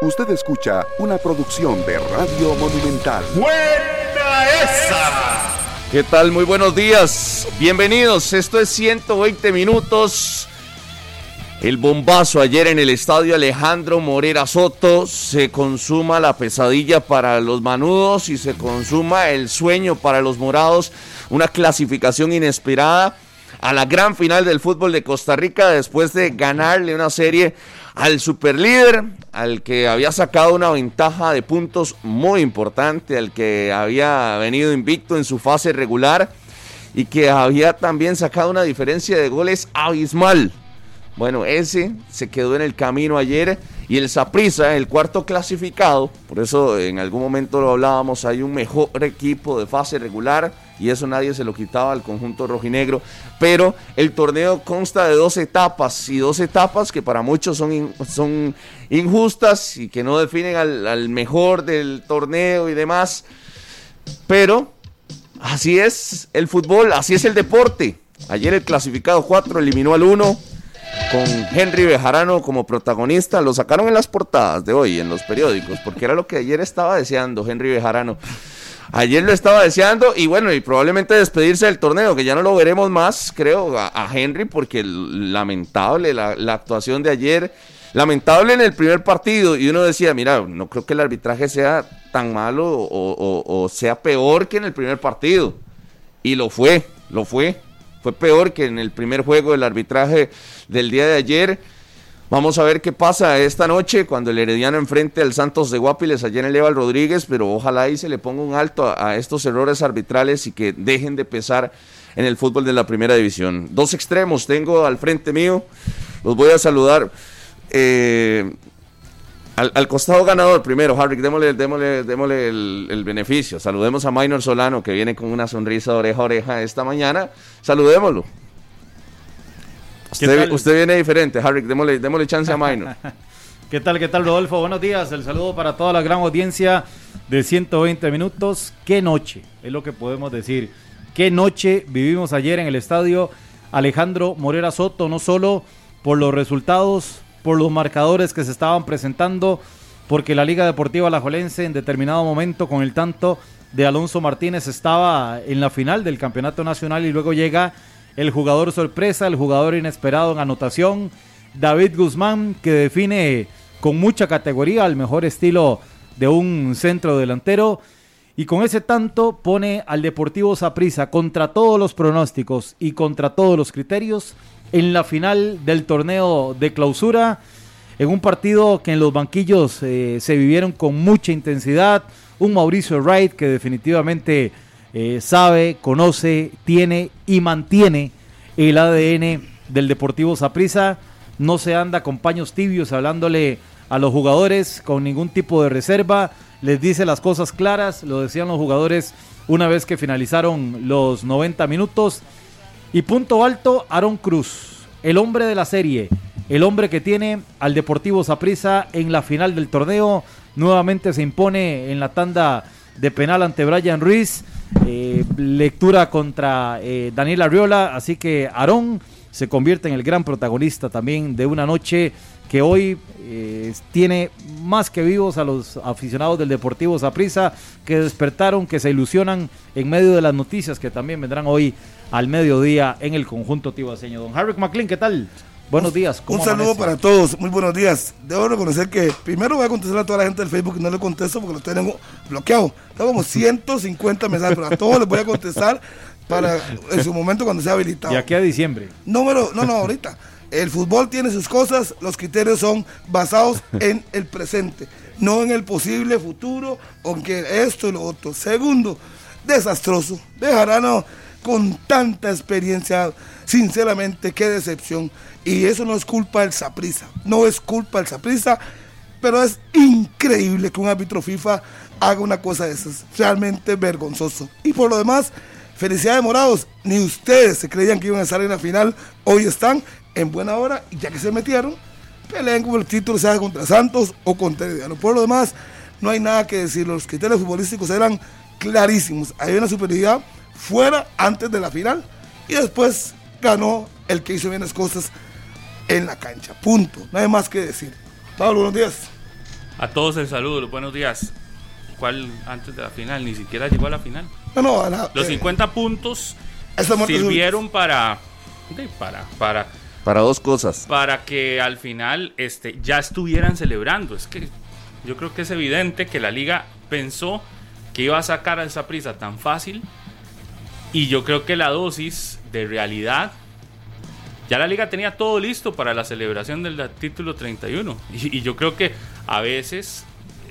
Usted escucha una producción de Radio Monumental. ¡Buena esa! ¿Qué tal? Muy buenos días. Bienvenidos. Esto es 120 minutos. El bombazo ayer en el estadio Alejandro Morera Soto. Se consuma la pesadilla para los manudos y se consuma el sueño para los morados. Una clasificación inesperada a la gran final del fútbol de Costa Rica después de ganarle una serie al superlíder, al que había sacado una ventaja de puntos muy importante, al que había venido invicto en su fase regular y que había también sacado una diferencia de goles abismal. Bueno, ese se quedó en el camino ayer y el Saprissa, el cuarto clasificado, por eso en algún momento lo hablábamos, hay un mejor equipo de fase regular y eso nadie se lo quitaba al conjunto rojinegro, pero el torneo consta de dos etapas y dos etapas que para muchos son, son injustas y que no definen al, al mejor del torneo y demás, pero así es el fútbol, así es el deporte. Ayer el clasificado 4 eliminó al 1 con Henry Bejarano como protagonista. Lo sacaron en las portadas de hoy, en los periódicos, porque era lo que ayer estaba deseando Henry Bejarano. Ayer lo estaba deseando y bueno, y probablemente despedirse del torneo, que ya no lo veremos más, creo, a, Henry, porque lamentable la, actuación de ayer, lamentable en el primer partido. Y uno decía, mira, no creo que el arbitraje sea tan malo o, o sea peor que en el primer partido. Y lo fue, lo fue. Fue peor que en el primer juego del arbitraje del día de ayer. Vamos a ver qué pasa esta noche cuando el Herediano enfrente al Santos de Guapiles allá en el Eval Rodríguez, pero ojalá ahí se le ponga un alto a, estos errores arbitrales y que dejen de pesar en el fútbol de la primera división. Dos extremos tengo al frente mío, los voy a saludar. Eh, al, costado ganador, primero, Harry, démosle, démosle, démosle el, beneficio. Saludemos a Minor Solano, que viene con una sonrisa de oreja a oreja esta mañana. Saludémoslo. Usted, viene diferente, Harry, démosle, démosle chance a Minor. ¿Qué tal, qué tal, Rodolfo? Buenos días. El saludo para toda la gran audiencia de 120 minutos. Qué noche, es lo que podemos decir. Qué noche vivimos ayer en el estadio Alejandro Morera Soto, no solo por los resultados, por los marcadores que se estaban presentando, porque la Liga Deportiva Alajuelense en determinado momento con el tanto de Alonso Martínez estaba en la final del Campeonato Nacional y luego llega el jugador sorpresa, el jugador inesperado en anotación, David Guzmán, que define con mucha categoría al mejor estilo de un centro delantero. Y con ese tanto pone al Deportivo Saprissa contra todos los pronósticos y contra todos los criterios en la final del torneo de clausura, en un partido que en los banquillos eh, se vivieron con mucha intensidad, un Mauricio Wright que definitivamente eh, sabe, conoce, tiene y mantiene el ADN del Deportivo Saprissa, no se anda con paños tibios hablándole a los jugadores con ningún tipo de reserva, les dice las cosas claras, lo decían los jugadores una vez que finalizaron los 90 minutos. Y punto alto, Aaron Cruz, el hombre de la serie, el hombre que tiene al Deportivo Saprissa en la final del torneo. Nuevamente se impone en la tanda de penal ante Brian Ruiz. Eh, lectura contra eh, Daniel Arriola. Así que Aarón se convierte en el gran protagonista también de una noche que hoy eh, tiene más que vivos a los aficionados del Deportivo Saprissa que despertaron, que se ilusionan en medio de las noticias que también vendrán hoy al mediodía en el conjunto tibaseño. Don Harry McLean, ¿qué tal? Buenos días. un saludo para todos, muy buenos días. Debo reconocer que primero voy a contestar a toda la gente del Facebook y no le contesto porque lo tengo bloqueado. Tengo como 150 mensajes, pero a todos les voy a contestar para en su momento cuando sea habilitado. ¿Y aquí a diciembre? Número, no, no, ahorita. El fútbol tiene sus cosas, los criterios son basados en el presente, no en el posible futuro, aunque esto y lo otro. Segundo, desastroso. Dejarán con tanta experiencia, sinceramente, qué decepción. Y eso no es culpa del Saprisa, no es culpa del Saprisa, pero es increíble que un árbitro FIFA haga una cosa de esas, realmente vergonzoso. Y por lo demás, felicidades morados, ni ustedes se creían que iban a estar en la final, hoy están en buena hora y ya que se metieron, peleen como el título sea contra Santos o contra Herediano. Por lo demás, no hay nada que decir, los criterios futbolísticos eran clarísimos, hay una superioridad fuera antes de la final y después ganó el que hizo bien las cosas en la cancha. Punto. No hay más que decir. Pablo, buenos días. A todos el saludo, los buenos días. ¿Cuál antes de la final? Ni siquiera llegó a la final. No, no, a la- Los eh, 50 puntos esa muerte es un- sirvieron para, de- para, para, Para dos cosas. para que al final este, ya estuvieran celebrando. Es que yo creo que es evidente que la liga pensó que iba a sacar a esa prisa tan fácil y yo creo que la dosis de realidad ya la liga tenía todo listo para la celebración del título 31 y, yo creo que a veces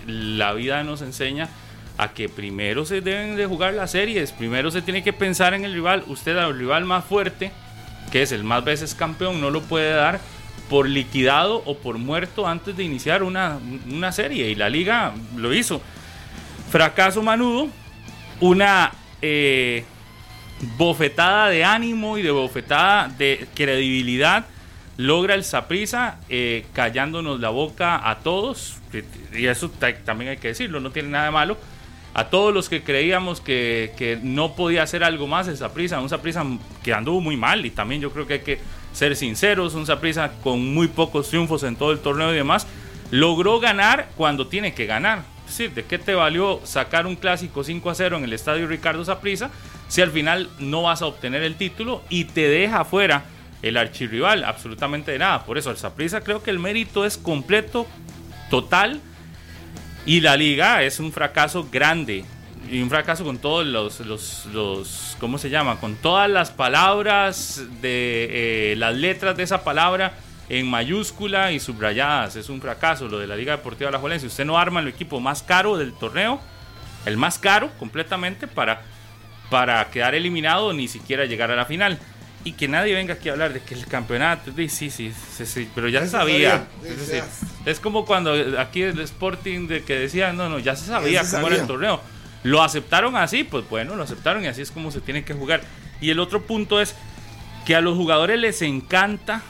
la vida nos enseña a que primero se deben de jugar las series, primero se tiene que pensar en el rival, usted al rival más fuerte, que es el más veces campeón, no lo puede dar por liquidado o por muerto antes de iniciar una, una serie. Y la liga lo hizo. Fracaso manudo, una eh, bofetada de ánimo y de bofetada de credibilidad logra el Saprisa callándonos la boca a todos y eso ta- también hay que decirlo no tiene nada de malo a todos los que creíamos que, que no podía hacer algo más el Saprisa un Saprisa que anduvo muy mal y también yo creo que hay que ser sinceros un Saprisa con muy pocos triunfos en todo el torneo y demás logró ganar cuando tiene que ganar decir, ¿de qué te valió sacar un clásico 5 a 0 en el estadio Ricardo Saprissa si al final no vas a obtener el título y te deja fuera el archirrival? Absolutamente de nada. Por eso, el Saprissa creo que el mérito es completo, total. Y la liga es un fracaso grande. Y un fracaso con todos los, los, los ¿cómo se llama? Con todas las palabras, de eh, las letras de esa palabra en mayúscula y subrayadas. Es un fracaso lo de la Liga Deportiva La Si usted no arma el equipo más caro del torneo, el más caro completamente para, para quedar eliminado ni siquiera llegar a la final. Y que nadie venga aquí a hablar de que el campeonato, sí, sí, sí, sí, pero ya se sabía. sabía, Es, como cuando aquí el Sporting de que decía, no, no, ya se sabía se cómo era el torneo. Lo aceptaron así, pues bueno, lo aceptaron y así es como se tiene que jugar. Y el otro punto es que a los jugadores les encanta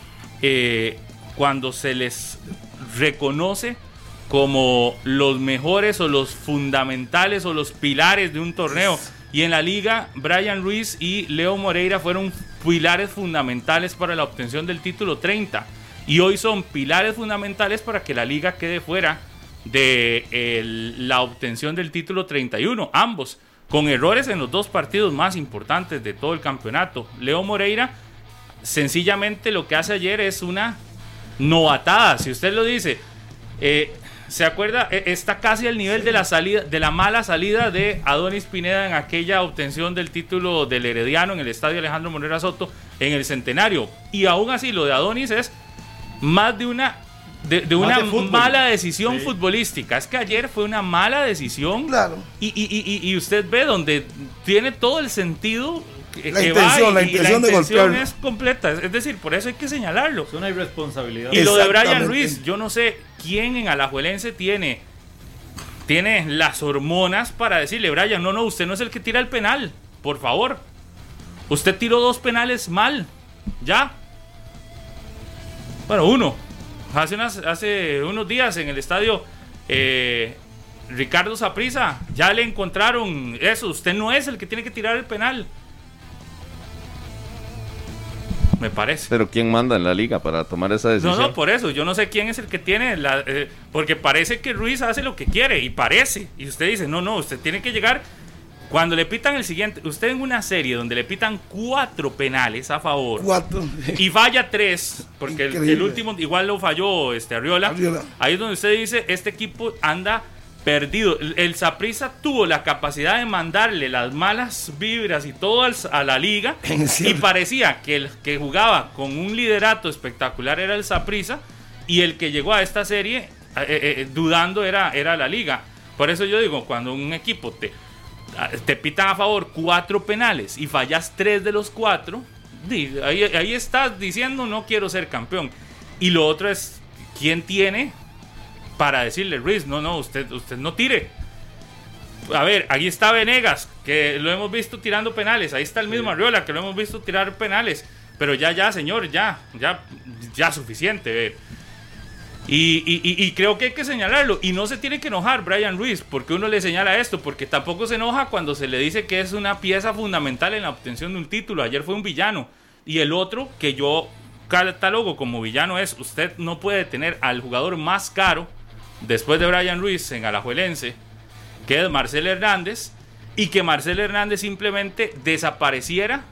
eh, cuando se les reconoce como los mejores o los fundamentales o los pilares de un torneo. Y en la liga, Brian Ruiz y Leo Moreira fueron pilares fundamentales para la obtención del título 30. Y hoy son pilares fundamentales para que la liga quede fuera de la obtención del título 31. Ambos, con errores en los dos partidos más importantes de todo el campeonato. Leo Moreira sencillamente lo que hace ayer es una novatada. Si usted lo dice, eh, ¿se acuerda? Eh, Está casi al nivel de la salida, de la mala salida de Adonis Pineda en aquella obtención del título del Herediano en el estadio Alejandro Morera Soto en el centenario. Y aún así, lo de Adonis es más de una. De, una de mala decisión Sí. futbolística. Es que ayer fue una mala decisión. Claro. Y, y- y- y usted ve donde tiene todo el sentido que, La intención, va y- la y intención de intención golpearlo. es completa. Es decir, por eso hay que señalarlo. Es una irresponsabilidad. Y lo de Brian. Ruiz, yo no sé quién en Alajuelense tiene, tiene las hormonas para decirle, Brian, no, no, usted no es el que tira el penal, por favor. Usted tiró dos penales mal, ya. Bueno, uno. Hace, unas, hace unos días en el estadio eh, Ricardo Saprisa, ya le encontraron eso. Usted no es el que tiene que tirar el penal. Me parece. Pero ¿quién manda en la liga para tomar esa No, decisión? no, por eso. Yo no sé quién es el que tiene la. eh, porque parece que Ruiz hace lo que quiere y parece. Y usted dice, no, no, usted tiene que llegar. Cuando le pitan el siguiente. Usted en una serie donde le pitan cuatro penales a favor Cuatro. y falla tres, porque el último igual lo falló este Arriola. Arriola. Ahí es donde usted dice, este equipo anda perdido. El- Saprissa tuvo la capacidad de mandarle las malas vibras y todo al- a la liga y parecía que el que jugaba con un liderato espectacular era el Saprissa y el que llegó a esta serie eh, eh, eh, dudando era, era la liga. Por eso yo digo, cuando un equipo te, te pitan a favor cuatro penales y fallas tres de los cuatro, ahí, ahí estás diciendo no quiero ser campeón. Y lo otro es, ¿quién tiene para decirle, Ruiz, no, no, usted, usted no tire? A ver, ahí está Venegas, que lo hemos visto tirando penales. Ahí está el mismo Arriola, que lo hemos visto tirar penales. Pero ya, ya, señor, ya, ya, ya suficiente. y- y- y creo que hay que señalarlo. Y no se tiene que enojar Brian Ruiz, porque uno le señala esto, porque tampoco se enoja cuando se le dice que es una pieza fundamental en la obtención de un título. Ayer fue un villano. Y el otro que yo catalogo como villano es, usted no puede tener al jugador más caro después de Brian Ruiz en Alajuelense, que es Marcel Hernández, y que Marcel Hernández simplemente desapareciera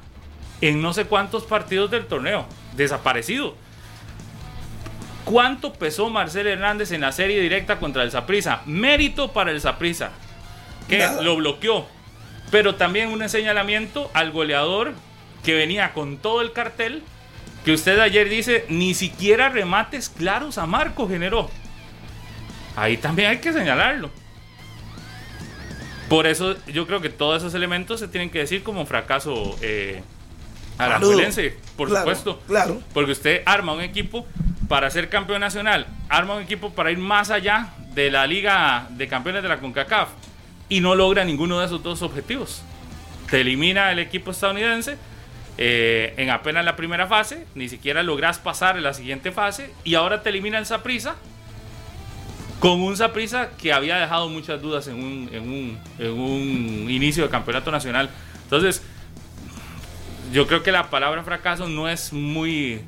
en no sé cuántos partidos del torneo. Desaparecido. ¿Cuánto pesó Marcel Hernández en la serie directa contra el Saprissa? Mérito para el Saprissa, que Nada. lo bloqueó. Pero también un señalamiento al goleador que venía con todo el cartel, que usted ayer dice, ni siquiera remates claros a Marco generó. Ahí también hay que señalarlo. Por eso yo creo que todos esos elementos se tienen que decir como fracaso eh, por Claro, supuesto. claro. Porque usted arma un equipo para ser campeón nacional, arma un equipo para ir más allá de la Liga de Campeones de la CONCACAF y no logra ninguno de esos dos objetivos. Te elimina el equipo estadounidense eh, en apenas la primera fase, ni siquiera logras pasar en la siguiente fase y ahora te elimina el Saprissa con un Saprissa que había dejado muchas dudas en un, en un, en un inicio de campeonato nacional. Entonces, yo creo que la palabra fracaso no es muy,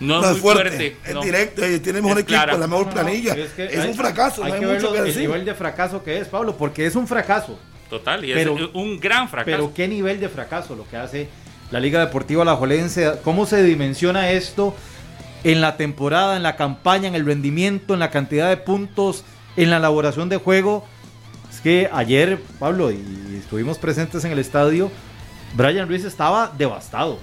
no No es es muy fuerte, fuerte. es no. directo, y tiene el mejor Es equipo, clara. la mejor No, planilla. es que es hay- un fracaso, hay no hay que mucho verlo que el decir. nivel de fracaso que es, Pablo, porque es un fracaso. Total, y Pero- es un gran fracaso. Pero qué nivel de fracaso lo que hace la Liga Deportiva Alajuelense, cómo se dimensiona esto en la temporada, en la campaña, en el rendimiento, en la cantidad de puntos, en la elaboración de juego. Es que ayer, Pablo, y estuvimos presentes en el estadio, Brian Ruiz estaba devastado.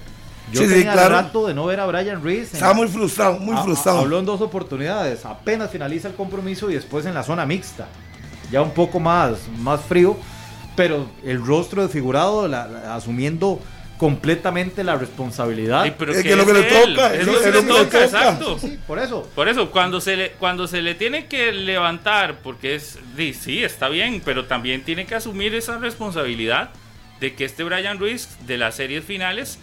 Yo Sí, sí, tenía claro. rato de no ver a Brian Ruiz. Estaba muy frustrado, muy Ha- frustrado. Habló en dos oportunidades. Apenas finaliza el compromiso y después en la zona mixta. Ya un poco más, más frío. Pero el rostro desfigurado, la- la- asumiendo completamente la responsabilidad. Ay, pero Es ¿qué que es lo que le toca, Es es lo que le lo que le toca, toca. exacto. Sí, por eso. Por eso, cuando se le, cuando se le tiene que levantar, porque es, sí, está bien, pero también tiene que asumir esa responsabilidad de que este Brian Ruiz de las series finales,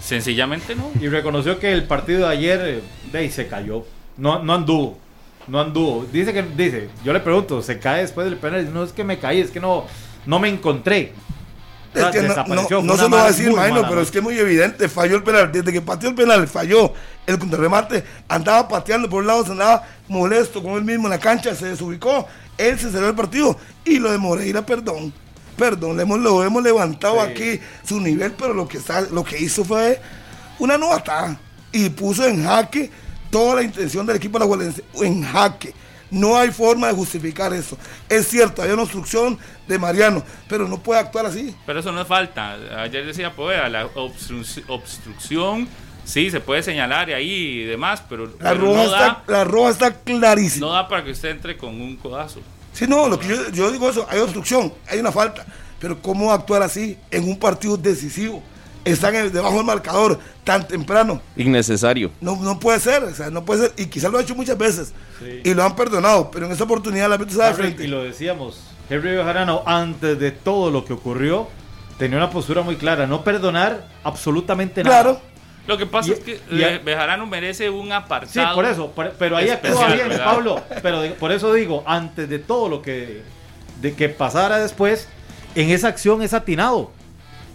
sencillamente no. Y reconoció que el partido de ayer eh, de ahí se cayó. No, no anduvo. No anduvo. Dice que, dice, yo le pregunto, ¿se cae después del penal? No es que me caí, es que no, no me encontré. Es que no, se lo va a decir, mala pero es que es muy evidente, falló el penal. Desde que pateó el penal, falló el contrarremate, andaba pateando por un lado, se andaba molesto con él mismo en la cancha, se desubicó, él se cerró el partido y lo de Moreira, perdón, perdón, le hemos, lo hemos levantado Sí. aquí su nivel, pero lo que, está, lo que hizo fue una novatada y puso en jaque toda la intención del equipo de la Gualense, en jaque. No hay forma de justificar eso. Es cierto, hay una obstrucción de Mariano, pero no puede actuar así. Pero eso no es falta. Ayer decía Poveda, la obstru- obstrucción, sí, se puede señalar y ahí y demás, pero, La pero roja, no, está, da, la roja está clarísima. no da para que usted entre con un codazo. Sí, no, lo que yo, yo digo eso, hay obstrucción, hay una falta. Pero ¿cómo actuar así en un partido decisivo? Están debajo del marcador tan temprano. Innecesario. No, no puede ser, o sea, no puede ser. Y quizás lo ha hecho muchas veces. Y lo han perdonado, pero en esa oportunidad la mete de Henry, frente. y lo decíamos, Henry Bejarano, antes de todo lo que ocurrió, tenía una postura muy clara, no perdonar absolutamente nada. Claro. Lo que pasa Y- es que y- eh, Bejarano merece un Sí, apartado. por eso, por- pero ahí actúa bien, ¿verdad? Pablo. Pero de- por eso digo, antes de todo lo que, de que pasara después, en esa acción es atinado.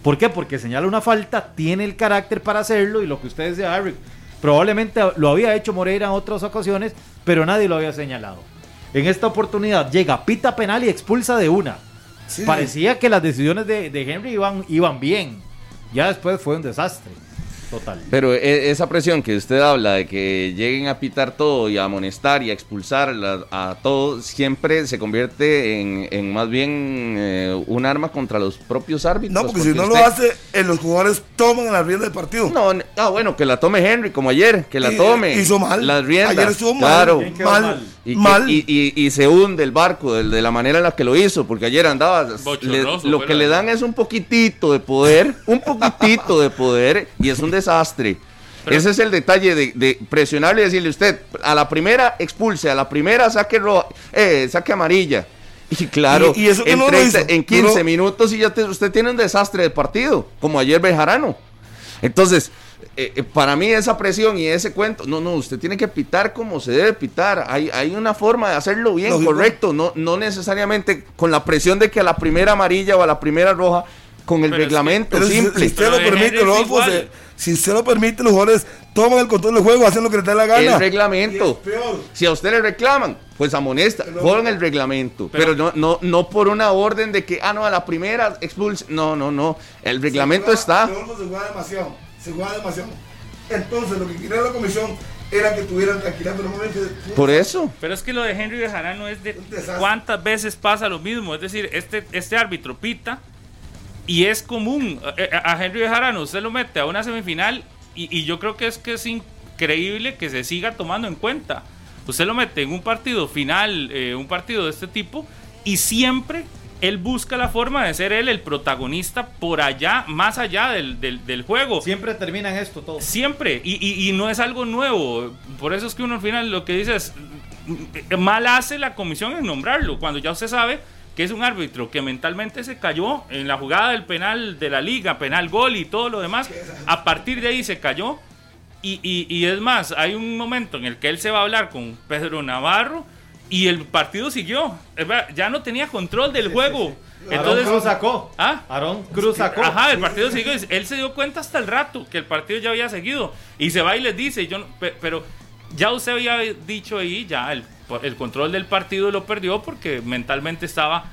¿Por qué? Porque señala una falta, tiene el carácter para hacerlo y lo que usted decía, Harry, probablemente lo había hecho Moreira en otras ocasiones, pero nadie lo había señalado. En esta oportunidad llega, pita penal y expulsa de una. Sí. Parecía que las decisiones de, de Henry iban, iban bien. Ya después fue un desastre. Total. Pero e- esa presión que usted habla de que lleguen a pitar todo y a amonestar y a expulsar la- a todo, siempre se convierte en, en más bien eh, un arma contra los propios árbitros. No, porque si no lo hace, eh, los jugadores toman la rienda del partido. No, ah, bueno, que la tome Henry, como ayer, que la Y- tome. hizo mal. Las riendas. Ayer estuvo mal. Claro. ¿Quién quedó Mal, mal? Y, mal. y- y- y se hunde el barco de, de la manera en la que lo hizo, porque ayer andaba. le- lo que le dan es un poquitito de poder, un poquitito de poder, y es un desastre. Pero- Ese es el detalle de, de presionarle y decirle usted, a la primera expulse, a la primera saque, ro- eh, saque amarilla. Y claro, Y- y eso que en, no lo 30 hizo, en 15 duró- minutos y ya te- usted tiene un desastre de partido, como ayer Bejarano. Entonces, eh, eh, para mí esa presión y ese cuento, no, no, usted tiene que pitar como se debe pitar. Hay, hay una forma de hacerlo bien, Lógico. correcto, no, no necesariamente con la presión de que a la primera amarilla o a la primera roja, con el Pero es que- reglamento Pero simple. Si, usted Pero lo permite, Rodolfo, se- si usted lo permite, los jugadores toman el control del juego, hacen lo que les da la gana. El reglamento. peor. Si a usted le reclaman, pues amonesta, con el reglamento. Pero, no, no, no por una orden de que, ah, no, a la primera expulse. No, no, no. El reglamento Se jugaba- está. Se jugaba demasiado. Se jugaba demasiado. Entonces, lo que quería la comisión era que tuvieran tranquilidad, pero normalmente. Por eso. Pero es que lo de Henry Bejarano es de cuántas veces pasa lo mismo. Es decir, este, este árbitro pita y es común. Eh, A a Henry Bejarano usted lo mete a una semifinal y, y yo creo que es que es increíble que se siga tomando en cuenta. Usted lo mete en un partido final, eh, un partido de este tipo, y siempre él busca la forma de ser él el protagonista por allá, más allá del, del- del juego. Siempre termina en esto todo. Siempre, y, y- y no es algo nuevo. Por eso es que uno al final lo que dice es, mal hace la comisión en nombrarlo, cuando ya usted sabe que es un árbitro que mentalmente se cayó en la jugada del penal de la liga, penal gol y todo lo demás. A partir de ahí se cayó. Y, y- y es más, hay un momento en el que él se va a hablar con Pedro Navarro y el partido siguió. Ya no tenía control del juego. Entonces Cruz sacó. ¿Ah? Aarón Cruz sacó. Ajá, el partido siguió. Él se dio cuenta hasta el rato que el partido ya había seguido. Y se va y les dice, yo no- pe- pero ya usted había dicho ahí, ya el, el control del partido lo perdió porque mentalmente estaba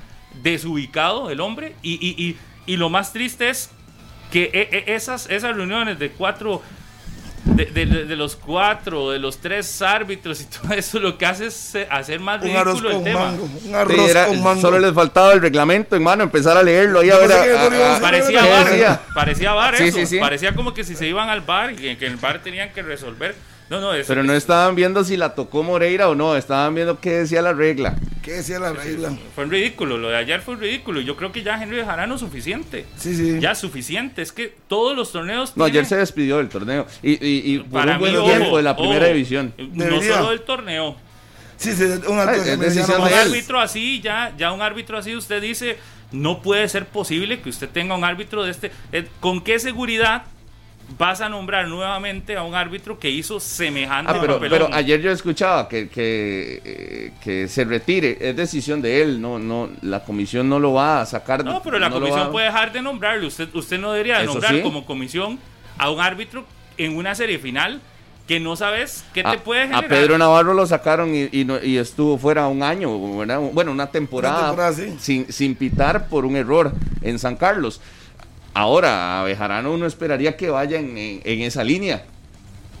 desubicado el hombre. Y, y- y- y lo más triste es que e- e- esas, esas reuniones de cuatro, de, de- de los cuatro, de los tres árbitros y todo eso, lo que hace es eh, hacer más Un arroz ridículo el con tema. mango. Un Sí, arroz era- con mango. solo les faltaba el reglamento, hermano, empezar a leerlo ahí a ver. a- a- Parecía ¿Qué bar, parecía bar Sí, eso. sí, sí. Parecía como que si se iban al bar y que, que en el bar tenían que resolver. No, no, eso Pero no estaban viendo si la tocó Moreira o no, estaban viendo qué decía la regla. ¿Qué decía la regla? fue ridículo. Lo de ayer fue ridículo. Yo creo que ya Henry Bejarano es suficiente. Sí, sí. Ya suficiente. Es que todos los torneos. No, ayer se despidió del torneo. Y, y, y por para un buen mí, tiempo ojo, de la primera ojo, división. No Debería. solo del torneo. Sí, sí, un Ay, es de decisión Un árbitro así, ya, ya un árbitro así, usted dice, no puede ser posible que usted tenga un árbitro de este. eh, ¿Con qué seguridad vas a nombrar nuevamente a un árbitro que hizo semejante Ah, pero, papelón? pero ayer yo escuchaba que, que, eh, que se retire, es decisión de él, no, no, la comisión no lo va a sacar. No, pero la no comisión va- puede dejar de nombrarlo. Usted, usted no debería de nombrar sí. como comisión a un árbitro en una serie final que no sabes qué te A, puede a generar. Pedro Navarro lo sacaron y, y no- y estuvo fuera un año, ¿verdad? bueno, una temporada, Una temporada, sí. sin, sin pitar por un error en San Carlos. Ahora, a Bejarano uno esperaría que vaya en, en- en esa línea.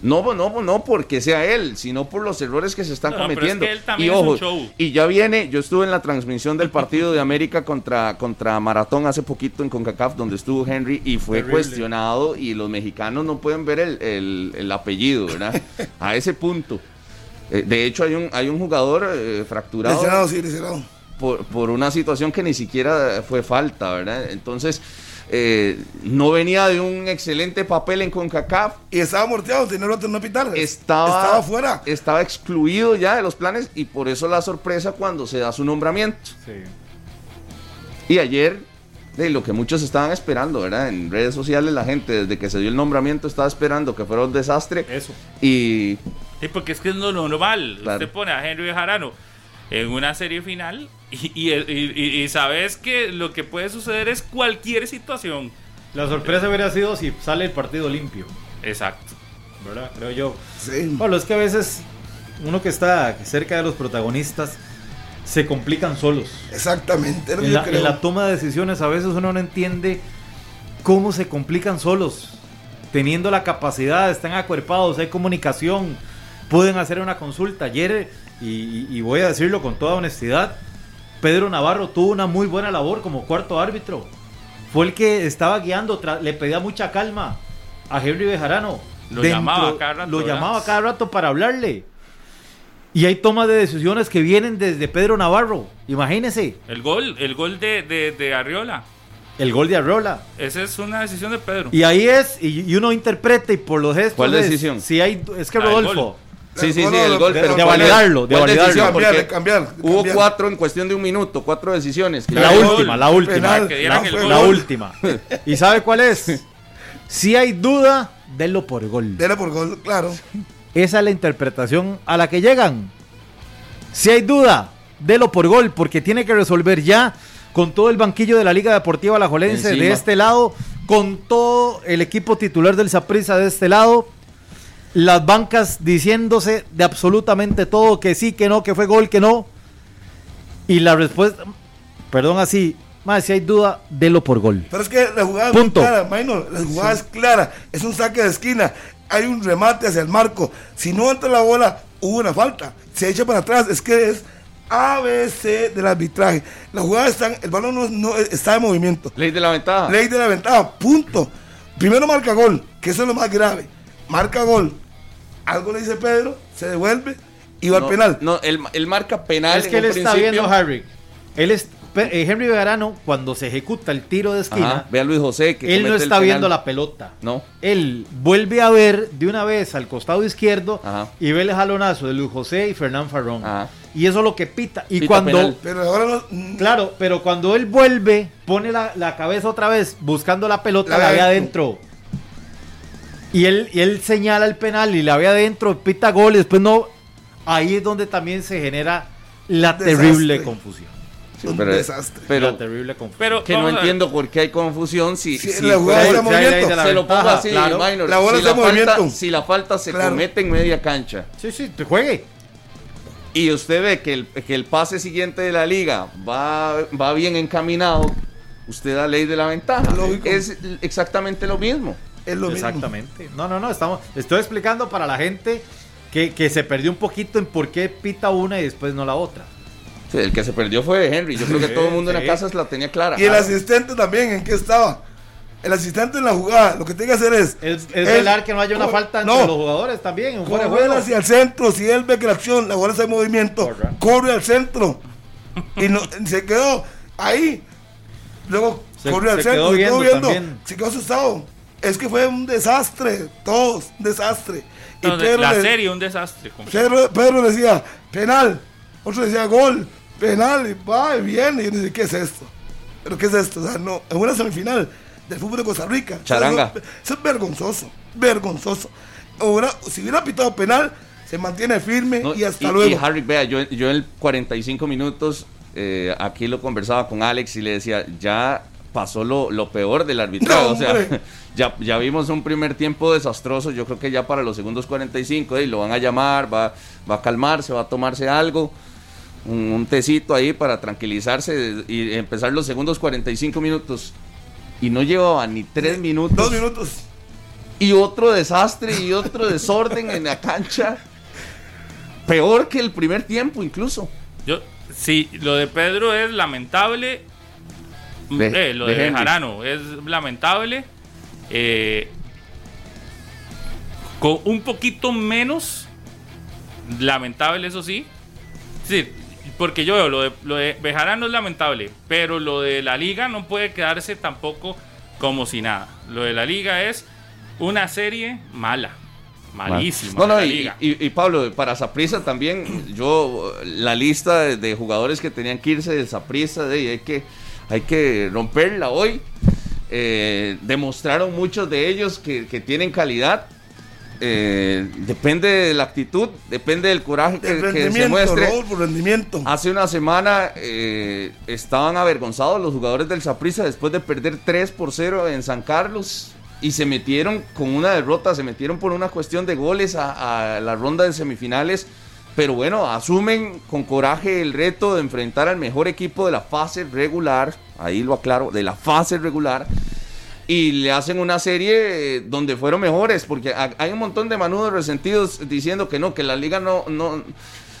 No, no, no porque sea él, sino por los errores que se están No, pero es cometiendo. que él también y es un ojo, show. y ya viene, yo estuve en la transmisión del partido de América contra, contra Maratón hace poquito en CONCACAF, donde estuvo Henry y fue Terrible. cuestionado y los mexicanos no pueden ver el, el- el apellido, ¿verdad? A ese punto. Eh, de hecho, hay un, hay un jugador eh, fracturado Lesionado, sí, lesionado. por, por una situación que ni siquiera fue falta, ¿verdad? Entonces, eh, no venía de un excelente papel en CONCACAF, Y estaba morteado, tenía el otro no pitar. estaba, Estaba fuera. estaba excluido ya de los planes y por eso la sorpresa cuando se da su nombramiento. Sí. Y ayer, de lo que muchos estaban esperando, ¿verdad? En redes sociales la gente desde que se dio el nombramiento estaba esperando que fuera un desastre Eso. y Sí, porque es que es lo normal. Claro. Usted pone a Henry Bejarano en una serie final y, y- y- y- y sabes que lo que puede suceder es cualquier situación. La sorpresa hubiera sido si sale el partido limpio, Exacto. ¿verdad? Creo yo. Sí. Pablo, es que a veces uno que está cerca de los protagonistas se complican solos. Exactamente. En la, yo creo. en la toma de decisiones a veces uno no entiende cómo se complican solos. Teniendo la capacidad, están acuerpados, hay comunicación, pueden hacer una consulta. Ayer, y, voy a decirlo con toda honestidad, Pedro Navarro tuvo una muy buena labor como cuarto árbitro. Fue el que estaba guiando, le pedía mucha calma a Henry Bejarano. Lo llamaba cada rato, Lo ¿verdad? llamaba cada rato para hablarle. Y hay tomas de decisiones que vienen desde Pedro Navarro. Imagínese. El gol, el gol de, de, de Arriola. El gol de Arrola. Esa es una decisión de Pedro. Y ahí es, y, y uno interpreta y por los gestos. ¿Cuál es- decisión? Si hay, es que Ah, Rodolfo. Sí, sí, sí, el gol, de- pero de ¿cuál es- validarlo, de validarlo. decisión? Cambiar, cambiar, Hubo cuatro en cuestión de un minuto, cuatro decisiones. que La última, la última. Penal. Que dieran No, el fue gol. La última. ¿Y sabe cuál es? Si hay duda, denlo por gol. Era por gol, claro. Esa es la interpretación a la que llegan. Si hay duda, délo por gol, porque tiene que resolver ya con todo el banquillo de la Liga Deportiva Alajuelense Encima. de este lado, con todo el equipo titular del Saprissa de este lado. Las bancas diciéndose de absolutamente todo, que sí, que no, que fue gol, que no. Y la respuesta, perdón así, más si hay duda, delo por gol. Pero es que la jugada Punto. es clara, Minor, la jugada es clara, es un saque de esquina, hay un remate hacia el marco. Si no entra la bola, hubo una falta. Se echa para atrás, es que es ABC del arbitraje. La jugada está, el balón no, no está en movimiento. Ley de la ventaja. Ley de la ventaja, punto. Primero marca gol, que eso es lo más grave. Marca gol. Algo le dice Pedro, se devuelve y va no, al penal. No, él, él marca penal. es que en él un está principio. viendo Harry. Él es, eh, Henry Bejarano, cuando se ejecuta el tiro de esquina, Ajá, Ve a Luis José que él no el está viendo la pelota. No. Él vuelve a ver de una vez al costado izquierdo Ajá. y ve el jalonazo de Luis José y Fernán Farrón. Ajá. Y eso es lo que pita. Y Pita cuando. penal. Pero ahora no. mm, Claro, pero cuando él vuelve, pone la, la cabeza otra vez buscando la pelota, La la, ve ve adentro. Y él, y él señala el penal y la ve adentro, pita gol y después no. Ahí es donde también se genera la Desastre. terrible confusión. un pero- desastre. Pero la terrible confusión. Pero que no entiendo por qué hay confusión si, Sí, si la jugada fue- está en Sí, hay ley movimiento. de la se lo pongo ventaja, así, claro. minor. La bola si, está la falta, movimiento. si la falta se Claro. comete en media cancha Sí, sí, te juegue. y usted ve que el, que el pase siguiente de la liga va, va bien encaminado, usted da ley de la ventaja. Lógico. Es exactamente lo mismo. Es lo mismo. Exactamente. No, no, no, estamos, estoy explicando para la gente que, que se perdió un poquito en por qué pita una y después no la otra. Sí, el que se perdió fue Henry. Yo creo que Sí, todo el mundo en sí. la casa la tenía clara. Y el Ah, asistente también, ¿en qué estaba? El asistente en la jugada, lo que tiene que hacer es. Es, es velar que no haya una falta entre no, los jugadores también. Un juego. hacia el centro, si él ve que la acción, la bola está en movimiento, Correcto. corre al centro. Y no, se quedó ahí. Luego Se- corrió al se quedó centro, se quedó viendo viendo, también. se quedó asustado. Es que fue un desastre, todos, un desastre. Y Pedro la le- serie, un desastre. Pedro, Pedro decía, penal. Otro decía, gol, penal, y va, y viene. Y yo decía, ¿qué es esto? ¿Pero qué es esto? O sea, no, en una semifinal del fútbol de Costa Rica. Charanga. Eso, eso es vergonzoso, vergonzoso. Ahora, si hubiera pitado penal, se mantiene firme No, y hasta y, luego. y Harry, vea, yo, yo en 45 minutos eh, aquí lo conversaba con Alex y le decía, ya pasó lo, lo peor del arbitrado. No, o sea, hombre. ya, ya vimos un primer tiempo desastroso. Yo creo que ya para los segundos 45 eh, lo van a llamar, va, va a calmarse, va a tomarse algo. Un, un tecito ahí para tranquilizarse y empezar los segundos 45 minutos. Y no llevaba ni tres minutos. Dos minutos. Y otro desastre y otro desorden en la cancha. Peor que el primer tiempo incluso. Yo, sí, lo de Pedro es lamentable. De- Eh, lo de de. Jarano es lamentable. Eh, con un poquito menos lamentable, eso sí. Sí, porque yo veo lo de, lo de Bejarano es lamentable, pero lo de la liga no puede quedarse tampoco como si nada. Lo de la liga es una serie mala, malísima. No, no, la y, liga. y- y Pablo, para Saprisa también, yo, la lista de, de jugadores que tenían que irse de Saprisa, de, hay, que, hay que romperla hoy. Eh, demostraron muchos de ellos que, que tienen calidad. Eh, depende de la actitud, depende del coraje que, que se muestre. Hace una semana eh, estaban avergonzados los jugadores del Saprissa después de perder 3 por 0 en San Carlos y se metieron con una derrota, se metieron por una cuestión de goles a, a la ronda de semifinales. Pero bueno, asumen con coraje el reto de enfrentar al mejor equipo de la fase regular, ahí lo aclaro, de la fase regular, y le hacen una serie eh, donde fueron mejores, porque ha- hay un montón de manudos resentidos diciendo que no, que la liga no, no,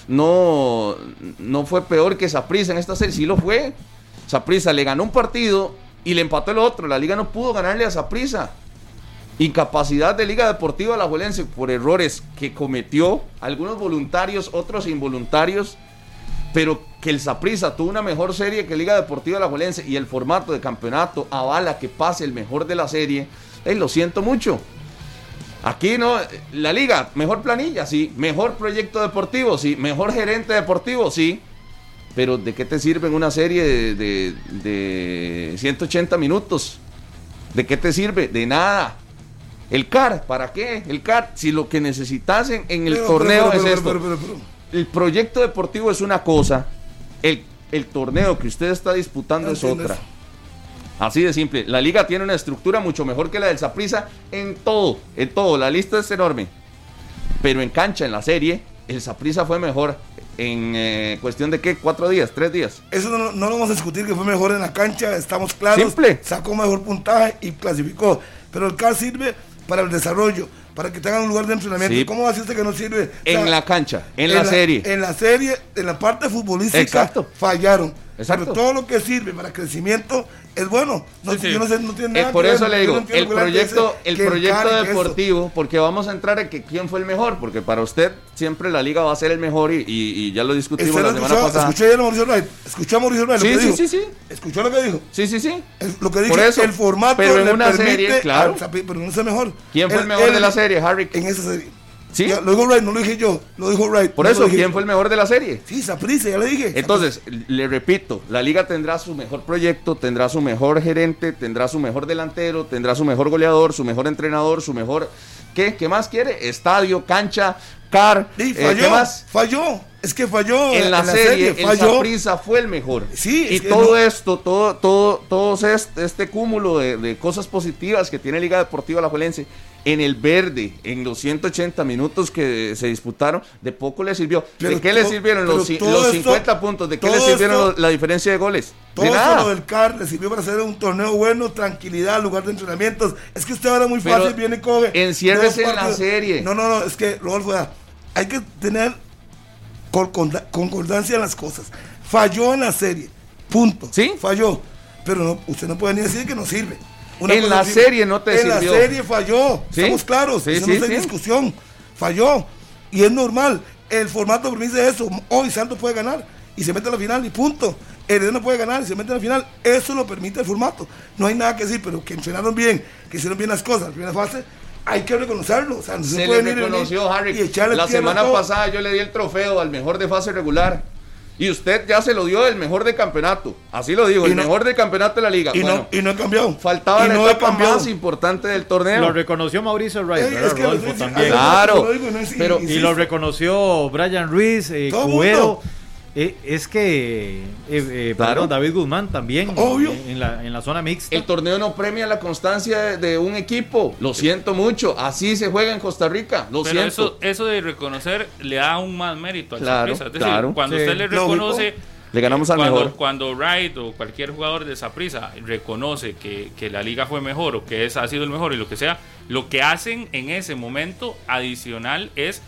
no, no fue peor que Saprissa en esta serie, sí lo fue. Saprissa le ganó un partido y le empató el otro, la liga no pudo ganarle a Saprissa. Incapacidad de Liga Deportiva Alajuelense por errores que cometió, algunos voluntarios, otros involuntarios, pero que el Saprissa tuvo una mejor serie que Liga Deportiva Alajuelense y el formato de campeonato avala que pase el mejor de la serie, eh, lo siento mucho. Aquí no, la liga, mejor planilla, sí, mejor proyecto deportivo, sí, mejor gerente deportivo, sí, pero ¿de qué te sirve en una serie de, de, de 180 minutos? ¿De qué te sirve? De nada. El CAR, ¿para qué? El CAR, si lo que necesitas en, en el Pero, torneo pero, pero, es esto. El proyecto deportivo es una cosa, el, el torneo que usted está disputando es otra. eso. Así de simple. La liga tiene una estructura mucho mejor que la del Saprissa en todo, en todo. La lista es enorme. pero en cancha, en la serie, el Saprissa fue mejor en eh, cuestión de qué, cuatro días, tres días. Eso no, no lo vamos a discutir, que fue mejor en la cancha, estamos claros. Simple. Sacó mejor puntaje y clasificó. Pero el CAR sirve para el desarrollo, para que tengan un lugar de entrenamiento. Sí. ¿Cómo va a decirte que no sirve? O En la cancha, en la serie. En la serie, en la parte futbolística, Exacto. fallaron. Exacto. Pero todo lo que sirve para crecimiento es bueno. No, Sí, sí. Yo no sé, no tiene nada por que eso ver, le digo, no el proyecto, el proyecto deportivo, porque vamos a entrar en que quién fue el mejor, porque para usted siempre la liga va a ser el mejor y, y- y ya lo discutimos ¿Usted la semana escuchó? pasada. Escuché a Mauricio Wright. Escuchó a Mauricio Wright Sí, lo que sí, dijo. sí, sí. Escuchó lo que dijo. Sí, sí, sí. Es lo que dije, Por eso, el formato pero en una permite serie, claro. pero no es el mejor. ¿Quién fue el mejor de la serie, Harry? En esa serie. Sí. Ya, lo dijo Wright, no lo dije yo, lo dijo Wright. Por no eso, ¿quién yo. fue el mejor de la serie? Sí, Saprissa, ya le dije. Entonces, le repito, la liga tendrá su mejor proyecto, tendrá su mejor gerente, tendrá su mejor delantero, tendrá su mejor goleador, su mejor entrenador, su mejor... ¿Qué? ¿Qué más quiere? Estadio, cancha, car. Sí, eh, ¿Qué más? falló. Es que falló en la, serie, el falló. Fue el mejor. Sí, es y que todo no- esto, todo, todo, todo este, este cúmulo de, de cosas positivas que tiene Liga Deportiva Alajuelense en el verde, en los 180 minutos que se disputaron, de poco le sirvió. ¿De Pero qué le sirvieron los, pero los esto- 50 puntos? ¿De qué le sirvieron esto- la diferencia de goles? Todo de eso nada. lo del CAR le sirvió para hacer un torneo bueno, tranquilidad, lugar de entrenamientos. Es que usted ahora muy Pero fácil viene y coge. enciérrese en la serie. No, no, no, es que, Rodolfo, hay que tener concorda- concordancia en las cosas. Falló en la serie, punto. ¿Sí? Falló. Pero no, usted no puede ni decir que no sirve. Una En la serie no te en sirvió. la serie falló. ¿Sí? Estamos claros. Sí, eso sí, no en sí. discusión. Falló. Y es normal. El formato permite eso. Hoy Santos puede ganar y se mete a la final y punto. Heredero no puede ganar y se mete a la final. Eso lo permite el formato. No hay nada que decir, pero que entrenaron bien, que hicieron bien las cosas en la primera fase, hay que reconocerlo. O sea, no se, Se puede le reconoció, Harry. y La semana todo. pasada yo le di el trofeo al mejor de fase regular. Y usted ya se lo dio el mejor de campeonato. Así lo digo, Y el no- mejor de campeonato de la liga. Y, Bueno, no, y no he cambiado. faltaba y la no etapa cambiado. más importante del torneo. Lo reconoció Mauricio Wright, Ey, ¿verdad, es que lo Rodolfo, estoy diciendo- también. Ay, Claro, lo digo, no es- pero- Y lo reconoció Brian Ruiz, eh, Todo Cubero. mundo. Eh, es que, eh, eh, Claro. perdón, David Guzmán también, Obvio. En, en la, en la zona mixta. El torneo no premia la constancia de, de un equipo. Lo siento mucho. Así se juega en Costa Rica. Lo Pero siento. eso, eso de reconocer le da aún más mérito al Claro. Es decir, claro. cuando Sí. usted le Lógico. reconoce. Le ganamos al cuando, mejor. Cuando Wright o cualquier jugador de Saprissa reconoce que, que la liga fue mejor o que es, ha sido el mejor y lo que sea, lo que hacen en ese momento adicional es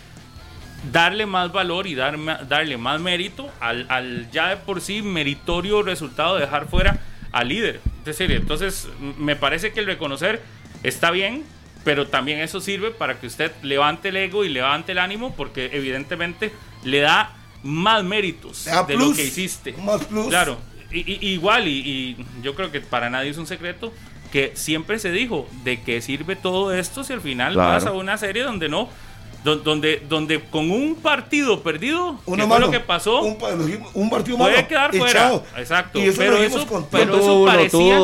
darle más valor y dar, darle más mérito al, al ya de por sí meritorio resultado de dejar fuera al líder. Es decir, entonces me parece que el reconocer está bien, pero también eso sirve para que usted levante el ego y levante el ánimo porque evidentemente le da más méritos da de plus, lo que hiciste. más plus. Claro, y, y- igual, y, y yo creo que para nadie es un secreto que siempre se dijo de que sirve todo esto si al final Claro. pasa una serie donde no, donde, donde con un partido perdido, que Una fue lo que pasó, Un, un partido puede malo. quedar fuera. Exacto. Y eso pero, eso, con pero, todo. eso uno, parecía,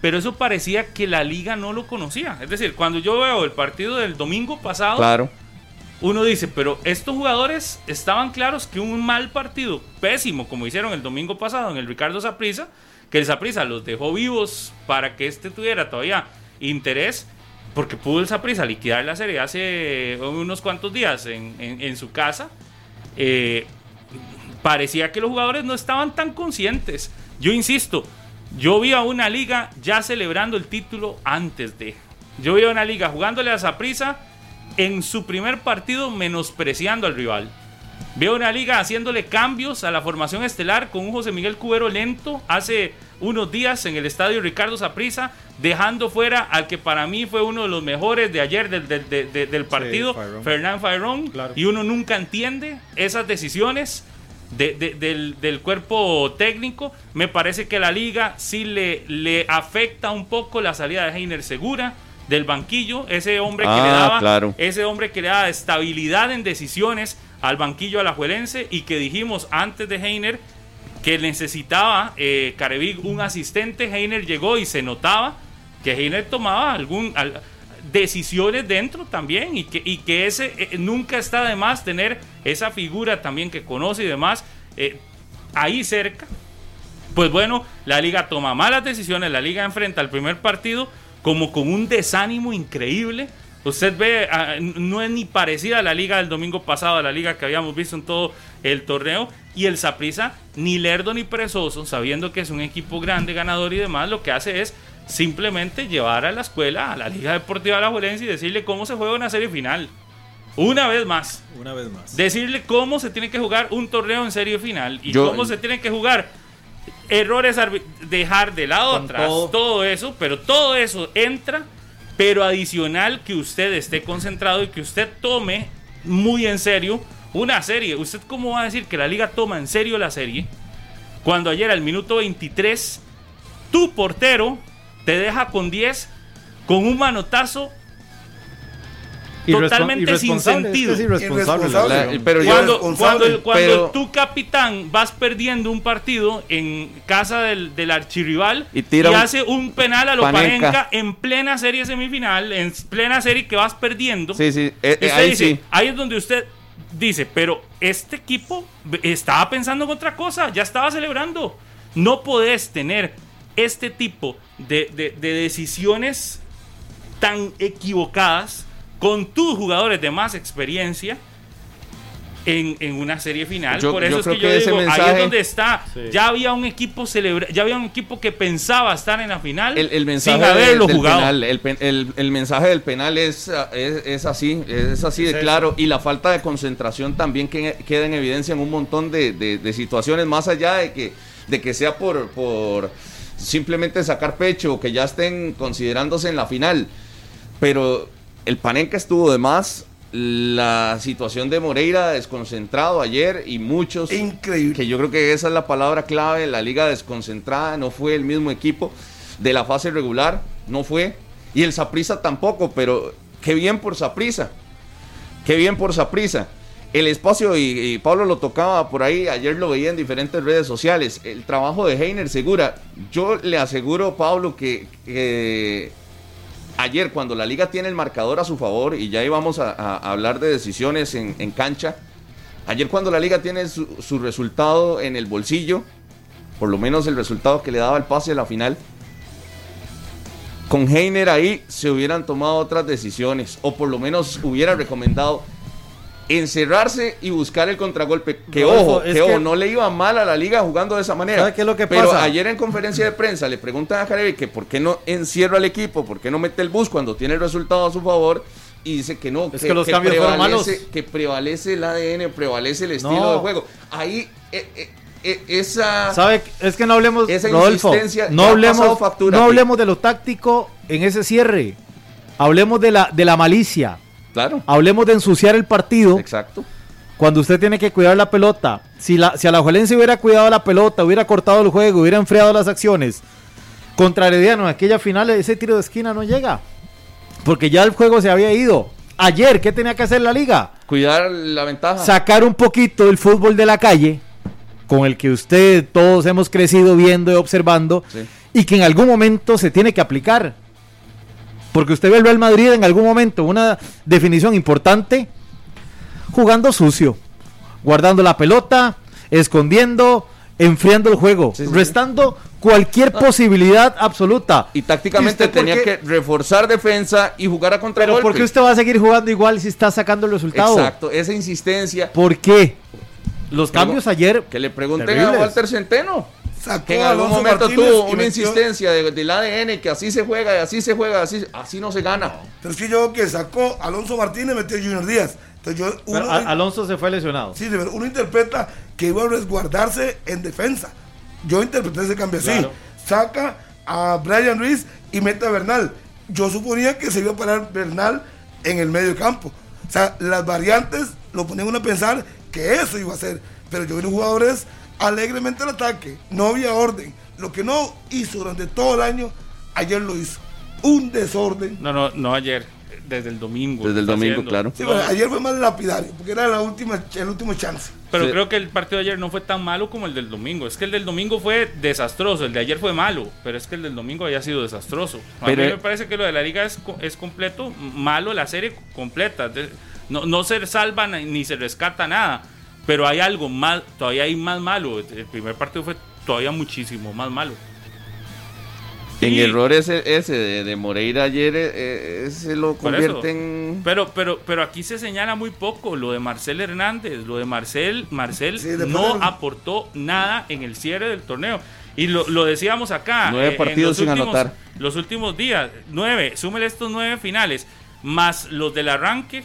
pero eso parecía que la liga no lo conocía. Es decir, cuando yo veo el partido del domingo pasado, Claro. uno dice, pero estos jugadores estaban claros que un mal partido, pésimo, como hicieron el domingo pasado en el Ricardo Saprissa, que el Saprissa los dejó vivos para que este tuviera todavía interés, porque pudo el Saprissa liquidar la serie hace unos cuantos días en, su casa. eh, parecía que los jugadores no estaban tan conscientes. Yo insisto, yo vi a una liga ya celebrando el título antes de. Yo vi a una liga jugándole a Saprissa en su primer partido menospreciando al rival. Veo una liga haciéndole cambios a la formación estelar con un José Miguel Cubero lento hace unos días en el estadio Ricardo Saprissa, dejando fuera al que para mí fue uno de los mejores de ayer del, del- de- de- del partido. Fernán Fairón. Claro. Y uno nunca entiende esas decisiones de- de- del, del cuerpo técnico. Me parece que la liga sí le, le afecta un poco la salida de Heiner Segura del banquillo, ese hombre que Ah, le daba claro. ese hombre que le da estabilidad en decisiones al banquillo alajuelense y que dijimos antes de Heiner que necesitaba eh, un asistente. Heiner llegó y se notaba que Heiner tomaba algún al- decisiones dentro también y que, y que ese eh, nunca está de más tener esa figura también que conoce y demás eh, ahí cerca. Pues bueno, la liga toma malas decisiones, la liga enfrenta el primer partido como con un desánimo increíble, Usted ve, ah, no es ni parecida a la liga del domingo pasado, a la liga que habíamos visto en todo el torneo. Y el Saprisa, ni lerdo ni perezoso, sabiendo que es un equipo grande, ganador y demás, lo que hace es simplemente llevar a la escuela, a la Liga Deportiva de la Juelense y decirle cómo se juega una serie final. Una vez más. Una vez más. Decirle cómo se tiene que jugar un torneo en serie final y Yo- cómo se tiene que jugar errores, dejar de lado atrás, todo. todo. eso, pero todo eso entra, pero adicional que usted esté concentrado y que usted tome muy en serio una serie. ¿Usted cómo va a decir que la liga toma en serio la serie? Cuando ayer al minuto 23, tu portero te deja con 10 con un manotazo totalmente sin irresponsable, es que sentido. es irresponsable, la pero yo- Cuando, cuando, cuando Pero- tu capitán vas perdiendo un partido en casa del, del archirrival Y tira un- hace un penal a lo Panenka. Panenka en plena serie semifinal, en plena serie que vas perdiendo. Sí, sí, eh, Y eh, usted ahí dice, sí. ahí es donde usted dice, pero este equipo estaba pensando en otra cosa, ya estaba celebrando. No podés tener este tipo de, de- de decisiones tan equivocadas con tus jugadores de más experiencia en, en una serie final. Yo- Por eso yo es que creo yo que ese digo, ahí es donde está. Sí. Ya había un equipo celebra ya había un equipo que pensaba estar en la final El, el mensaje sin haberlo del jugado. penal, el, el- el mensaje del penal es, ah, es, es así, es así de claro. Y la falta de concentración también que queda en evidencia en un montón de, de- de situaciones, más allá de que, de que sea por, por simplemente sacar pecho o que ya estén considerándose en la final. Pero el Panenka estuvo de más. La situación de Moreira desconcentrado ayer y muchos Increíble. que yo creo que esa es la palabra clave, la liga desconcentrada, no fue el mismo equipo de la fase regular, no fue, y el Saprisa tampoco, pero qué bien por Saprisa, qué bien por Saprisa. El espacio, y, y Pablo lo tocaba por ahí, ayer lo veía en diferentes redes sociales, el trabajo de Heiner Segura, yo le aseguro, Pablo, que, que ayer cuando la liga tiene el marcador a su favor, y ya íbamos a, a hablar de decisiones en, cancha, Ayer cuando la liga tiene su, su resultado en el bolsillo, por lo menos el resultado que le daba el pase a la final, con Heiner ahí se hubieran tomado otras decisiones, o por lo menos hubiera recomendado encerrarse y buscar el contragolpe. Que Rodolfo, ojo, es que, ojo, que- no le iba mal a la liga jugando de esa manera. ¿Sabe qué es lo que Pero pasa? ayer en conferencia de prensa le preguntan a Jarevi que por qué no encierra al equipo, por qué no mete el bus cuando tiene el resultado a su favor. Y dice que no, Es que los cambios fueron prevalece- malos. que prevalece el ADN, prevalece el estilo No. de juego. Ahí, eh, eh, eh, esa... ¿Sabe? Es que no hablemos, Esa Rodolfo, insistencia no hablemos, factura no hablemos de lo táctico en ese cierre. Hablemos de la, de la malicia. Claro, Hablemos de ensuciar el partido exacto. cuando usted tiene que cuidar la pelota. Si la, si Alajuelense hubiera cuidado la pelota, hubiera cortado el juego, hubiera enfriado las acciones. Contra Herediano en aquella final, ese tiro de esquina no llega. Porque ya el juego se había ido. Ayer, ¿qué tenía que hacer la liga? Cuidar la ventaja. sacar un poquito del fútbol de la calle, con el que usted todos hemos crecido viendo y observando, Sí. y que en algún momento se tiene que aplicar. Porque usted ve el Real Madrid en algún momento, una definición importante, jugando sucio, guardando la pelota, escondiendo, enfriando el juego, Sí, sí, sí. restando cualquier posibilidad absoluta. Y tácticamente ¿Y usted por tenía que reforzar defensa y jugar a Pero contragolpe. ¿por qué usted va a seguir jugando igual si está sacando el resultado? Exacto, esa insistencia. ¿Por qué? Los cambios ayer Que le pregunten Terribles. a Walter Centeno. Sacó Que en a algún Alonso momento Martínez tuvo una metió- insistencia de- del ADN que así se juega, y así se juega, así, así no se gana. Pero es que yo que sacó Alonso Martínez metió a Junior Díaz. Entonces yo, Pero uno, Al- Alonso se fue lesionado. sí, de verdad, uno interpreta que iba a resguardarse en defensa. Yo interpreté ese cambio así. Claro. Saca a Brian Ruiz y mete a Bernal. Yo suponía que se iba a parar Bernal en el medio campo. O sea, las variantes lo ponían uno a pensar que eso iba a ser. Pero yo vi los jugadores alegremente al ataque. No había orden. Lo que no hizo durante todo el año, ayer lo hizo. Un desorden. No, no, no ayer, desde el domingo. Desde el domingo, haciendo. claro. Sí, ayer fue más lapidario, porque era la última, el último chance. Pero Sí. creo que el partido de ayer no fue tan malo como el del domingo. Es que el del domingo fue desastroso. El de ayer fue malo, pero es que el del domingo había sido desastroso. A Pero- mí me parece que lo de la liga es, co- es completo, malo la serie completa. No, no se salva ni se rescata nada. Pero hay algo más, todavía hay más malo. El primer partido fue todavía muchísimo más malo. En Y- error ese, ese de, de Moreira ayer, eh, eh, ese lo convierte en... Pero, pero, pero aquí se señala muy poco lo de Marcel Hernández. Lo de Marcel, Marcel Sí, de no aportó nada en el cierre del torneo. Y lo, lo decíamos acá. Nueve eh, partidos los sin últimos- anotar. Los últimos días, nueve. Súmele estos nueve finales, más los del arranque.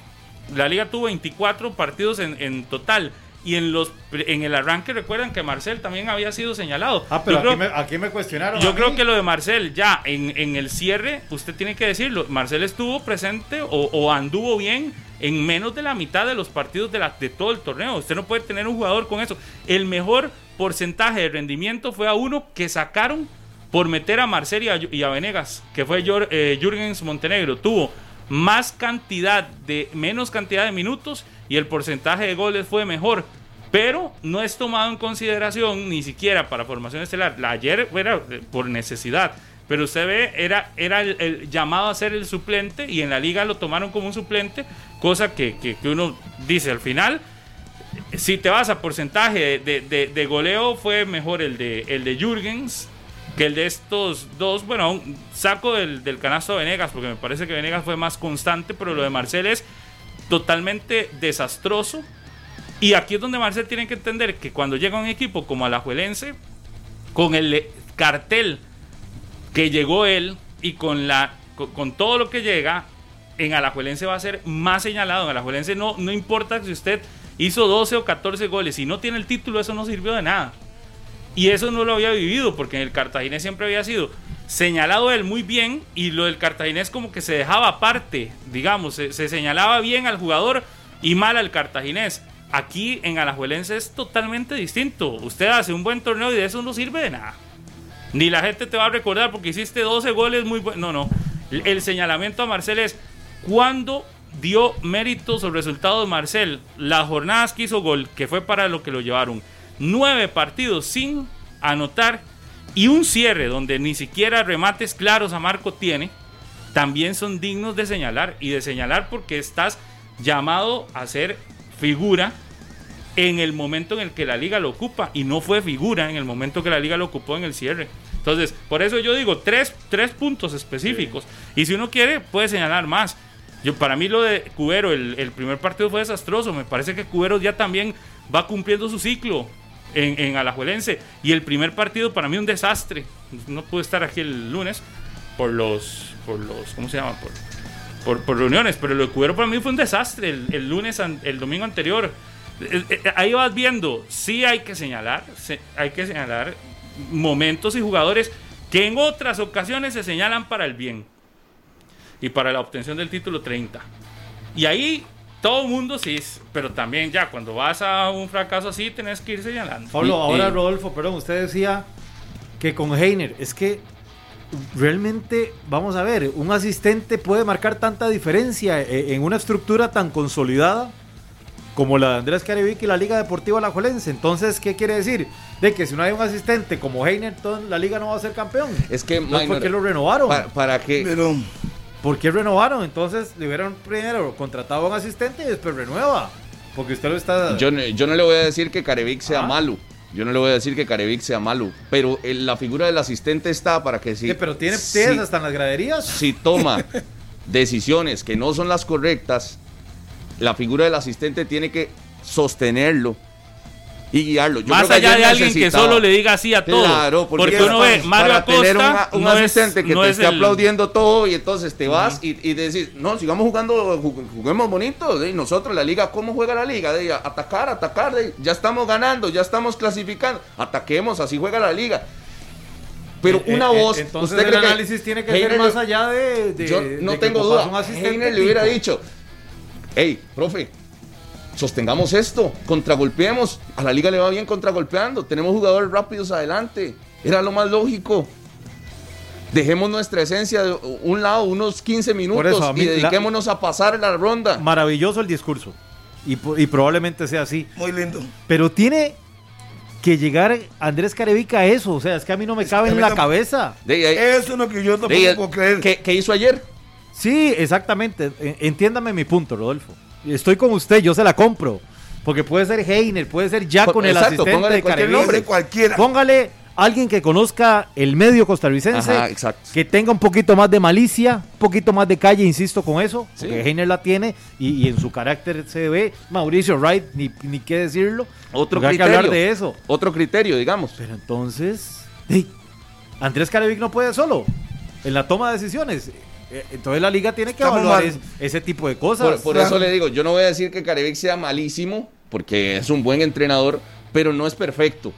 La liga tuvo 24 partidos en, en total. Y en los en el arranque recuerdan que Marcel también había sido señalado. Ah, pero Yo aquí creo- me, aquí me cuestionaron. yo creo que lo de Marcel, ya en, en el cierre, usted tiene que decirlo. Marcel estuvo presente o, o anduvo bien en menos de la mitad de los partidos de, la, de todo el torneo. Usted no puede tener un jugador con eso. El mejor porcentaje de rendimiento fue a uno que sacaron por meter a Marcel y a, y a Venegas, que fue eh, Jürgens Montenegro. Tuvo más cantidad de, menos cantidad de minutos y el porcentaje de goles fue mejor. Pero no es tomado en consideración ni siquiera para formación estelar. La ayer era eh, por necesidad. Pero usted ve, era, era el, llamado a ser el suplente y en la liga lo tomaron como un suplente, cosa que, que- uno dice al final. Si te vas a porcentaje de, de- goleo, fue mejor el de, el de Jürgens que el de estos dos. Bueno, saco del, del canasto de Venegas, porque me parece que Venegas fue más constante, pero lo de Marcel es totalmente desastroso. Y aquí es donde Marcel tiene que entender que cuando llega un equipo como Alajuelense, con el cartel que llegó él y con, la, con, todo lo que llega, en Alajuelense va a ser más señalado. En Alajuelense no, no importa si usted hizo 12 o 14 goles, si no tiene el título, eso no sirvió de nada. Y eso no lo había vivido, porque en el cartaginés siempre había sido señalado él muy bien y lo del cartaginés como que se dejaba aparte, digamos, se, se señalaba bien al jugador y mal al cartaginés. Aquí en Alajuelense es totalmente distinto. Usted hace un buen torneo y de eso no sirve de nada. Ni la gente te va a recordar porque hiciste 12 goles muy buenos. No, no. El, el señalamiento a Marcel es cuando dio méritos o resultados Marcel. Las jornadas que hizo gol, que fue para lo que lo llevaron. Nueve partidos sin anotar y un cierre donde ni siquiera remates claros a Marco tiene. También son dignos de señalar. Y de señalar porque estás llamado a ser figura en el momento en el que la liga lo ocupa y no fue figura en el momento que la liga lo ocupó en el cierre. Entonces, por eso yo digo tres, tres puntos específicos. Y si uno quiere, puede señalar más. Yo, para mí lo de Cubero, el, el primer partido fue desastroso. Me parece que Cubero ya también va cumpliendo su ciclo en, en Alajuelense. Y el primer partido para mí un desastre. No pude estar aquí el lunes por los, por los, ¿cómo se llama? Por, por, reuniones, pero lo de Cubero para mí fue un desastre el, el lunes, el domingo anterior. Eh, eh, Ahí vas viendo, sí hay que señalar, se- hay que señalar momentos y jugadores que en otras ocasiones se señalan para el bien y para la obtención del título 30. Y ahí todo el mundo sí, pero también ya cuando vas a un fracaso así tenés que ir señalando. Pablo, ahora y- Rodolfo, perdón, usted decía que con Heiner, es que realmente, vamos a ver, un asistente puede marcar tanta diferencia eh, en una estructura tan consolidada como la de Andrés Carevic y la Liga Deportiva Alajuelense. Entonces, ¿qué quiere decir? De que si no hay un asistente como Heiner, entonces la liga no va a ser campeón. Es que, ¿por minor, qué lo renovaron? para, para que... Pero ¿Por qué renovaron? Entonces, le hubieran primero contratado a un asistente y después renueva. Porque usted lo está... Yo, no- yo no le voy a decir que Carevic sea Ah. malo. Yo no le voy a decir que Carevic sea malo. Pero el- la figura del asistente está para que si... Eh, pero tiene si- hasta en las graderías. si toma decisiones que no son las correctas, la figura del asistente tiene que sostenerlo y guiarlo. Yo Más creo que allá de alguien que solo le diga así a todo. Claro, porque, es uno ve para- Mario tener Acosta, una- un no es- asistente que no te es esté el- aplaudiendo todo y entonces te vas y, y decís, no, sigamos jugando, ju- juguemos bonito. Y nosotros, la liga, ¿cómo juega la liga? De, atacar, atacar, de, ya estamos ganando, ya estamos clasificando. Ataquemos, así juega la liga. Pero Eh, una eh, voz. Entonces ¿usted el cree que análisis tiene que Heiner ser más allá de. de- yo no que tengo duda. un asistente Heiner le hubiera dicho, hey, profe, sostengamos esto, contragolpeemos. A la liga le va bien contragolpeando. Tenemos jugadores rápidos adelante. Era lo más lógico. Dejemos nuestra esencia de un lado unos 15 minutos eso, a mí y la- dediquémonos a pasar la ronda. Maravilloso el discurso. Y, probablemente sea así. muy lindo. Pero tiene que llegar Andrés Carevica a eso. O sea, es que a mí no me cabe en la tampoco. cabeza. De Eso es lo que yo tampoco de puedo creer. ¿qué, qué hizo ayer? Sí, exactamente. E- Entiéndame mi punto, Rodolfo. Estoy con usted, yo se la compro. Porque puede ser Heiner, puede ser ya con el asistente póngale de cualquier nombre. Cualquiera. Póngale alguien que conozca el medio costarricense, Ajá, que tenga un poquito más de malicia, un poquito más de calle, insisto con eso, Sí. porque Heiner la tiene y, y en su carácter se ve. Mauricio Wright, ni, ni qué decirlo. Otro porque hay que criterio. hablar de eso. Otro criterio, digamos. Pero entonces, Andrés Carevic no puede solo en la toma de decisiones. Eh, Entonces la liga tiene que Estamos evaluar es- ese tipo de cosas. Por, por eso le digo, yo no voy a decir que Carevic sea malísimo, porque es un buen entrenador, pero no es perfecto.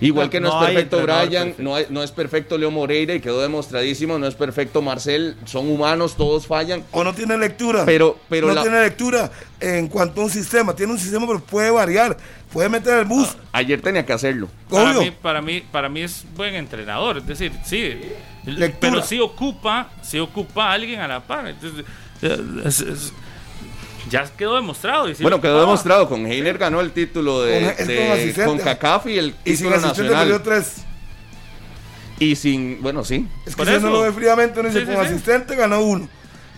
Igual que no, no es perfecto Brian, perfecto. No, hay- no es perfecto Leo Moreira y quedó demostradísimo, no es perfecto Marcel, son humanos, todos fallan. O no tiene lectura. Pero- pero no la- tiene lectura en cuanto a un sistema. Tiene un sistema, pero puede variar. Puede meter el bus. Ayer tenía que hacerlo. Para mí, para mí, para mí es buen entrenador, es decir, sí, Lectura. pero sí ocupa, sí ocupa a alguien a la par. Entonces, es- es- ya quedó demostrado. y sí Bueno, quedó demostrado, con Heiner ganó el título de, Con- de- con asistente. con CACAF y el Y sin título asistente perdió nacional. tres. Y sin, bueno, sí. Es que Por si uno eso. lo ve fríamente, uno dice, Sí, con sí. asistente ganó uno.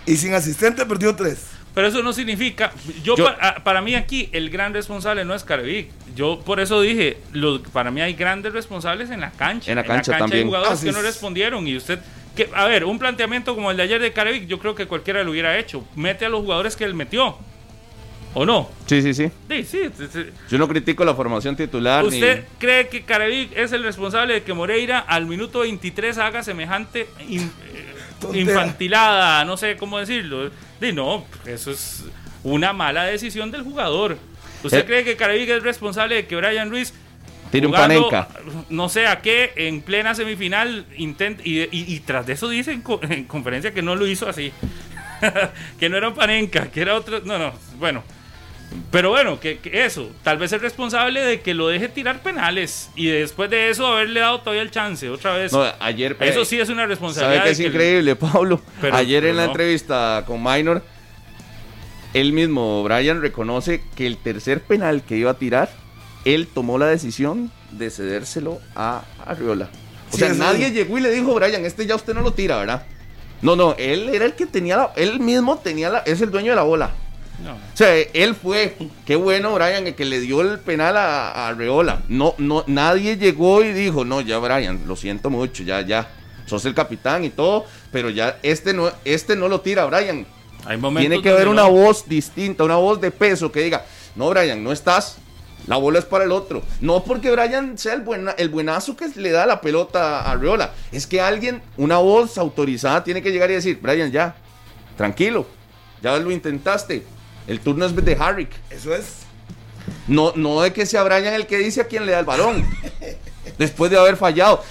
Y sin asistente perdió tres. Pero eso no significa. Yo, Yo- pa- a- para mí aquí el gran responsable no es Carevic. Yo por eso dije, los, para mí hay grandes responsables en la cancha. En la cancha también. hay jugadores Así que no es. respondieron y usted. Que, a ver, un planteamiento como el de ayer de Carevic, yo creo que cualquiera lo hubiera hecho. Mete a los jugadores que él metió. ¿O no? Sí, sí, sí. Sí, sí. sí, sí. Yo no critico la formación titular. ni- ¿Usted cree que Carevic es el responsable de que Moreira al minuto 23 haga semejante in- Tontera. infantilada? No sé cómo decirlo. Di, no, eso es una mala decisión del jugador. ¿Usted Eh. cree que Carevic es responsable de que Brian Ruiz Tire un panenca. no sé a qué en plena semifinal intenta y, y- y tras de eso dice en, co- en conferencia que no lo hizo así que no era un panenca que era otro no no bueno pero bueno, que, que eso, tal vez es responsable de que lo deje tirar penales y después de eso haberle dado todavía el chance otra vez. No, ayer. eso sí es una responsabilidad. ¿Sabe es que el- increíble, Pablo? Pero- Ayer pero en la no. entrevista con Minor, él mismo, Brian, reconoce que el tercer penal que iba a tirar, él tomó la decisión de cedérselo a Arriola. O Sí, sea, nadie es. llegó y le dijo, Brian, este ya usted no lo tira, ¿verdad? No, no, él era el que tenía la, él mismo tenía la, es el dueño de la bola. No. O sea, él fue, qué bueno, Brian, el que le dio el penal a, Arreola. No, no, nadie llegó y dijo, no, ya, Brian, lo siento mucho, ya, ya. Sos el capitán y todo, pero ya este no, este no lo tira, Brian. Hay Tiene que haber una no. voz distinta, una voz de peso que diga, no, Brian, no estás. La bola es para el otro. No porque Brian sea el, buena, el buenazo que le da la pelota a Arreola. Es que alguien, una voz autorizada, tiene que llegar y decir, Brian, ya, tranquilo, ya lo intentaste. El turno es de Harrick. Eso es. No, no de que sea Brian el que dice a quién le da el balón. Después de haber fallado.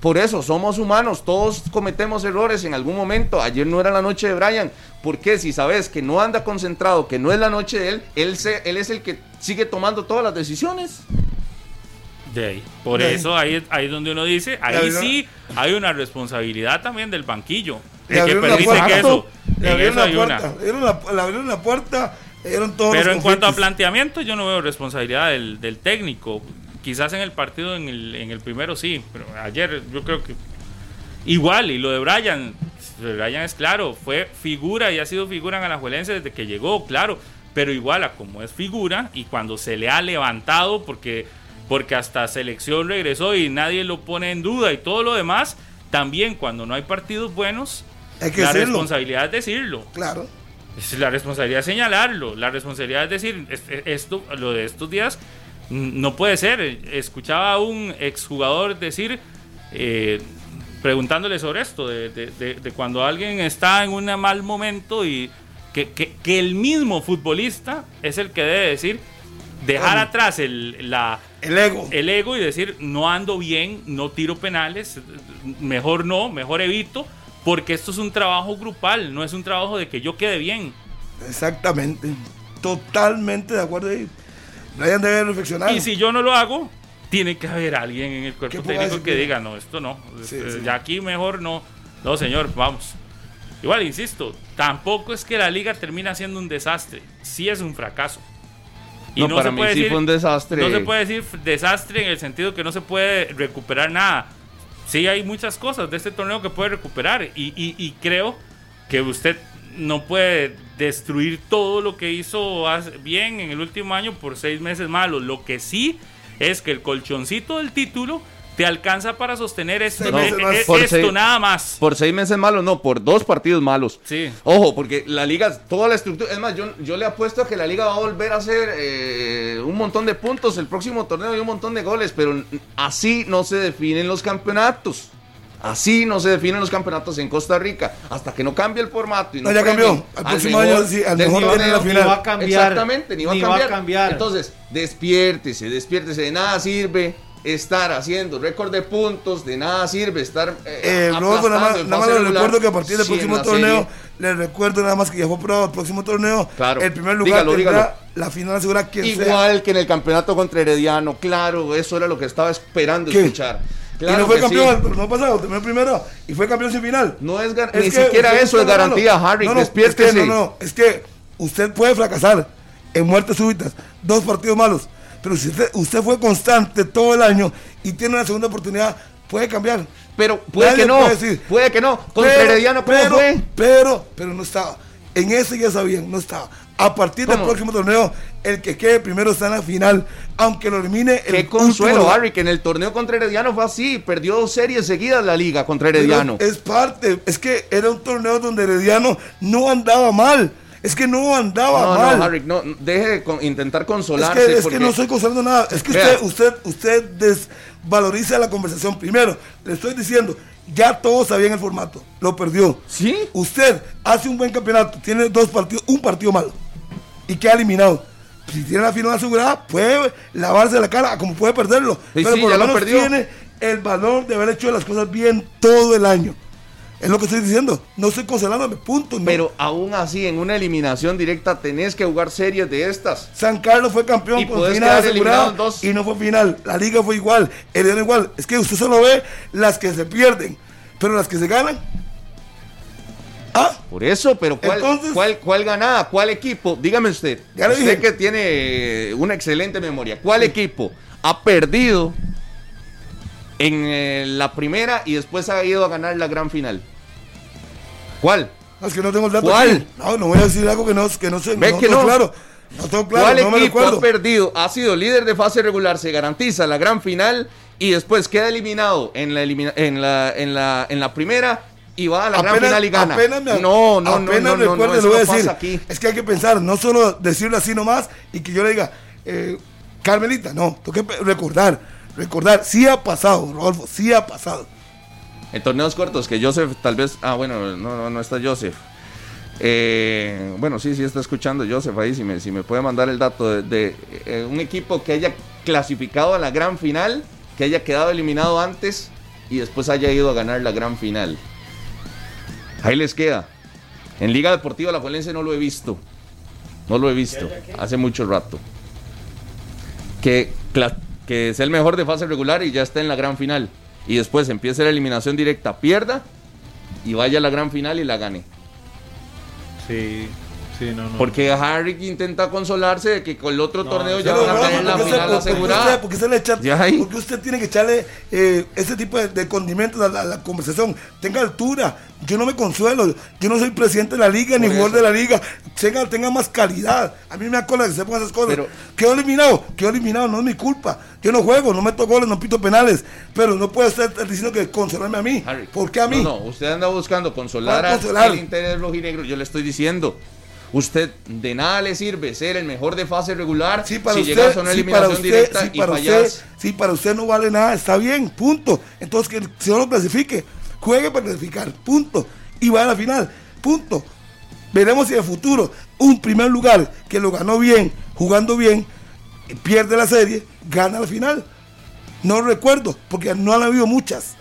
Por eso, somos humanos, todos cometemos errores en algún momento. Ayer no era la noche de Brian. ¿Por qué? Si sabes que no anda concentrado, que no es la noche de él, él, se, él es el que sigue tomando todas las decisiones. De ahí. Por De ahí. eso ahí, ahí es donde uno dice, ahí sí hay una responsabilidad también del banquillo. De que permite que eso. Le abrieron la puerta. Abrieron la, le abrieron la puerta. dieron todos Pero en cuanto a planteamiento, yo no veo responsabilidad del, del técnico. Quizás en el partido, en el, en el primero sí, pero ayer yo creo que igual. Y lo de Brian, Brian es claro, fue figura y ha sido figura en Alajuelense desde que llegó, claro. Pero igual a como es figura y cuando se le ha levantado, porque, porque hasta selección regresó y nadie lo pone en duda y todo lo demás, también cuando no hay partidos buenos, Hay que la decirlo. responsabilidad es decirlo. Claro. Es la responsabilidad es señalarlo. La responsabilidad es decir, es- es- esto, lo de estos días no puede ser. Escuchaba a un exjugador decir, eh, preguntándole sobre esto, de, de- de- de cuando alguien está en un mal momento y que, que- que el mismo futbolista es el que debe decir, dejar Hombre. atrás el, la, El ego. el ego y decir, no ando bien, no tiro penales, mejor no, mejor evito, porque esto es un trabajo grupal, no es un trabajo de que yo quede bien. Exactamente. Totalmente de acuerdo ahí. Brian debe reflexionar. Y si yo no lo hago, tiene que haber alguien en el cuerpo técnico que diga, no, esto no, Sí, este, sí. ya aquí mejor no, no señor, vamos. Igual, insisto, tampoco es que la liga termina siendo un desastre, sí es un fracaso. Y No, no, para se mí puede sí decir, fue un desastre. No se puede decir desastre en el sentido que no se puede recuperar nada. Sí hay muchas cosas de este torneo que puede recuperar y, y- creo que usted no puede destruir todo lo que hizo bien en el último año por seis meses malos. Lo que sí es que el colchoncito del título te alcanza para sostener esto, eh, eh, Por esto seis- nada más. Por seis meses malos, no, por dos partidos malos. Sí. Ojo, porque la liga, toda la estructura, es más, yo, yo le apuesto a que la liga va a volver a hacer eh, un montón de puntos el próximo torneo y un montón de goles, pero así no se definen los campeonatos. Así no se definen los campeonatos en Costa Rica, hasta que no cambie el formato. Y no, No, ya cambió. Al próximo mejor año, sí, al mejor torneo. tiene la final. Ni va a cambiar. Exactamente, ni va, Ni a, va a cambiar. cambiar. Entonces, despiértese, despiértese. De nada sirve estar haciendo récord de puntos, de nada sirve estar. eh, Eh, Rodolfo, nada más, nada más regular. recuerdo que a partir del Sí, próximo torneo, les recuerdo nada más que ya fue aprobado el próximo torneo. Claro. El primer lugar Dígalo, tendrá dígalo. la final asegura sea. Igual que en el campeonato contra Herediano, claro, eso era lo que estaba esperando ¿Qué? escuchar. y Claro no fue que campeón sí. el torneo pasado, terminó primero y fue campeón sin final. No es, Es ni que siquiera eso es garantía, Harry. No, no, despiértese. Es que, no, no, es que usted puede fracasar en muertes súbitas, dos partidos malos, pero si usted, usted fue constante todo el año y tiene una segunda oportunidad, puede cambiar. Pero puede Nadie que no, puede decir. puede que no. Contra Pero- Herediano, ¿cómo pero, fue? Pero, pero no estaba. En ese ya sabían, no estaba. A partir del próximo torneo, el que quede primero está en la final, aunque lo elimine el Qué último consuelo, lugar. Harry, que en el torneo contra Herediano fue así. Perdió dos series seguidas la liga contra Herediano. Pero Es parte, es que era un torneo donde Herediano no andaba mal. Es que no andaba No, mal. no, Harry, no, deje de con- intentar es consolarse. que, es porque- que no estoy consolando nada. Es que Vea. usted, usted, usted desvaloriza la conversación. Primero, le estoy diciendo, ya todos sabían el formato. Lo perdió. ¿Sí? Usted hace un buen campeonato, tiene dos partidos, un partido malo y queda eliminado. Si tiene la final asegurada, puede lavarse la cara como puede perderlo. Sí, pero sí, por lo menos tiene el valor de haber hecho las cosas bien todo el año. Es lo que estoy diciendo. No estoy consolándome, punto. no. Pero aún así, en una eliminación directa, tenés que jugar series de estas. San Carlos fue campeón Y con final en dos. y no fue final. La liga fue igual, Herediano igual. Es que usted solo ve las que se pierden, pero las que se ganan. Ah, Por eso, pero ¿cuál, Entonces- cuál, cuál ganaba? ¿Cuál equipo? Dígame usted. Ya usted dije. que tiene una excelente memoria. ¿Cuál equipo ha perdido en eh, la primera y después ha ido a ganar la gran final? ¿Cuál? no, es que no tengo el dato. ¿Cuál? aquí. No, no voy a decir algo que no, que no sé. Ve no que tengo no. claro. No tengo claro, ¿Cuál no equipo ha perdido? Ha sido líder de fase regular, se garantiza la gran final y después queda eliminado en la, elimina- en la, en la, en la primera y va a la gran final y gana. apenas me- no, no, no, apenas no, no, no, recuerdo, eso le voy a no decir. aquí. Es que hay que pensar, no solo decirlo así nomás y que yo le diga, eh, Carmelita, no, tengo que recordar, recordar, sí ha pasado, Rodolfo, sí ha pasado. En torneos cortos, que Joseph tal vez. Ah, bueno, no, no, no está Joseph. Eh, bueno, sí, sí está escuchando Joseph ahí. Si me, si me puede mandar el dato de, de, eh, un equipo que haya clasificado a la gran final, que haya quedado eliminado antes y después haya ido a ganar la gran final. Ahí les queda. En Liga Deportiva La Juelense no lo he visto. No lo he visto. Hace mucho rato. Que, que sea el mejor de fase regular y ya está en la gran final. Y después empiece la eliminación directa, pierda y vaya a la gran final y la gane. Sí, sí, no, no. Porque Harry intenta consolarse de que con el otro No, torneo ya van a tener la ¿por qué se- final por- por qué asegurada. usted- por qué se le echa- Ya ahí. por qué usted tiene que echarle eh, ese tipo de, de condimentos a la, a la conversación? Tenga altura. Yo no me consuelo. Yo no soy presidente de la liga ni jugador de la liga. Tenga, tenga más calidad. A mí me da cola que se pongan esas cosas. Pero- quedó eliminado. Quedó eliminado. No es mi culpa. Yo no juego, no meto goles, no pito penales. Pero no puede estar diciendo que consolarme a mí. Harry, ¿Por qué a mí? No, no, usted anda buscando consolar ¿Cuál al consolar? al interés rojinegro. Yo le estoy diciendo. Usted de nada le sirve ser el mejor de fase regular Sí, para si usted, llegas a una sí, eliminación usted, directa sí, y para fallas. usted, sí, para usted no vale nada, está bien, punto. Entonces que el señor lo clasifique, juegue para clasificar, punto. Y va a la final, punto. Veremos si en el futuro un primer lugar que lo ganó bien, jugando bien, pierde la serie, gana la final. No recuerdo, porque no han habido muchas.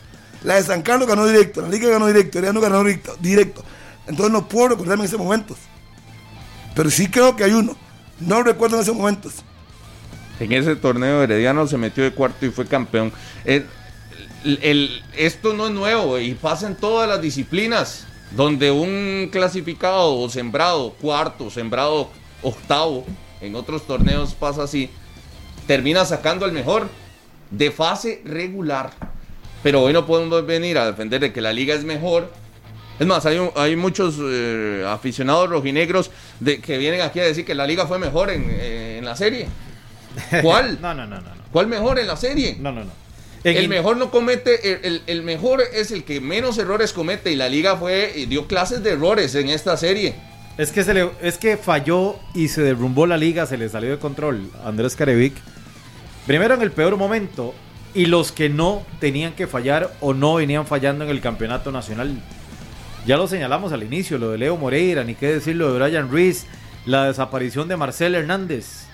La de San Carlos ganó directo, la Liga ganó directo, el no ganó directo, directo. Entonces no puedo recordarme en ese momento. Pero sí creo que hay uno. No recuerdo en esos momentos. En ese torneo Herediano se metió de cuarto y fue campeón. El- el- esto no es nuevo y pasa en todas las disciplinas. Donde un clasificado o sembrado cuarto, sembrado octavo, en otros torneos pasa así, termina sacando al mejor de fase regular. Pero hoy no podemos venir a defender de que la liga es mejor. Es más, hay, un- hay muchos eh, aficionados rojinegros de, que vienen aquí a decir que la liga fue mejor en, eh, en la serie. ¿Cuál? No, no, no, no. no. ¿Cuál mejor en la serie? No, no, no. En el mejor no comete, el, el- el mejor es el que menos errores comete y la liga fue y dio clases de errores en esta serie. Es que, se le, es que falló y se derrumbó la liga, se le salió de control Andrés Carevic. Primero en el peor momento y los que no tenían que fallar o no venían fallando en el campeonato nacional. Ya lo señalamos al inicio, lo de Leo Moreira, ni qué decir lo de Brian Ruiz, la desaparición de Marcel Hernández,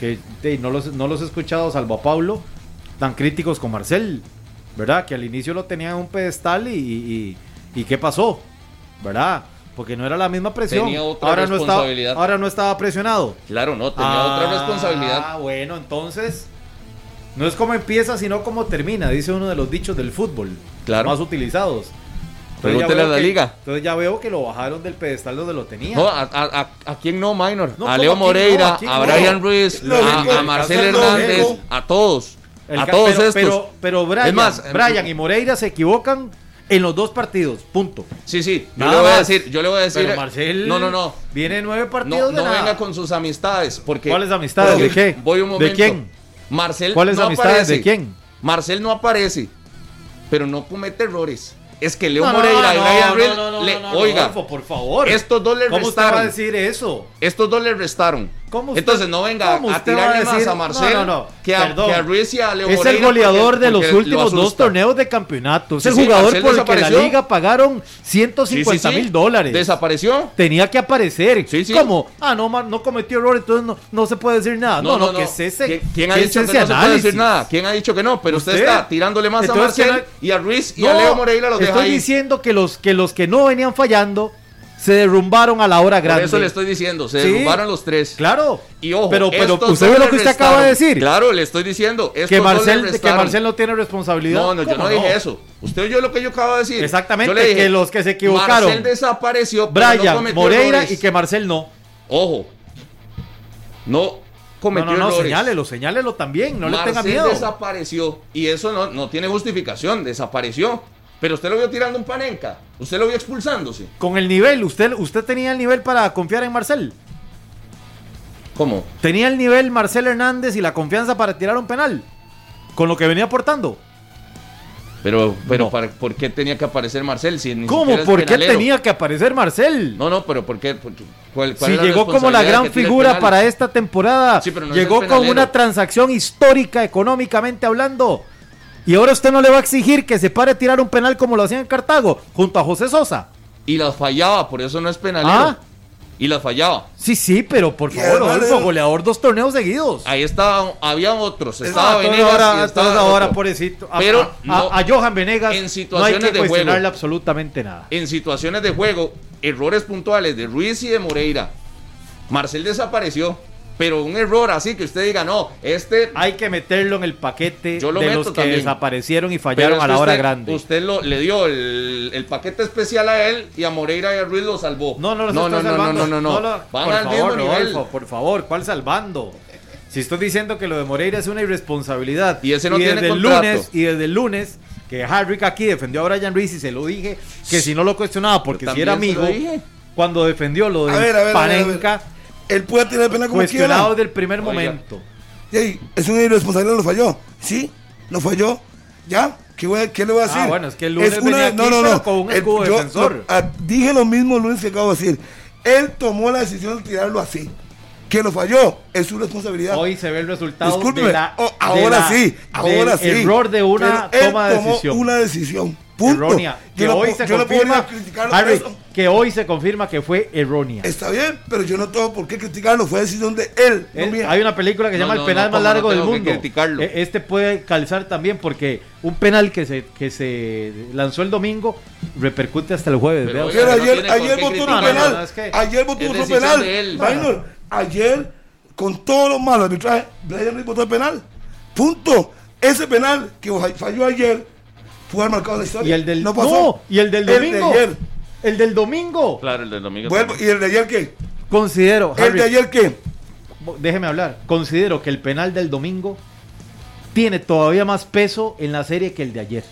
que no, los, no los he escuchado salvo a Pablo, tan críticos con Marcel, ¿verdad? Que al inicio lo tenían en un pedestal y, y, ¿qué pasó? ¿Verdad? Porque no era la misma presión. Tenía otra ahora, no estaba, responsabilidad. ahora no estaba presionado. Claro, no, tenía otra responsabilidad. Ah, bueno, entonces no es como empieza, sino como termina, dice uno de los dichos del fútbol Claro. más utilizados. Pregúntele a la que- liga. Entonces ya veo que lo bajaron del pedestal donde lo tenía. No, a, a, a- ¿a quién no, Minor? No, a ¿cómo Leo no? Moreira, ¿A? Brian Ruiz, a, Marcel Hernández, a todos. El a todos pero, estos. Pero, pero Brian, Es más, Brian y Moreira se equivocan en los dos partidos. Punto. Sí, sí, yo Nada le voy a decir, yo le voy a decir. Pero Marcel no, no, no. viene nueve partidos no de nada. venga con sus amistades, porque ¿Cuáles amistades? ¿De qué? Voy un momento. ¿De quién? Marcel ¿Cuáles no amistades? aparece. ¿De quién? Marcel no aparece, pero no comete errores. Es que Leo No, Moreira y no, Brian no, Ruiz no, no, le- no, no, oiga, Rodolfo, por favor. estos dos le ¿Cómo usted va a restaron. decir eso? Estos dos le restaron. ¿Cómo usted- Entonces no venga cómo a va a tirarle más decir? a Marcel No, no, no. Que, a, que a Ruiz y a Leo Es el goleador porque- de los lo últimos dos torneos de campeonato. Es Sí, el jugador por el que la liga pagaron Sí, sí, 150 sí. mil dólares. Desapareció. Tenía que aparecer. Sí, sí. ¿Cómo? Ah, no, no cometió error, entonces no, se puede decir nada. No, no, que es ese. ¿Qui- ¿Quién ha dicho que no se puede decir nada? ¿Quién ha dicho que no? Pero usted, ¿Usted? está tirándole más Entonces, a Marcel ¿quién y a Ruiz y a Leo Moreira los deja Estoy diciendo que los que no venían fallando se derrumbaron a la hora Por grande. eso le estoy diciendo, se Sí. derrumbaron los tres. Claro. Y ojo, pero, usted ve lo que usted restaron. acaba de decir. Claro, le estoy diciendo. que, Marcel, que restaron. Marcel no tiene responsabilidad. No, no, yo ¿Cómo no dije eso. Usted oyó lo que yo acabo de decir. Exactamente, dije, que los que se equivocaron. Marcel desapareció. Brian, no Moreira errores. y que Marcel no. Ojo. No No, cometió no, no, errores. señálelo, señálelo también, no le tenga miedo. desapareció y eso no, no tiene justificación, desapareció. Pero usted lo vio tirando un panenca, usted lo vio expulsándose. Con el nivel, usted, usted tenía el nivel para confiar en Marcel. ¿Cómo? Tenía el nivel Marcel Hernández y la confianza para tirar un penal. Con lo que venía aportando. Pero, pero No. para- ¿por qué tenía que aparecer Marcel? Si ni ¿Cómo? ¿Por qué tenía que aparecer Marcel? No, no, pero ¿por qué? ¿Por qué? ¿Cuál, cuál Si la llegó como la gran figura para esta temporada. Sí, pero no es llegó con una transacción histórica económicamente hablando. Y ahora usted no le va a exigir que se pare a tirar un penal como lo hacía en Cartago, junto a José Sosa. Y las fallaba, por eso no es penalero. Ah. Y las fallaba. Sí, sí, pero por favor, goleador dos torneos seguidos. Ahí estaba, había otros. Estaba Venegas ahora, estaba ahora, otro. pobrecito. A, Pero a- no- a Johan Venegas en no situaciones hay que de juego. absolutamente nada. En situaciones de juego, errores puntuales de Ruiz y de Moreira. Marcel desapareció. Pero un error así que usted diga, no, este Hay que meterlo en el paquete Yo lo de meto los que también. desaparecieron y fallaron es a la hora usted, grande. Usted lo, le dio el, el paquete especial a él y a Moreira y a Ruiz lo salvó. No, no, los no, no, no, no, no, no. lo- Van por al favor, mismo nivel. Rodolfo, por favor, ¿cuál salvando? Si estoy diciendo que lo de Moreira es una irresponsabilidad. Y ese no tiene desde el contrato. lunes Y desde el lunes, que Harrick aquí defendió a Brian Ruiz y se lo dije, que si no lo cuestionaba porque si era amigo, cuando defendió lo de A ver, a ver, a ver, a ver. Él puede tirar el penal como cuestionado quiera. desde el primer Oiga. momento. Ey, es una irresponsabilidad, lo falló. ¿Sí? ¿Lo falló? ¿Ya? ¿Qué, voy a- qué le voy a decir? Ah, bueno, es que el lunes venía aquí, pero con un El- escudo yo- defensor. yo, ah, dije lo mismo el lunes que acabo de decir. Él tomó la decisión de tirarlo así. Que lo falló, es su responsabilidad. Hoy se ve el resultado Discúlpeme, de la, oh, de ahora la- sí, ahora del sí. error de una Pero él toma de decisión. una decisión. Punto. errónea. Que Yo no hoy puedo- se yo no confirma, a Harry, eso. Que hoy se confirma que fue errónea. Está bien, pero yo no tengo por qué criticarlo. Fue decisión de él. no Él- mía. hay una película que se No, llama no, El penal no, más largo del mundo. criticarlo. E- Este puede calzar también porque un penal que se, que se lanzó el domingo repercute hasta el jueves. Pero. Pero ayer, ayer votó otro penal. Es que ayer votó decisión penal. de él. Minor, ayer, con todo lo malo arbitraje, Brian Ruiz votó el penal. Punto. Ese penal que falló ayer fue marcado la historia. y el del no pasó. no, y el del El de domingo. ayer. El del domingo. Claro, el del domingo. Vuelvo. ¿Y el de ayer qué? Considero, ¿El Harry, de ayer qué? déjeme hablar. Considero que el penal del domingo tiene todavía más peso en la serie que el de ayer.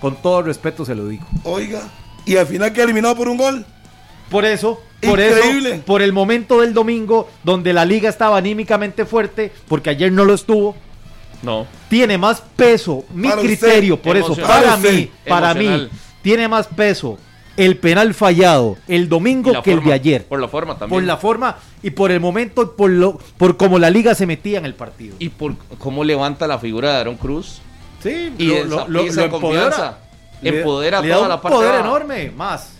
Con todo respeto se lo digo. Oiga. Y al final queda eliminado por un gol. Por eso, por Increíble. eso, por el momento del domingo donde la liga estaba anímicamente fuerte, porque ayer no lo estuvo, No. tiene más peso, mi Para usted, criterio, por eso, para Para mí, para mí, tiene más peso el penal fallado el domingo que el de ayer. Por la forma también. Por la forma y por el momento por lo por cómo la liga se metía en el partido. Y por cómo levanta la figura de Aaron Cruz. sí, y esa- y esa confianza. Empodera le da toda un la parte poder baja. enorme, más.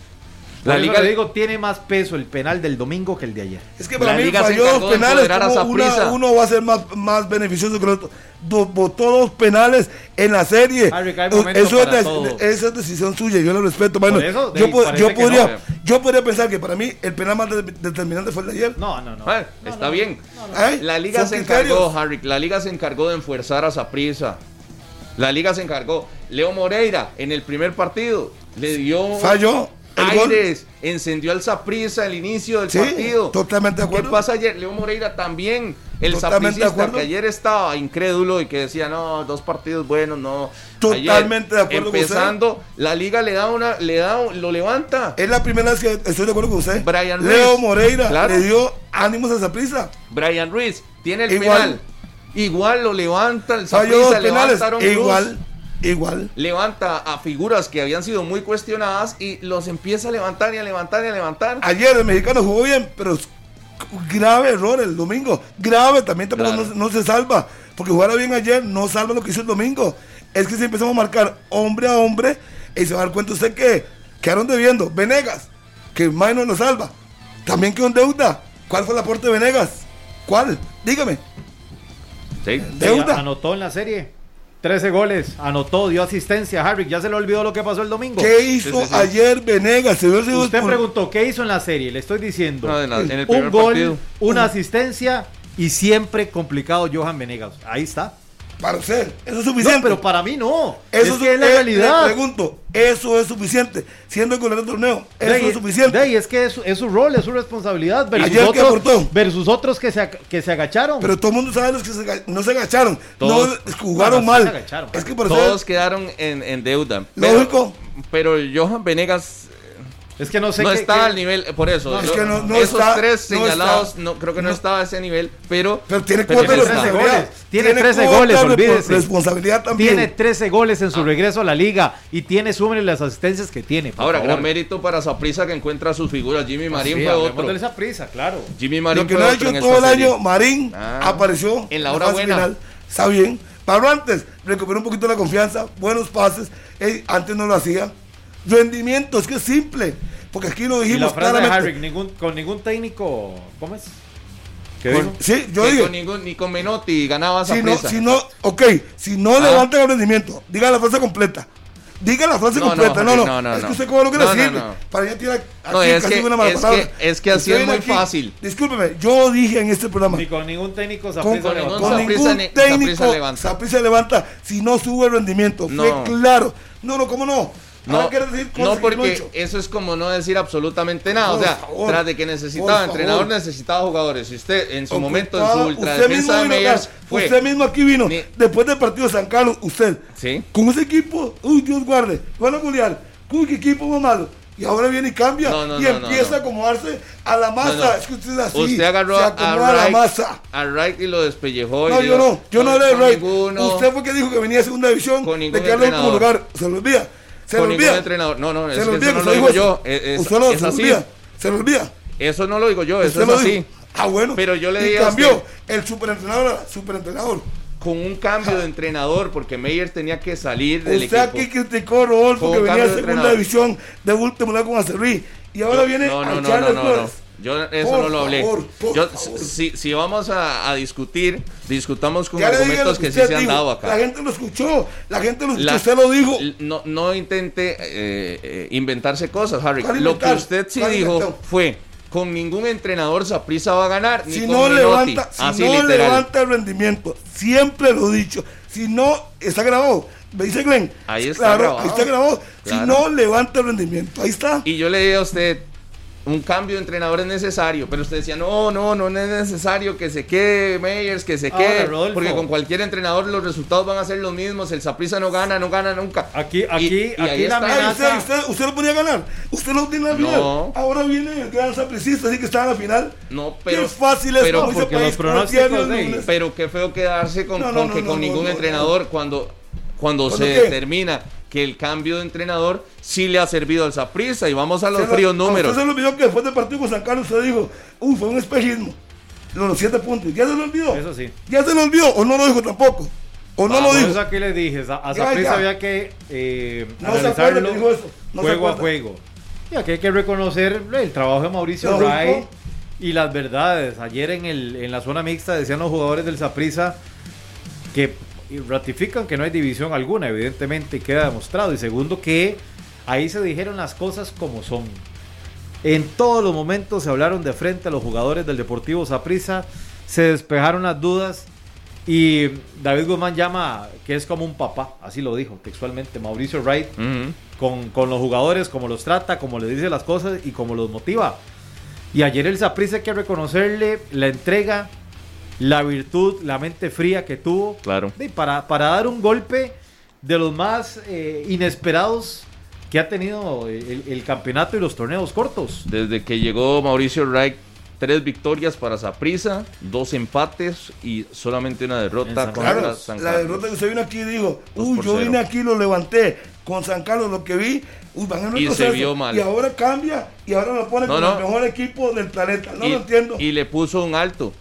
La liga le digo tiene más peso el penal del domingo que el de ayer. Es que para La mí liga se falló dos penales. como una- uno va a ser más, más beneficioso que el otro. Do- Votó dos penales en la serie. Harry, hay momentos eso, es de- todo. esa es decisión suya, yo lo respeto. Bueno, eso, yo, po- podría, no. yo podría pensar que para mí el penal más de- determinante fue el de ayer. No, no, no. Ah, está bien. ¿Eh? La liga se criterios. encargó, Harry, la liga se encargó de enfuerzar a Saprissa. La liga se encargó. Leo Moreira en el primer partido le dio Falló gol. aires, encendió al Saprissa al inicio del Sí, partido. totalmente de ¿Qué acuerdo. pasa ayer? Leo Moreira también, el acuerdo. que ayer estaba incrédulo y que decía, no, dos partidos buenos, no. Totalmente de acuerdo con usted. Empezando, la liga le da una, le da, lo levanta. Es la primera vez que estoy de acuerdo con usted. Brian Leo Ruiz. Moreira Claro. le dio ánimos a esa prisa. Brian Ruiz tiene el Igual. penal. Igual lo levanta el Falló dos Saprissa, penales. levanta a Aaron Cruz, Igual, levanta a figuras que habían sido muy cuestionadas y los empieza a levantar y a levantar y a levantar. Ayer el mexicano jugó bien, pero es grave error el domingo. Grave, también tampoco Claro. no, no se salva. Porque jugara bien ayer no salva lo que hizo el domingo. Es que si empezamos a marcar hombre a hombre, y se va a dar cuenta usted que quedaron debiendo. Venegas, que May no lo salva. También quedó en deuda. ¿Cuál fue el aporte de Venegas? ¿Cuál? Dígame. Sí. Deuda. Sí, anotó en la serie. 13 goles, anotó, dio asistencia. Harry, ya se le olvidó lo que pasó el domingo. ¿Qué hizo sí, sí. ayer Venegas? Se Usted preguntó qué hizo en la serie. Le estoy diciendo. No, en, la- en el primer un gol, partido. una asistencia y siempre complicado Johan Venegas. Ahí está. Para usted, eso es No, suficiente. pero para mí no. Eso es que es la eh, realidad. Le pregunto, eso es suficiente. Siendo el goleador del torneo, eso De es suficiente. de ahí es que es, es su rol, es su responsabilidad. Versus, ¿Ayer qué otros, aportó? versus otros que se, que se agacharon. Pero todo el mundo sabe los que se no se agacharon. Todos- no jugaron mal. se agacharon. es que por Todos quedaron en, en deuda. Lógico. Pero, pero Johan Venegas es que no sé no qué- está qué- al nivel, por eso. No, es que no- no esos está- tres no señalados, está. no, creo que no, No. estaba a ese nivel, pero. Pero tiene pero cuota de sí está. 13 responsabilidad. goles. Tiene 13 cuota goles, de olvídese. Responsabilidad también. Tiene 13 goles en su regreso a la liga y tiene, súmele las asistencias que tiene. Ahora, favor. gran mérito para Saprisa que encuentra sus figuras. Jimmy Marín Sí, fue otro. prisa, claro. Jimmy Marín Lo que fue no ha hecho todo el año, Marín Ah. apareció En la hora buena. final. Está bien. Pablo antes recuperó un poquito la confianza, buenos pases. Antes no lo hacía. Rendimiento, es que es simple. Porque aquí lo Y la dijimos de claramente. Harry, ningún, con ningún técnico, ¿cómo es? ¿Qué Con- dijo? sí, yo con, ningún- ni con Menotti ganaba Si no, si no, ok, si no Ah. levantan el rendimiento, diga la frase completa. Diga la frase No, no, completa. No, no, no, no, Es no. que usted cómo lo quiere No, no, decir. no. Para tirar aquí No, es casi que- una mala es palabra. que- es que así Usted es muy fácil. Discúlpeme, yo dije en este programa. Ni con ningún técnico Con, Saprissa con levantó. ningún con Saprissa ningún técnico Saprissa levanta. Saprissa levanta si no sube el rendimiento. No. Fue claro. No, no, ¿cómo no? No, quiere decir no que no porque eso es como no decir absolutamente nada. Por o sea, favor, tras de que necesitaba entrenador, favor. necesitaba jugadores. Y usted en su momento, en su usted ultradefensa mismo de acá, fue. Usted mismo aquí vino. Ni- Después del partido de San Carlos, usted. Sí. Con ese equipo, uy, Dios guarde, van a golear. Uy, qué equipo más malo. Y ahora viene y cambia No, no, y no, empieza a acomodarse a la masa. Es que usted es así. Usted agarró se a, la masa. a Wright y lo despellejó. y No, yo no, yo no hablé de Wright. ninguno- Usted fue que dijo que venía a segunda división Con de quedarle en entrenador. lugar. Se lo olvida. Se con lo ningún olvida. entrenador. No, no, es Se que lo olvida. eso no lo digo yo. Es, es- lo, es se así. olvida. Se lo olvida. Eso no lo digo yo, eso es así. dijo. Ah, bueno. Pero yo le Y dije a cambió. usted- El superentrenador, superentrenador. Con un cambio de entrenador, porque Meyers tenía que salir del equipo. aquí criticó a Rodolfo Con que venía a de segunda división de último lugar con Acerrí. Y ahora viene no, a no, no, echarle no. Yo eso Por no lo hablé. favor, por Yo, favor. si, si vamos a, a discutir, discutamos con argumentos que, sí usted se han dijo. dado acá. La gente lo escuchó. La gente lo escuchó. Usted lo dijo. No, no intente eh, eh, inventarse cosas, Harry. ¿Cuál Lo que usted sí ¿Cuál dijo fue, con ningún entrenador Saprissa va a ganar, si no levanta, si Así no literal. levanta el rendimiento, siempre lo he dicho. Si no, está grabado. Me dice Glenn. Ahí está claro, grabado. Ahí está grabado. Claro. Si no levanta el rendimiento, ahí está. Y yo le dije a usted, un cambio de entrenador es necesario, pero usted decía, no, no, no es necesario que se quede Meyers, que se Ahora, quede, Rodolfo. porque con cualquier entrenador los resultados van a ser los mismos, el Saprissa no gana, no gana nunca. Aquí- Y- aquí- y aquí ahí la. Ay, usted, usted, usted lo ponía a ganar. Usted no tiene la final. No. Ahora viene el gran sapricista, así que está en la final. No, Qué pero, fácil es pero, porque país los de- pero qué feo quedarse con, No, no, con no, que no, con no, ningún no, entrenador cuando, cuando ¿Cuándo se qué? Que el cambio de entrenador sí le ha servido al Saprissa y vamos a los Se lo- fríos números. Usted se olvidó que después del partido con San Carlos usted dijo, uy, fue un espejismo. Los, siete puntos. ¿Ya se lo olvidó? Eso sí. ¿Ya se lo olvidó o no lo dijo tampoco? ¿O no Vamos, lo dijo? eso aquí le dije, a a Ya, Saprissa ya. había que eh, No se analizarlo que dijo eso. No se juego a juego. Y aquí hay que reconocer el trabajo de Mauricio. Ray y las verdades. Ayer en, el, en la zona mixta decían los jugadores del Saprissa que ratifican que no hay división alguna, evidentemente, y queda demostrado. Y segundo, que ahí se dijeron las cosas como son. En todos los momentos se hablaron de frente a los jugadores del Deportivo Saprissa, se despejaron las dudas y David Guzmán llama que es como un papá, así lo dijo textualmente Mauricio Wright, Ujú. con, con los jugadores, cómo los trata, cómo les dice las cosas y cómo los motiva. Y ayer el Saprissa hay que reconocerle la entrega, la virtud, la mente fría que tuvo Claro. y para, para dar un golpe de los más eh, inesperados que ha tenido el, el campeonato y los torneos cortos. Desde que llegó Mauricio Reich, tres victorias para Saprissa, dos empates y solamente una derrota San contra Claro, San la Carlos. derrota que usted vino aquí y dijo, uy, yo cero. vine aquí y lo levanté. Con San Carlos lo que vi, uy, van en Y se vio mal. Y ahora cambia y ahora lo pone No, como no. el mejor equipo del planeta. No y, lo entiendo. y le puso un alto.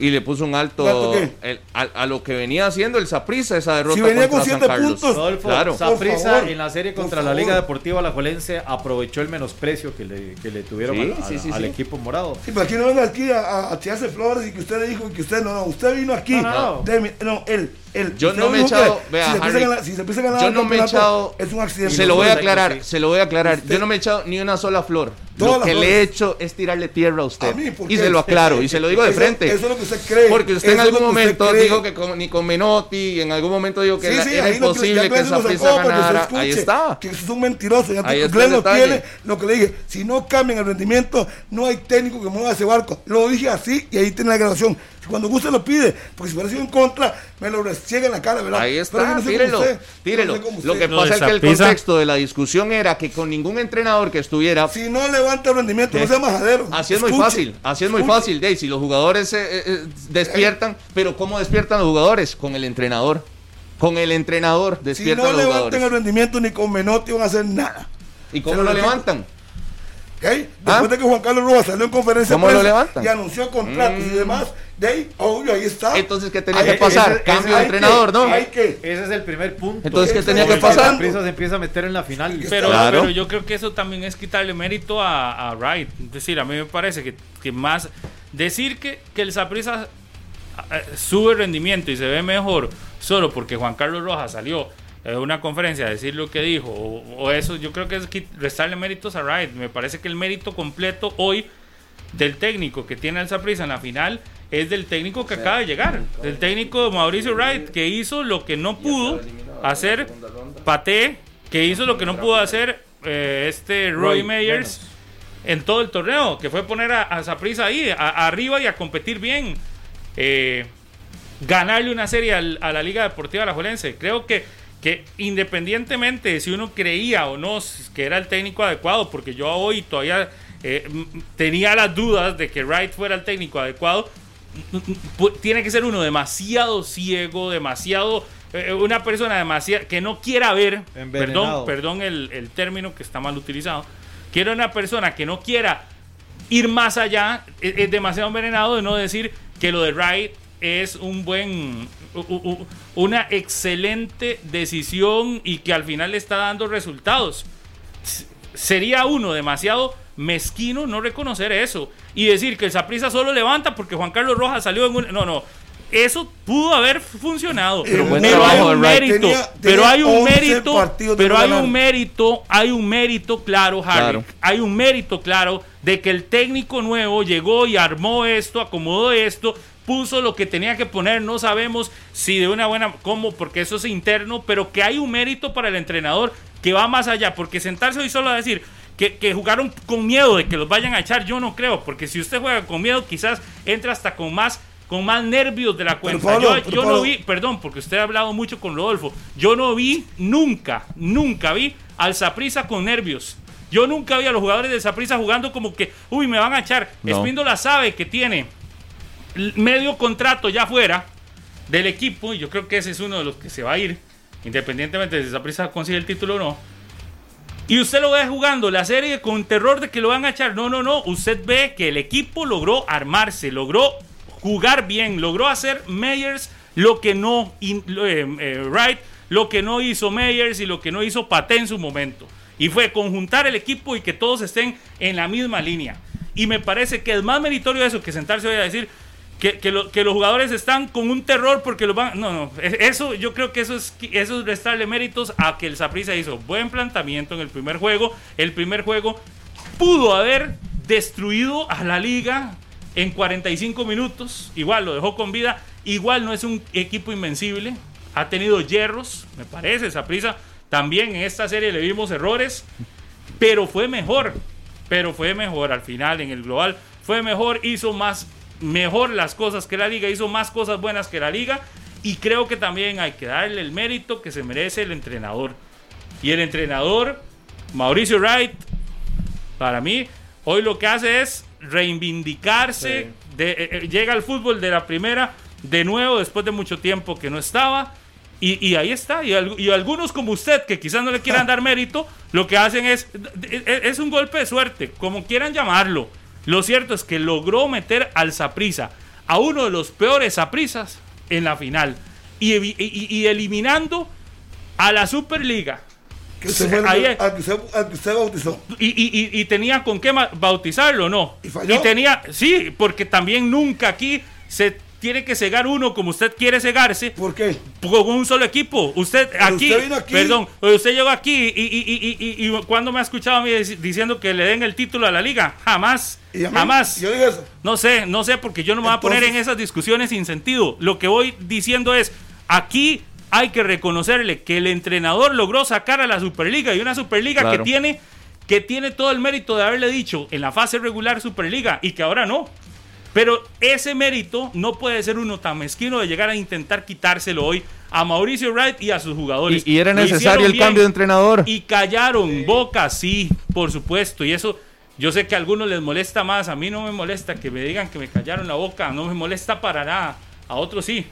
Y le puso un alto ¿Un alto qué? el- a, a lo que venía haciendo el Saprissa, esa derrota Si venía contra con San siete Carlos. puntos. Rodolfo, Claro. Favor, en la serie contra la. Liga Deportiva Alajuelense aprovechó el menosprecio que le, que le tuvieron Sí, al, sí, sí, al sí. equipo morado. Sí, pero aquí no venga aquí a, a, a tirarse flores y que usted dijo que usted no, no, usted vino aquí. No, no, no. Deme- no, él, él. Yo no me he echado- vea, si se empieza a Harry, ganar- si se empieza a ganar yo el no me he echado- Es un accidente. Se lo voy a aclarar, sí. se lo voy a aclarar. Usted- Yo no me he echado ni una sola flor. Lo que le flores. he hecho es tirarle tierra a usted. A mí, ¿por y se lo aclaro, y se lo digo de Eso- frente. Eso es lo que usted cree. Porque usted en algún momento dijo que con- ni con Menotti, en algún momento dijo que Sí, la- sí, era imposible que que se ganara. escuche Ahí está. Que es un mentiroso. Glenn el detalle. tiene. Lo que le dije, si no cambian el rendimiento, no hay técnico que mueva ese barco. Lo dije así y ahí tiene la grabación. Cuando guste lo pide, porque si hubiera sido en contra, me lo reciega en la cara, ¿verdad? Ahí Pero está, no tírelo, usted. tírelo. No Lo que. Lo pasa es que el contexto de la discusión era que con ningún entrenador que estuviera Si no levanta el rendimiento, no sea majadero. Así es muy fácil, así es muy fácil, Daisy. Los jugadores eh, eh, eh, despiertan, pero ¿cómo despiertan los jugadores? Con el entrenador. Con el entrenador Si despiertan no los levantan jugadores. el rendimiento ni con Menotti van a hacer nada. ¿Y cómo lo lo levantan? ¿ok? Después ¿Ah? de que Juan Carlos Rojas salió en conferencia de ¿Cómo lo prensa levantan? y anunció contratos y Mm. demás, de ahí, obvio, ahí está. Entonces, ¿qué tenía que pasar? ese- Cambio de entrenador, que- ¿no? Hay que. Ese es el primer punto. Entonces, ¿qué tenía que pasar? Saprissa se empieza a meter en la final. Pero, Claro. pero yo creo que eso también es quitarle mérito a, a Wright. Es decir, a mí me parece que, que más decir que, que el Saprissa eh, sube rendimiento y se ve mejor solo porque Juan Carlos Rojas salió en una conferencia a decir lo que dijo o, o eso, yo creo que es restarle méritos a Wright. Me parece que el mérito completo hoy del técnico que tiene el Saprissa en la final es del técnico que acaba de llegar, del técnico Mauricio Wright que hizo lo que no pudo hacer Pate, que hizo lo que no pudo hacer eh, este Roy, Roy Meyers en todo el torneo, que fue poner a, a Saprissa ahí, a- arriba y a competir bien. Eh, ganarle una serie al- a la Liga Deportiva Alajuelense. Creo que, que independientemente de si uno creía o no que era el técnico adecuado, porque yo hoy todavía eh, tenía las dudas de que Wright fuera el técnico adecuado, tiene que ser uno demasiado ciego, demasiado eh, una persona demasiado que no quiera ver, Envenenado. perdón, perdón el, el término que está mal utilizado, quiero una persona que no quiera ir más allá, es, es demasiado envenenado de no decir que lo de Wright es un buen, una excelente decisión y que al final le está dando resultados sería uno demasiado mezquino no reconocer eso y decir que el Saprissa solo levanta porque Juan Carlos Rojas salió en un no no eso pudo haber funcionado Pero hay un mérito Tenía- pero hay un 11 mérito pero hay un mérito hay un mérito claro Harry. Claro. hay un mérito claro de que el técnico nuevo llegó y armó esto acomodó esto puso lo que tenía que poner. No sabemos si de una buena cómo porque eso es interno pero que hay un mérito para el entrenador que va más allá porque sentarse hoy solo a decir que, que jugaron con miedo de que los vayan a echar, yo no creo, porque si usted juega con miedo, quizás entra hasta con más con más nervios de la cuenta. Pablo, yo no vi, perdón, porque usted ha hablado mucho con Rodolfo, yo no vi nunca, nunca vi al Saprisa con nervios. Yo nunca vi a los jugadores de Saprisa jugando como que, uy, me van a echar. No. Espíndola sabe que tiene medio contrato ya fuera del equipo, y yo creo que ese es uno de los que se va a ir, independientemente de si Saprissa consigue el título o no. Y usted lo ve jugando la serie con terror de que lo van a echar. No, no, no. Usted ve que el equipo logró armarse, logró jugar bien, logró hacer Meyers lo que no eh, eh, Wright, lo que no hizo Meyers y lo que no hizo Paté en su momento. Y fue conjuntar el equipo y que todos estén en la misma línea. Y me parece que es más meritorio eso que sentarse hoy a decir que, que lo- que los jugadores están con un terror porque los van. No, no. Eso, yo creo que eso es, eso es restarle méritos a que el Saprissa hizo buen planteamiento en el primer juego. El primer juego pudo haber destruido a la liga en 45 minutos. Igual lo dejó con vida. Igual no es un equipo invencible. Ha tenido hierros, me parece. Saprissa también en esta serie le vimos errores. Pero fue mejor. Pero fue mejor al final en el global. Fue mejor, hizo más mejor las cosas que la liga, hizo más cosas buenas que la liga. Y creo que también hay que darle el mérito que se merece el entrenador. Y el entrenador, Mauricio Wright, para mí, hoy lo que hace es reivindicarse. De, eh, eh, llega al fútbol de la primera de nuevo después de mucho tiempo que no estaba. Y, y ahí está. Y, y algunos como usted, que quizás no le quieran dar mérito, lo que hacen es, es, es un golpe de suerte, como quieran llamarlo. Lo cierto es que logró meter al Saprisa, a uno de los peores Saprisas, en la final. Y, y- y eliminando a la Superliga. Que usted fue el- Ahí- al, que usted, al que usted bautizó. y, y- y- y tenía con qué bautizarlo, ¿no? ¿Y falló? tenía, sí, porque también nunca aquí se tiene que cegar uno como usted quiere cegarse ¿Por qué? con un solo equipo. Usted aquí, usted vino aquí- perdón, usted llegó aquí y, y, y, y, y- y cuando me ha escuchado a mí diciendo que le den el título a la liga, jamás, ¿Y a mí? jamás. Yo dije eso. No sé, no sé, porque yo no me voy a poner en esas discusiones sin sentido. Lo que voy diciendo es, aquí hay que reconocerle que el entrenador logró sacar a la Superliga y una Superliga Claro. que tiene que tiene todo el mérito de haberle dicho en la fase regular Superliga y que ahora no. Pero ese mérito no puede ser uno tan mezquino de llegar a intentar quitárselo hoy a Mauricio Wright y a sus jugadores. Y, y era necesario el bien. cambio de entrenador. Y callaron, Boca, sí, por supuesto. Y eso, yo sé que a algunos les molesta más. A mí no me molesta que me digan que me callaron la boca. No me molesta para nada. A otros sí.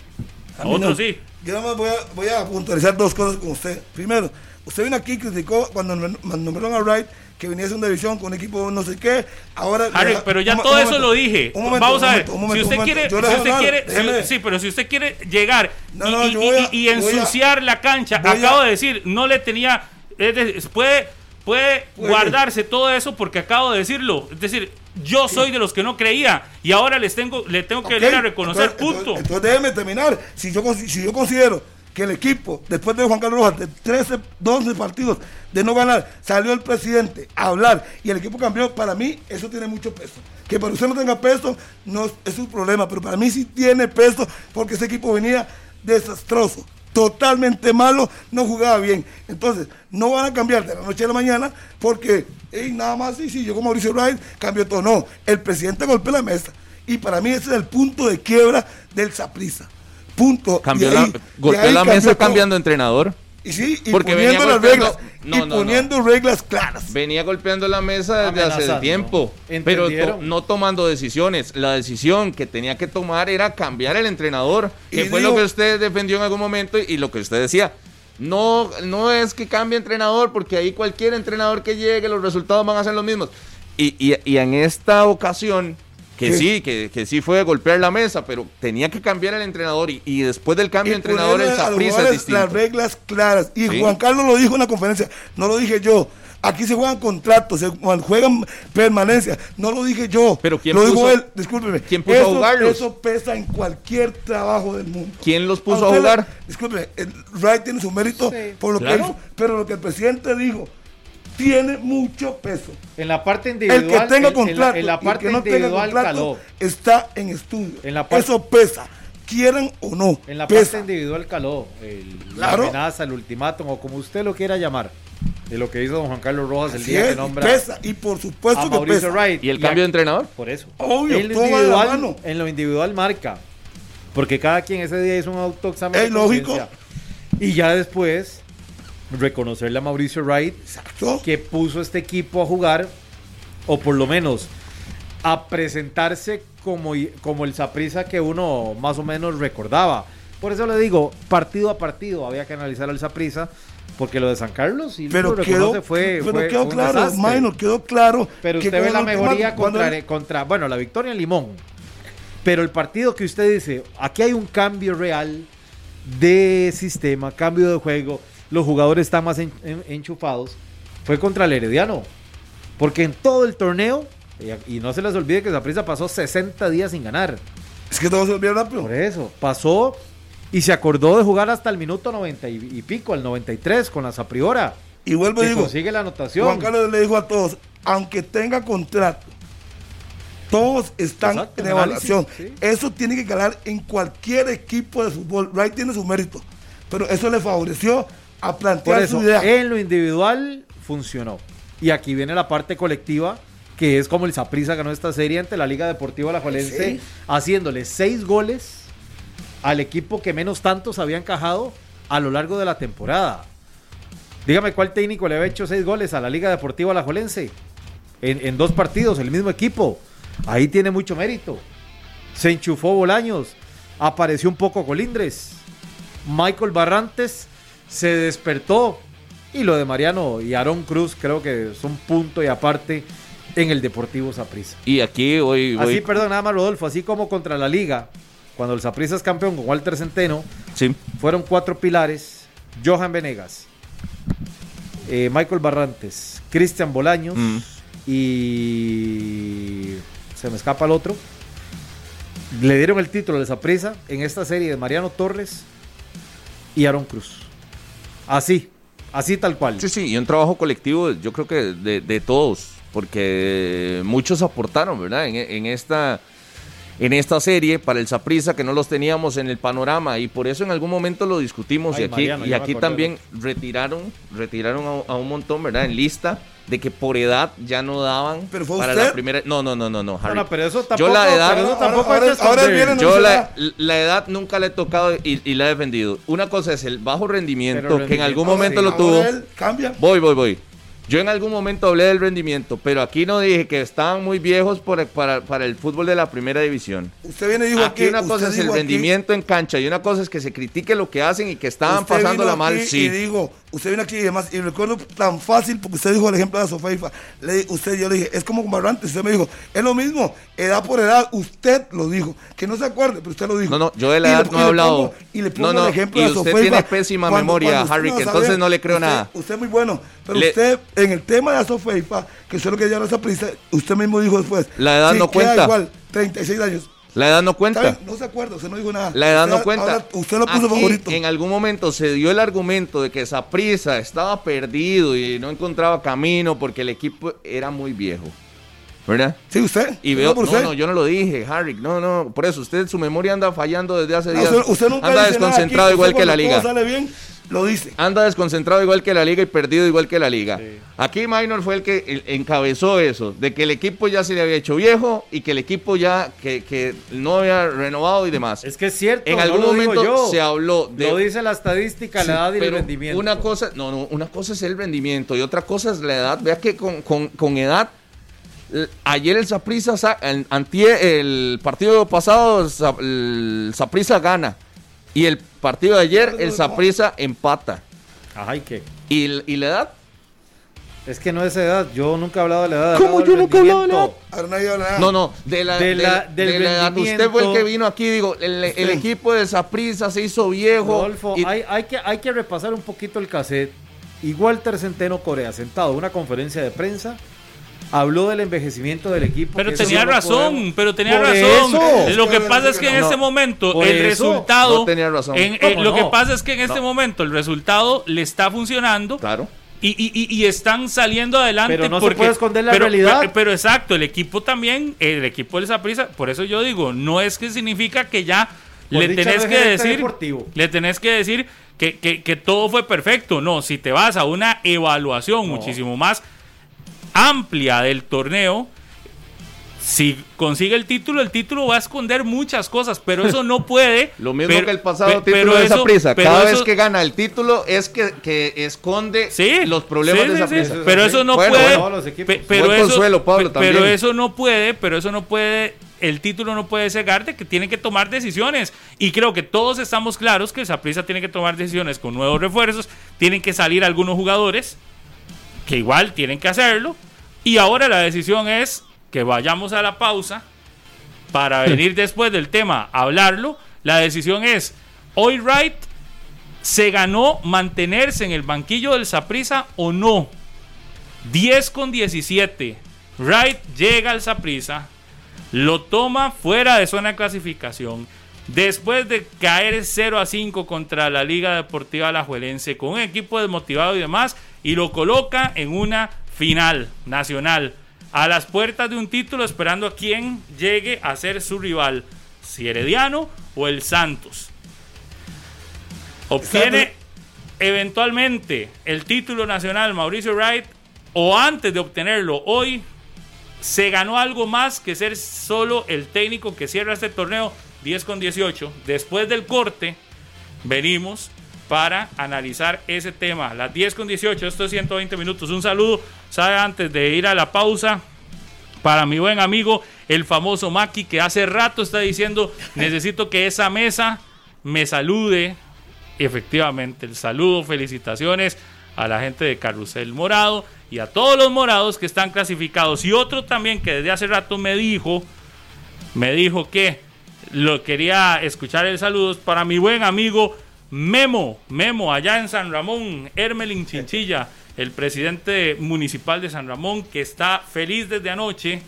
A, otros no. sí. Yo nada más voy a, voy a puntualizar dos cosas con usted. Primero, usted vino aquí y criticó cuando nom- nombraron a Wright que venía a segunda división con un equipo no sé qué. Ahora. Harry, pero ya un- todo un eso lo dije. un momento, Vamos a ver. momento, si usted quiere, si le dejo usted hablar, quiere, si- déjeme. sí, pero si usted quiere llegar No, y, no, y- a- y- y voy a- ensuciar la cancha, a- acabo de decir, no le tenía, de- puede, puede Puede. guardarse todo eso porque acabo de decirlo. Es decir, yo soy de los que no creía y ahora les tengo, le tengo que Ok, venir a reconocer, entonces- punto. Entonces, entonces déjeme terminar. Si yo, si yo considero que el equipo, después de Juan Carlos Rojas, de 13, 12 partidos de no ganar, salió el presidente a hablar y el equipo cambió, para mí eso tiene mucho peso. Que para usted no tenga peso, no es- un problema, pero para mí sí tiene peso porque ese equipo venía desastroso. Totalmente malo, no jugaba bien. Entonces, no van a cambiar de la noche a la mañana porque, "Ey, nada más, sí, sí, yo como Mauricio Wright cambio todo. No, el presidente golpea la mesa. Y para mí ese es el punto de quiebra del Saprissa. Punto. Cambió De la, ahí- de golpeó la mesa todo. cambiando entrenador. Y sí, y Porque venía poniendo las reglas. No, y no, no. poniendo reglas claras. Venía golpeando la mesa desde hace tiempo, pero no tomando decisiones. La decisión que tenía que tomar era cambiar el entrenador, que Y fue digo- lo que usted defendió en algún momento y lo que usted decía. No, no es que cambie entrenador, porque ahí cualquier entrenador que llegue, los resultados van a ser los mismos. Y, y- y en esta ocasión, que ¿Qué? sí, que, que sí fue golpear la mesa, pero tenía que cambiar el entrenador. Y, y después del cambio de entrenador, a los Saprissa es distinto. Las reglas claras. Y Sí. Juan Carlos lo dijo en la conferencia, no lo dije yo. Aquí se juegan contratos, se juegan permanencia. No lo dije yo. Pero ¿quién lo dijo puso- él, discúlpeme. quién puso a jugarlos? Eso pesa en cualquier trabajo del mundo. ¿Quién los puso a le- jugar? disculpe, el Wright tiene su mérito por lo Claro. que hizo. Pero lo que el presidente dijo tiene mucho peso. En la parte El individual. que tenga en- en la- contrato En la, y el parte que no tenga individual contrato caló. está en estudio. En la parte- Eso pesa, quieran o no. En la parte individual caló. el- Claro. La amenaza, el ultimátum o como usted lo quiera llamar. de lo que hizo don Juan Carlos Rojas el día es, que y nombra pesa, y por a supuesto que Mauricio pesa. Wright. ¿Y el cambio de entrenador? Por eso. Obvio, en, lo todo va de la individual, mano. en lo individual marca. Porque cada quien ese día hizo un autoexamen. Es de lógico. Y ya después, reconocerle a Mauricio Wright Exacto. que puso este equipo a jugar, o por lo menos a presentarse como, como el Saprisa que uno más o menos recordaba. Por eso le digo, partido a partido había que analizar al Saprisa, porque lo de San Carlos, y Pero lo quedó, fue, pero fue- quedó fue claro. Minor, quedó claro. Pero usted ve la mejoría cuando- contra, contra, bueno, la victoria en Limón. Pero el partido que usted dice, aquí hay un cambio real de sistema, cambio de juego, los jugadores están más en- en- enchufados, fue contra el Herediano. Porque en todo el torneo, y, y no se les olvide que Zaprisa pasó 60 días sin ganar. Es que todo se olvida rápido. Por eso, pasó y se acordó de jugar hasta el minuto 90 y, y pico, al 93, con la Zapriora. Y vuelvo y digo, consigue la anotación. Juan Carlos le dijo a todos, aunque tenga contrato, todos están Exacto, en evaluación. sí. Eso tiene que calar en cualquier equipo de fútbol. Wright tiene su mérito, pero eso le favoreció a Por plantear eso, su idea. en lo individual funcionó. Y aquí viene la parte colectiva, que es como el Saprissa ganó esta serie ante la Liga Deportiva Sí. haciéndole seis goles al equipo que menos tantos había encajado a lo largo de la temporada. Dígame cuál técnico le había hecho seis goles a la Liga Deportiva Alajuelense en, en dos partidos, el mismo equipo. Ahí tiene mucho mérito. Se enchufó Bolaños, apareció un poco Colindres. Michael Barrantes se despertó. Y lo de Mariano y Aarón Cruz creo que son punto y aparte en el Deportivo Saprissa. Y aquí hoy, Así, perdón, nada más Rodolfo, así como contra la Liga, cuando el Saprissa es campeón con Walter Centeno, sí, fueron cuatro pilares: Johan Venegas, eh, Michael Barrantes, Cristian Bolaños Mm. y se me escapa el otro. Le dieron el título de Saprissa en esta serie de Mariano Torres y Aaron Cruz. Así, así tal cual. Sí, sí, y un trabajo colectivo, yo creo que de, de todos, porque muchos aportaron, ¿verdad? En, en esta, en esta serie para el Saprissa, que no los teníamos en el panorama, y por eso en algún momento lo discutimos, Ay, y aquí, Mariano, y aquí también retiraron, retiraron a, a un montón, ¿verdad? En lista, de que por edad ya no daban ¿Pero fue para usted? la primera... No, no, no, no, no, No, Harry. no, pero eso tampoco, Yo la edad- tampoco Ahora- ahora- ahora Yo la, edad nunca le he tocado y, y la he defendido. Una cosa es el bajo rendimiento, que en algún momento sí. lo tuvo. Cambia. Voy, voy, voy. Yo en algún momento hablé del rendimiento, pero aquí no dije que estaban muy viejos por- para, para el fútbol de la primera división. Usted viene y dijo Aquí una usted cosa es el aquí- rendimiento en cancha y una cosa es que se critique lo que hacen y que estaban pasándola mal, aquí Y sí. digo, usted viene aquí y demás, y recuerdo tan fácil, porque usted dijo el ejemplo de Sofeifa. Le, usted, yo le dije, es como con Barrantes. Usted me dijo, es lo mismo, edad por edad. Usted lo dijo. Que no se acuerde, pero usted lo dijo. No, no, yo de la edad no he hablado. pongo- y le pongo No, no, el ejemplo y de usted Sofeifa. tiene pésima memoria, Harry, que usted- entonces no le creo usted- nada. Usted es muy bueno, pero Le- usted, en el tema de Sofeifa, que usted lo que lleva esa prisa, usted mismo dijo después. La edad sí, no queda cuenta. igual, 36 años. La edad no cuenta. no se acuerda, usted no dijo nada. La edad Usted- no cuenta. ahora usted lo puso Aquí, favorito. En algún momento se dio el argumento de que Saprissa estaba perdido y no encontraba camino porque el equipo era muy viejo. ¿Verdad? Sí, usted. Y veo, por no, usted. no, yo no lo dije, Harry, no, no, por eso usted su memoria anda fallando desde hace días. usted, usted nunca anda nada desconcentrado aquí, igual que la liga. sale bien, lo dice. Anda desconcentrado igual que la liga y perdido igual que la liga. Aquí Minor fue el que el- encabezó eso, de que el equipo ya se le había hecho viejo y que el equipo ya que, que no había renovado y demás. Es que es cierto. en no algún momento yo. se habló de Lo dice la estadística, Sí, la edad y el rendimiento. Una cosa, no, no, una cosa es el rendimiento y otra cosa es la edad. Vea que con, con- con edad, ayer el Saprissa, el partido pasado, el Sa- el Saprissa gana. Y el partido de ayer, el Saprissa empata. Ajá, ¿y qué? ¿Y, y la edad? Es que no es edad. Yo nunca he hablado de la edad. ¿Cómo yo nunca he hablado de la. Ahora nada. No, no, de la, De de la- del de la edad. Usted fue el que vino aquí, digo, el, el equipo de Saprissa se hizo viejo. Rodolfo, y- hay, hay que, hay que repasar un poquito el cassette. Y Walter Centeno Corea, sentado en una conferencia de prensa, habló del envejecimiento del equipo. Pero tenía razón, podemos- pero tenía Por razón. eso. Lo que pasa es que en No, este momento el resultado. No tenía razón. en- eh, ¿Cómo lo que pasa es que en este momento el resultado le está funcionando. Claro. Y, y- y- y están saliendo adelante. Pero no se porque, puede esconder la pero- realidad. Pero, pero exacto, el equipo también, el equipo de prisa por eso yo digo, no es que significa que ya Por le tenés que decir, le tenés que decir que, que- que todo fue perfecto. No, si te vas a una evaluación muchísimo más amplia del torneo, si consigue el título, el título va a esconder muchas cosas, pero eso no puede. Lo mismo pero- que el pasado pe- título de esa prisa. Cada eso- vez que gana el título es que, que esconde Sí, los problemas sí, de esa sí. prisa. Pero eso no Bueno, puede. bueno. Pe- pero eso, consuelo, Pablo, pe- pero eso no puede, pero eso no puede. El título no puede cegarte, que tiene que tomar decisiones. Y creo que todos estamos claros que Saprissa tiene que tomar decisiones con nuevos refuerzos. Tienen que salir algunos jugadores que igual tienen que hacerlo. Y ahora la decisión es que vayamos a la pausa para venir después del tema a hablarlo. La decisión es, hoy Wright se ganó mantenerse en el banquillo del Saprissa o no. 10 con 17. Wright llega al Saprissa, lo toma fuera de zona de clasificación. Después de caer 0 a 5 contra la Liga Deportiva Alajuelense con un equipo desmotivado y demás, y lo coloca en una final nacional a las puertas de un título esperando a quien llegue a ser su rival, si Herediano o el Santos. Obtiene eventualmente el título nacional Mauricio Wright o antes de obtenerlo hoy se ganó algo más que ser solo el técnico que cierra este torneo 10 con 18. Después del corte venimos para analizar ese tema. Las 10 con 18, estos 120 minutos. Un saludo, sabe, antes de ir a la pausa, para mi buen amigo, el famoso Maki, que hace rato está diciendo, necesito que esa mesa me salude. Efectivamente, el saludo, felicitaciones a la gente de Carrusel Morado y a todos los morados que están clasificados. Y otro también que desde hace rato me dijo, me dijo que lo quería escuchar el saludo para mi buen amigo Memo, Memo, allá en San Ramón, Hermelin Chinchilla, el presidente municipal de San Ramón, que está feliz desde anoche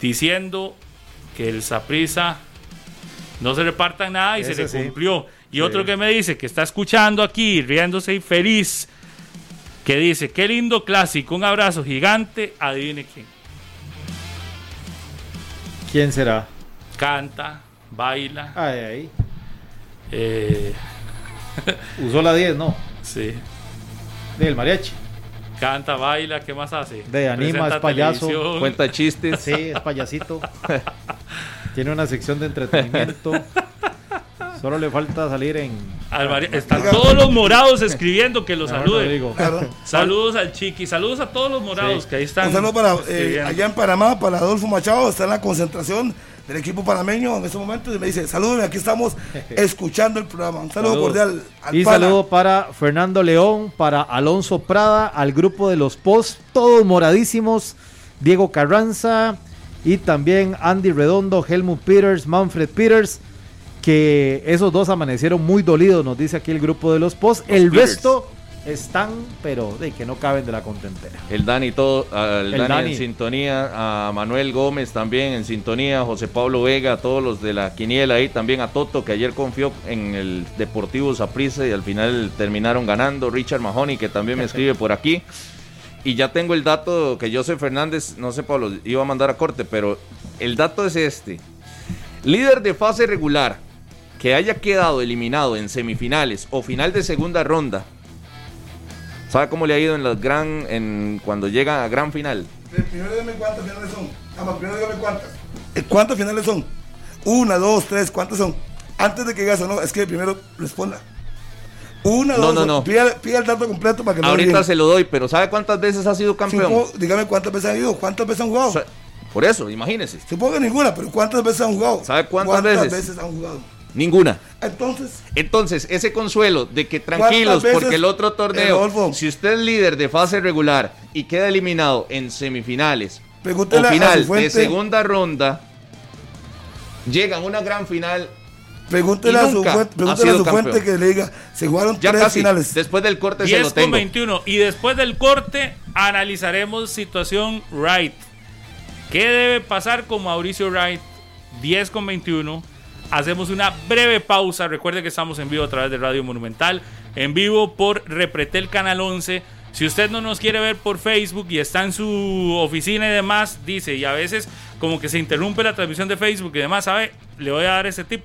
diciendo que el Saprisa no se reparta nada y Ese se le sí. cumplió. Y Sí. otro que me dice que está escuchando aquí, riéndose y feliz, que dice, qué lindo clásico, un abrazo gigante, adivine quién. ¿Quién será? Canta, baila, Ay, ay. eh, Usó la 10, no. sí. Del mariachi. Canta, baila, ¿qué más hace? De anima, Presenta es payaso. televisión. Cuenta chistes. Sí, es payasito. Tiene una sección de entretenimiento. Solo le falta salir en. Al Mari- Están todos los morados escribiendo que lo Mejor saluden. no digo. Claro. Saludos al Chiqui, saludos a todos los morados Sí. que ahí están. Un saludo para eh, escribiendo. allá en Panamá, para Adolfo Machado, está en la concentración del equipo panameño en este momento y me dice, salúdeme, aquí estamos escuchando el programa. Un saludo Saludos. cordial al Y pana. saludo para Fernando León, para Alonso Prada, al grupo de los Post, todos moradísimos, Diego Carranza y también Andy Redondo, Helmut Peters, Manfred Peters, que esos dos amanecieron muy dolidos, nos dice aquí el grupo de los Post. El Peters. resto están, pero de que no caben de la contentera. El Dani, todo, al El Dani, Dani. en sintonía, a Manuel Gómez también en sintonía, a José Pablo Vega, a todos los de la quiniela ahí, también a Toto que ayer confió en el Deportivo Saprissa y al final terminaron ganando, Richard Mahoney que también me escribe por aquí. Y ya tengo el dato que José Fernández, no sé Pablo, iba a mandar a corte, pero el dato es este. Líder de fase regular que haya quedado eliminado en semifinales o final de segunda ronda. ¿Sabe cómo le ha ido en las gran en cuando llega a gran final? Primero dígame cuántas finales son. Ama, primero dígame cuántas. Eh, ¿Cuántas finales son? Una, dos, tres, ¿cuántas son? Antes de que digas no, es que primero responda. Una, No, dos, no, no. Pida, pida el dato completo para que no Ahorita se lo doy, pero ¿sabe cuántas veces ha sido campeón? Supongo- dígame cuántas veces han ido, cuántas veces han jugado. O sea, por eso, imagínese. Supongo que ninguna, pero ¿cuántas veces han jugado? ¿Sabe cuántas veces? han jugado? Ninguna. Entonces, Entonces, ese consuelo de que tranquilos, veces, porque el otro torneo, si usted es líder de fase regular y queda eliminado en semifinales o final de segunda ronda, llega a una gran final, pregúntele a su, fuente, ha pregúntele a sido su fuente campeón. que le diga, se jugaron ya tres casi, finales. después del corte se 10 lo con tengo. 21. Y después del corte analizaremos situación Wright. ¿Qué debe pasar con Mauricio Wright? 10 con 21. Hacemos una breve pausa. Recuerde que estamos en vivo a través de Radio Monumental. En vivo por Repretel Canal 11. Si usted no nos quiere ver por Facebook y está en su oficina y demás, dice, y a veces como que se interrumpe la transmisión de Facebook y demás, ¿sabe? Le voy a dar ese tip.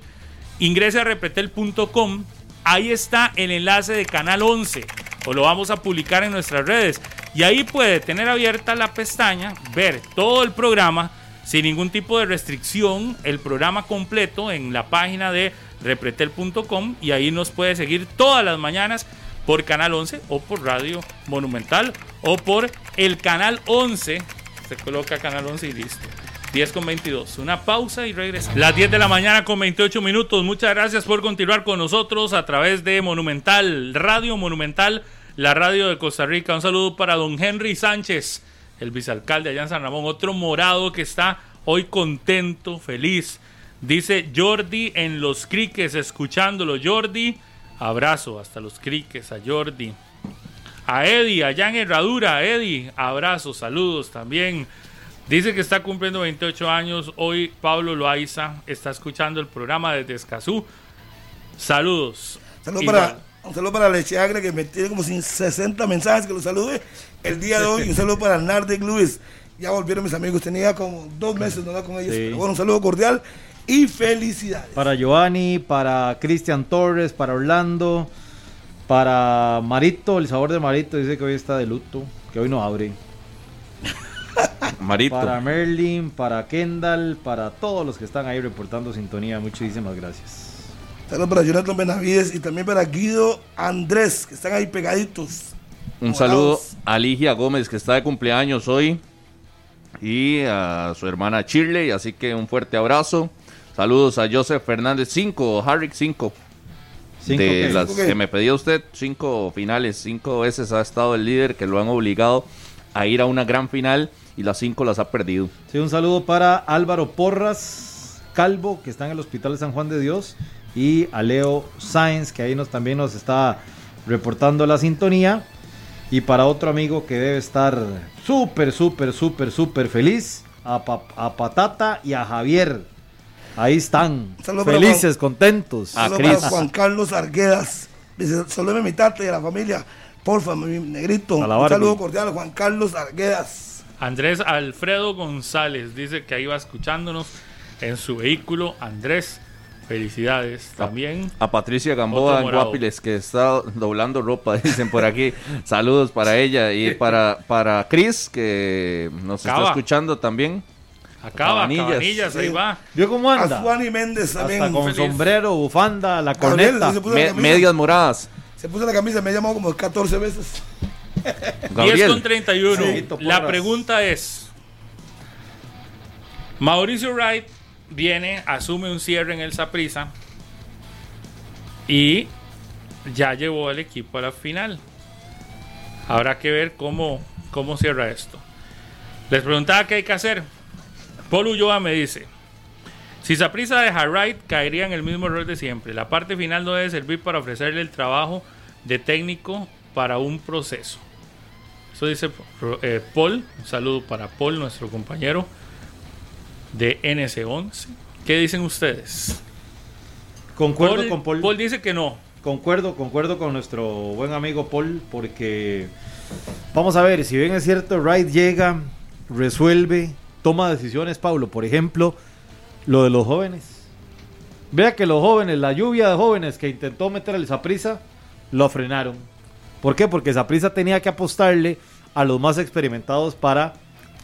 Ingrese a repretel.com ahí está el enlace de Canal 11 o lo vamos a publicar en nuestras redes. Y ahí puede tener abierta la pestaña, ver todo el programa sin ningún tipo de restricción, el programa completo en la página de repretel.com y ahí nos puede seguir todas las mañanas por Canal 11 o por Radio Monumental o por el Canal 11. Se coloca Canal 11 y listo. 10 con 22. Una pausa y regresa. Las 10 de la mañana con 28 minutos. Muchas gracias por continuar con nosotros a través de Monumental, Radio Monumental, la radio de Costa Rica. Un saludo para don Henry Sánchez, el vicealcalde allá en San Ramón. Otro morado que está hoy contento, feliz. Dice Jordi en los criques, escuchándolo. Jordi, abrazo hasta los criques a Jordi. A Eddie, allá en Herradura, Eddie, abrazo, saludos también. Dice que está cumpliendo 28 años. Hoy Pablo Loaiza está escuchando el programa desde Escazú. Saludos. Saludos para, un saludo para Leche Agre que me tiene como sin 60 mensajes que lo salude el día de hoy. Un saludo para Nardic Luis. Ya volvieron mis amigos, tenía como dos meses no hablar con ellos. Sí. Pero bueno, un saludo cordial y felicidades. Para Giovanni, para Cristian Torres, para Orlando, para Marito, el sabor de Marito dice que hoy está de luto, que hoy no abre. Marito. Para Merlin, para Kendall, para todos los que están ahí reportando sintonía, muchísimas gracias. Saludos para Jonathan Benavides y también para Guido Andrés, que están ahí pegaditos. Un Morados. saludo a Ligia Gómez, que está de cumpleaños hoy. Y a su hermana Shirley. Así que un fuerte abrazo. Saludos a Joseph Fernández 5, Harrick 5. Cinco De que- las que me pedía usted, cinco finales, cinco veces ha estado el líder que lo han obligado a ir a una gran final y las cinco las ha perdido. Sí, un saludo para Álvaro Porras Calvo, que está en el Hospital de San Juan de Dios, y a Leo Sáenz, que ahí nos, también nos está reportando la sintonía. Y para otro amigo que debe estar súper, súper, súper, súper feliz, a, Pa- a Patata y a Javier. Ahí están, felices, contentos. A Cris. Juan Carlos Arguedas. Dice, a mi tata y a la familia. Porfa, mi negrito. Un saludo cordial a Juan Carlos Arguedas. Andrés Alfredo González dice que ahí va escuchándonos en su vehículo. Andrés, felicidades también. A Patricia Gamboa en. Guapiles, que está doblando ropa, dicen por aquí. Saludos para ella y para, para Chris, que nos está Cava. escuchando también. Acaba, Cabanillas. Cabanillas, ahí Sí. va. ¿Vio cómo A anda? Suani Méndez también. Hasta con Feliz. sombrero, bufanda, la corneta. Me- medias moradas. Se puso la camisa, me ha llamado como 14 veces. 10 Gabriel. con 31. Sí. La pregunta es: Mauricio Wright viene, asume un cierre en el Saprisa y ya llevó al equipo a la final. Habrá que ver cómo, cómo cierra esto. Les preguntaba qué hay que hacer. Paul Ulloa me dice: Si Saprisa deja Wright, caería en el mismo error de siempre. La parte final no debe servir para ofrecerle el trabajo de técnico para un proceso. Eso dice eh, Paul. Un saludo para Paul, nuestro compañero de NS11. ¿Qué dicen ustedes? Concuerdo Paul, con Paul. Paul dice que no. Concuerdo, concuerdo con nuestro buen amigo Paul, porque vamos a ver, si bien es cierto, Wright llega, resuelve, toma decisiones, Pablo, por ejemplo, lo de los jóvenes. Vea que los jóvenes, la lluvia de jóvenes que intentó meter el Saprisa, lo frenaron. ¿Por qué? Porque Saprisa tenía que apostarle a los más experimentados para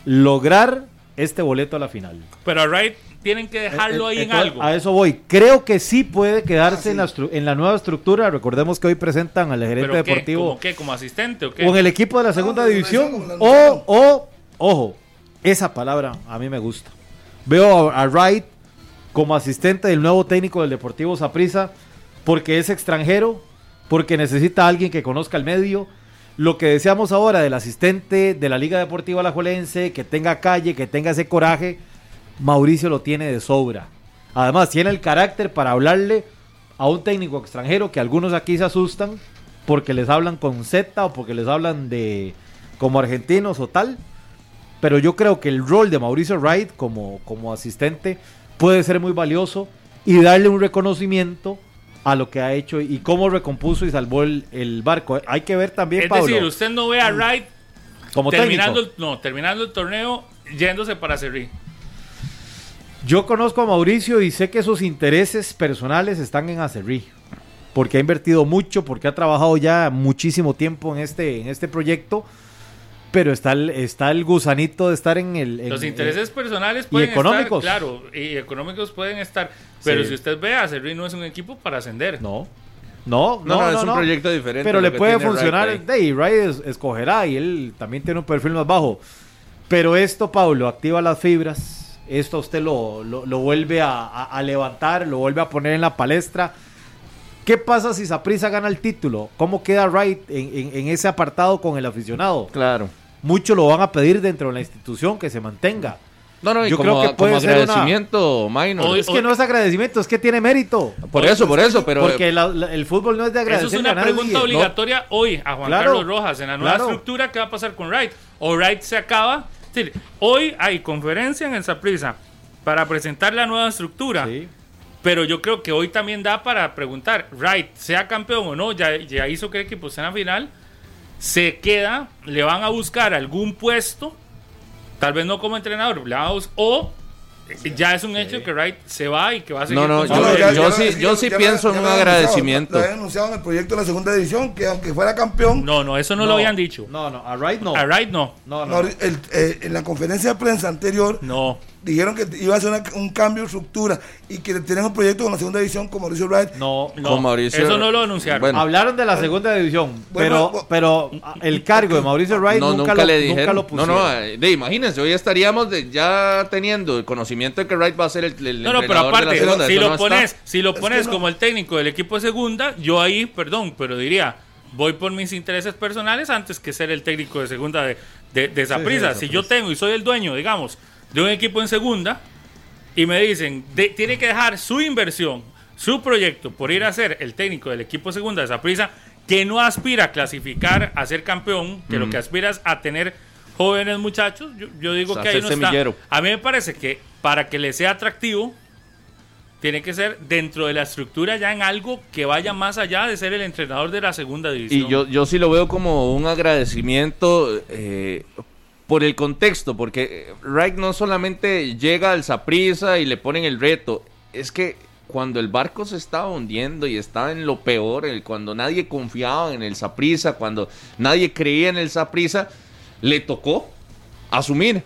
lograr este boleto a la final. Pero a Wright tienen que dejarlo ahí en algo. A eso voy. Creo que sí puede quedarse Ah, sí. en, la estru- en la nueva estructura. Recordemos que hoy presentan al gerente ¿Pero qué? deportivo ¿Cómo qué? ¿Como asistente o qué? o en el equipo de la segunda No, división. O, o, ojo, esa palabra a mí me gusta. Veo a, a Wright como asistente del nuevo técnico del Deportivo Saprissa porque es extranjero, porque necesita a alguien que conozca el medio. Lo que deseamos ahora del asistente de la Liga Deportiva Alajuelense, que tenga calle, que tenga ese coraje, Mauricio lo tiene de sobra. Además, tiene el carácter para hablarle a un técnico extranjero que algunos aquí se asustan porque les hablan con Z o porque les hablan de como argentinos o tal. Pero yo creo que el rol de Mauricio Wright como, como asistente puede ser muy valioso y darle un reconocimiento a lo que ha hecho y cómo recompuso y salvó el, el barco. Hay que ver también, es Pablo, decir, usted no ve a Wright como terminando el, no, terminando el torneo yéndose para Cerrí. Yo conozco a Mauricio y sé que sus intereses personales están en Acerrí. porque ha invertido mucho, porque ha trabajado ya muchísimo tiempo en este, en este proyecto. Pero está el, está el gusanito de estar en el. en- Los en- intereses personales y pueden económicos. estar, claro, y económicos pueden estar. Pero Sí. si usted ve, Acerri no es un equipo para ascender. No. No, No, no, no, es un no. proyecto diferente. Pero le puede funcionar. ahí, Wright es- escogerá y él también tiene un perfil más bajo. Pero esto, Pablo, activa las fibras. Esto usted lo, lo, lo vuelve a, a- a levantar, lo vuelve a poner en la palestra. ¿Qué pasa si Saprissa gana el título? ¿Cómo queda Wright en, en- en ese apartado con el aficionado? Claro. Muchos lo van a pedir dentro de la institución que se mantenga. No, no, y Yo como, creo que puede como ser una- agradecimiento, minor. Hoy- Es que no es agradecimiento, es que tiene mérito. por eso, por eso, pero Porque la- la- el fútbol no es de Eso agradecer es una a nadie, pregunta ¿no? obligatoria hoy a Juan Claro, Carlos Rojas en la nueva claro. estructura. ¿Qué va a pasar con Wright? O Wright se acaba. Es decir, hoy hay conferencia en el Saprissa para presentar la nueva estructura. Sí. Pero yo creo que hoy también da para preguntar, Wright, sea campeón o no, ya, ya hizo que el equipo esté en la final, se queda, le van a buscar algún puesto, tal vez no como entrenador, le van a bus- o ya es un hecho que Wright se va y que va a seguir No, no, yo- proyecto. ya- yo ya sí- yo sí ya pienso en ya un agradecimiento. Lo habían anunciado en el proyecto de la segunda división que aunque fuera campeón, No, no, eso no, lo habían dicho. No, no, a Wright no. A Wright no. No, no. no, el- eh, en la conferencia de prensa anterior No. Dijeron que iba a ser una- un cambio de estructura y que tenían un proyecto con la segunda división con Mauricio Wright. No. No, Con Mauricio- eso no lo anunciaron. Bueno. Hablaron de la segunda división, Bueno, pero, bueno, pero ah, el cargo de Mauricio Wright no, nunca, nunca, lo, le nunca lo no, pusieron. no, eh, de, imagínense, hoy estaríamos de- ya teniendo el conocimiento de que Wright va a ser el, el No, no, pero entrenador de la aparte, segunda, si lo no está. pones, si lo Es pones que no. como el técnico del equipo de segunda, yo ahí, perdón, pero diría, voy por mis intereses personales antes que ser el técnico de segunda de, de, de Saprissa. sí, si yo tengo y soy el dueño, digamos, de un equipo en segunda y me dicen, de- tiene que dejar su inversión, su proyecto por ir a ser el técnico del equipo segunda de Saprissa, que no aspira a clasificar a ser campeón, que lo que aspira es a tener jóvenes muchachos, yo, yo digo O sea, que ahí no está. A mí me parece que para que le sea atractivo, tiene que ser dentro de la estructura ya en algo que vaya más allá de ser el entrenador de la segunda división. Y yo, yo sí lo veo como un agradecimiento eh, por el contexto, porque Wright no solamente llega al Saprissa y le ponen el reto, es que cuando el barco se estaba hundiendo y estaba en lo peor, el- cuando nadie confiaba en el Saprissa, cuando nadie creía en el Saprissa, le tocó asumir.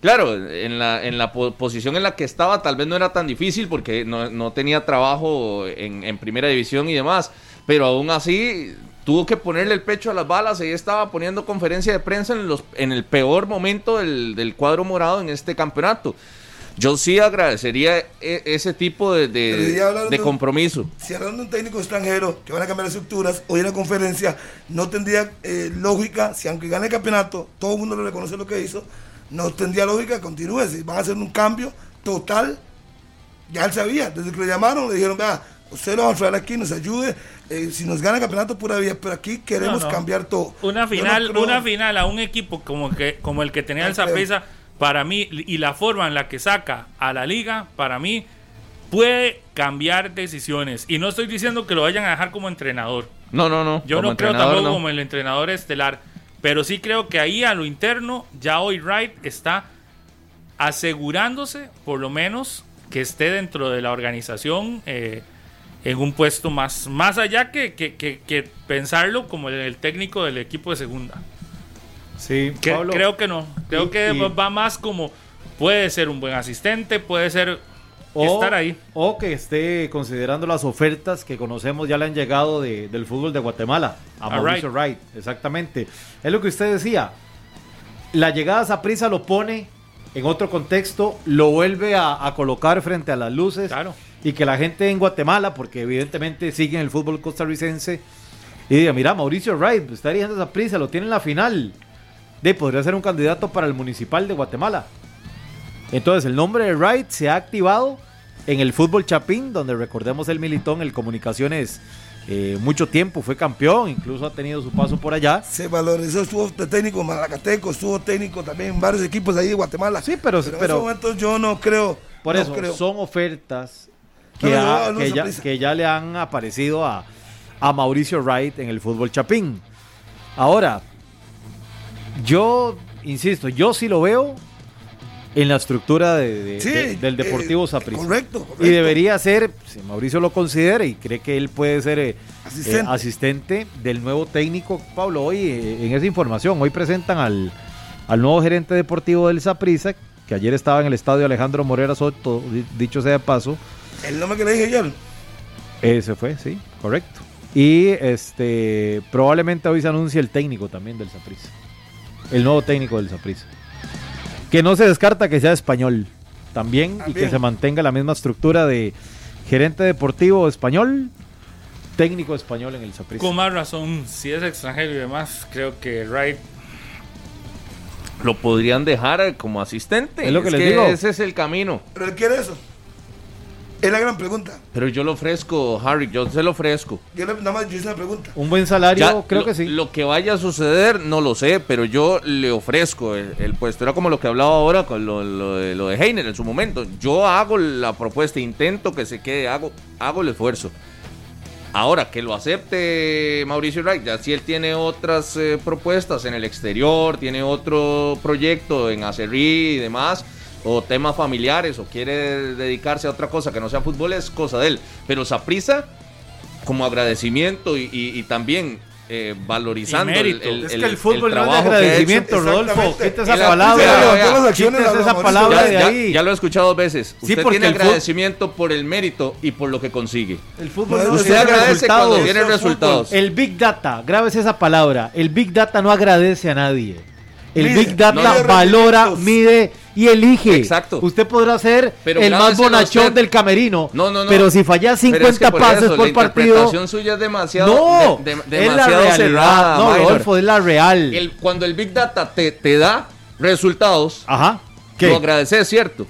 Claro, en la, en la po- posición en la que estaba tal vez no era tan difícil porque no, no tenía trabajo en, en primera división y demás, pero aún así tuvo que ponerle el pecho a las balas y estaba poniendo conferencia de prensa en, los, en el peor momento del, del cuadro morado en este campeonato. Yo sí agradecería e- ese tipo de, compromiso. Si hablan de un técnico extranjero que van a cambiar las estructuras, hoy en la conferencia no tendría eh, lógica, si aunque gane el campeonato, todo el mundo le reconoce lo que hizo, no tendría lógica que continúe. Si van a hacer un cambio total, ya él sabía, desde que lo llamaron le dijeron, vea, usted lo va a traer aquí, nos ayude, eh, si nos gana el campeonato pura vida, pero aquí queremos No, no. cambiar todo. una no final, creo- una final a un equipo como que como el que tenía el. Saprissa, para mí y la forma en la que saca a la liga, para mí puede cambiar decisiones y no estoy diciendo que lo vayan a dejar como entrenador. No, no, no. Yo como no creo tampoco no. como el entrenador estelar, pero sí creo que ahí a lo interno ya hoy Wright está asegurándose, por lo menos, que esté dentro de la organización eh, en un puesto más, más allá que, que- que- que pensarlo como el, el técnico del equipo de segunda. Sí, Que- Pablo. creo que no, creo Y- que y- va más como puede ser un buen asistente, puede ser o, estar ahí. o que esté considerando las ofertas que conocemos ya le han llegado de- del fútbol de Guatemala a Mauricio Wright. Exactamente. Es lo que usted decía. La llegada a Saprissa lo pone en otro contexto, lo vuelve a, a colocar frente a las luces. Claro. Y que la gente en Guatemala, porque evidentemente siguen el fútbol costarricense, y diga, mira, Mauricio Wright está dirigiendo a Saprissa, lo tiene en la final. De, podría ser un candidato para el municipal de Guatemala. Entonces, el nombre de Wright se ha activado en el fútbol Chapín, donde recordemos el militón, el Comunicaciones, eh, mucho tiempo fue campeón, incluso ha tenido su paso por allá. Se valorizó, estuvo técnico en Malacateco, estuvo técnico también en varios equipos ahí de Guatemala. Sí, pero- en pero- estos momentos yo no creo. Por no eso, creo. son ofertas que, No, no, ha- no, no que se ya, que ya le han aparecido a, a Mauricio Wright en el fútbol Chapín. Ahora, yo insisto, yo sí lo veo en la estructura de- de- Sí, de- del Deportivo eh, Saprissa. correcto, correcto. Y debería ser, si Mauricio lo considera y cree que él puede ser eh, Asistente. eh, asistente del nuevo técnico, Pablo, hoy eh, en esa información, hoy presentan al, al nuevo gerente deportivo del Saprissa, que ayer estaba en el estadio Alejandro Morera Soto, di- dicho sea de paso, El nombre que le dije ayer. ese fue, sí, correcto. Y este probablemente hoy se anuncie el técnico también del Saprissa. El nuevo técnico del Saprissa. Que no se descarta que sea español también, y que se mantenga la misma estructura de gerente deportivo español, técnico español en el Saprissa. Con más razón, si es extranjero y demás, creo que Wright Lo podrían dejar como asistente. Es lo que les digo. Ese es el camino. Pero él quiere eso. Es la gran pregunta. Pero yo lo ofrezco, Harry, yo se lo ofrezco. Yo le- nada más yo hice una pregunta. Un buen salario, Ya, creo lo, que sí. Lo que vaya a suceder, no lo sé, pero yo le ofrezco el, el puesto. Era como lo que hablaba ahora con lo, lo de, lo de Heiner en su momento. Yo hago la propuesta, intento que se quede, hago, hago el esfuerzo. Ahora, que lo acepte Mauricio Wright, ya si él tiene otras eh, propuestas en el exterior, tiene otro proyecto en Acerrí y demás, o temas familiares, o quiere dedicarse a otra cosa que no sea fútbol, es cosa de él. Pero Saprisa, como agradecimiento y, y- y también eh, valorizando Y mérito. es que el fútbol no es de trabajo ha hecho. agradecimiento, Rodolfo. Quita esa la- palabra. Las esa palabra Ya, de ya- ahí. ya lo he escuchado dos veces. Sí, Usted porque tiene el agradecimiento por el mérito y por lo que consigue. El fútbol No, no usted agradece resultados. cuando tiene es resultados. El Big Data, grabes esa palabra. El Big Data no agradece a nadie. El Mide, Big Data no valora, mide y elige. Exacto. Usted podrá ser Pero el más bonachón usted. del camerino. No, no, no. Pero si fallas Pero 50 es que por pases eso, por la partido. interpretación suya es demasiado, No, de- de- es la demasiado realidad. cerrada. no. Rodolfo, es la real. El- cuando el Big Data te, te da resultados, Ajá. ¿Qué? lo agradeces, ¿cierto?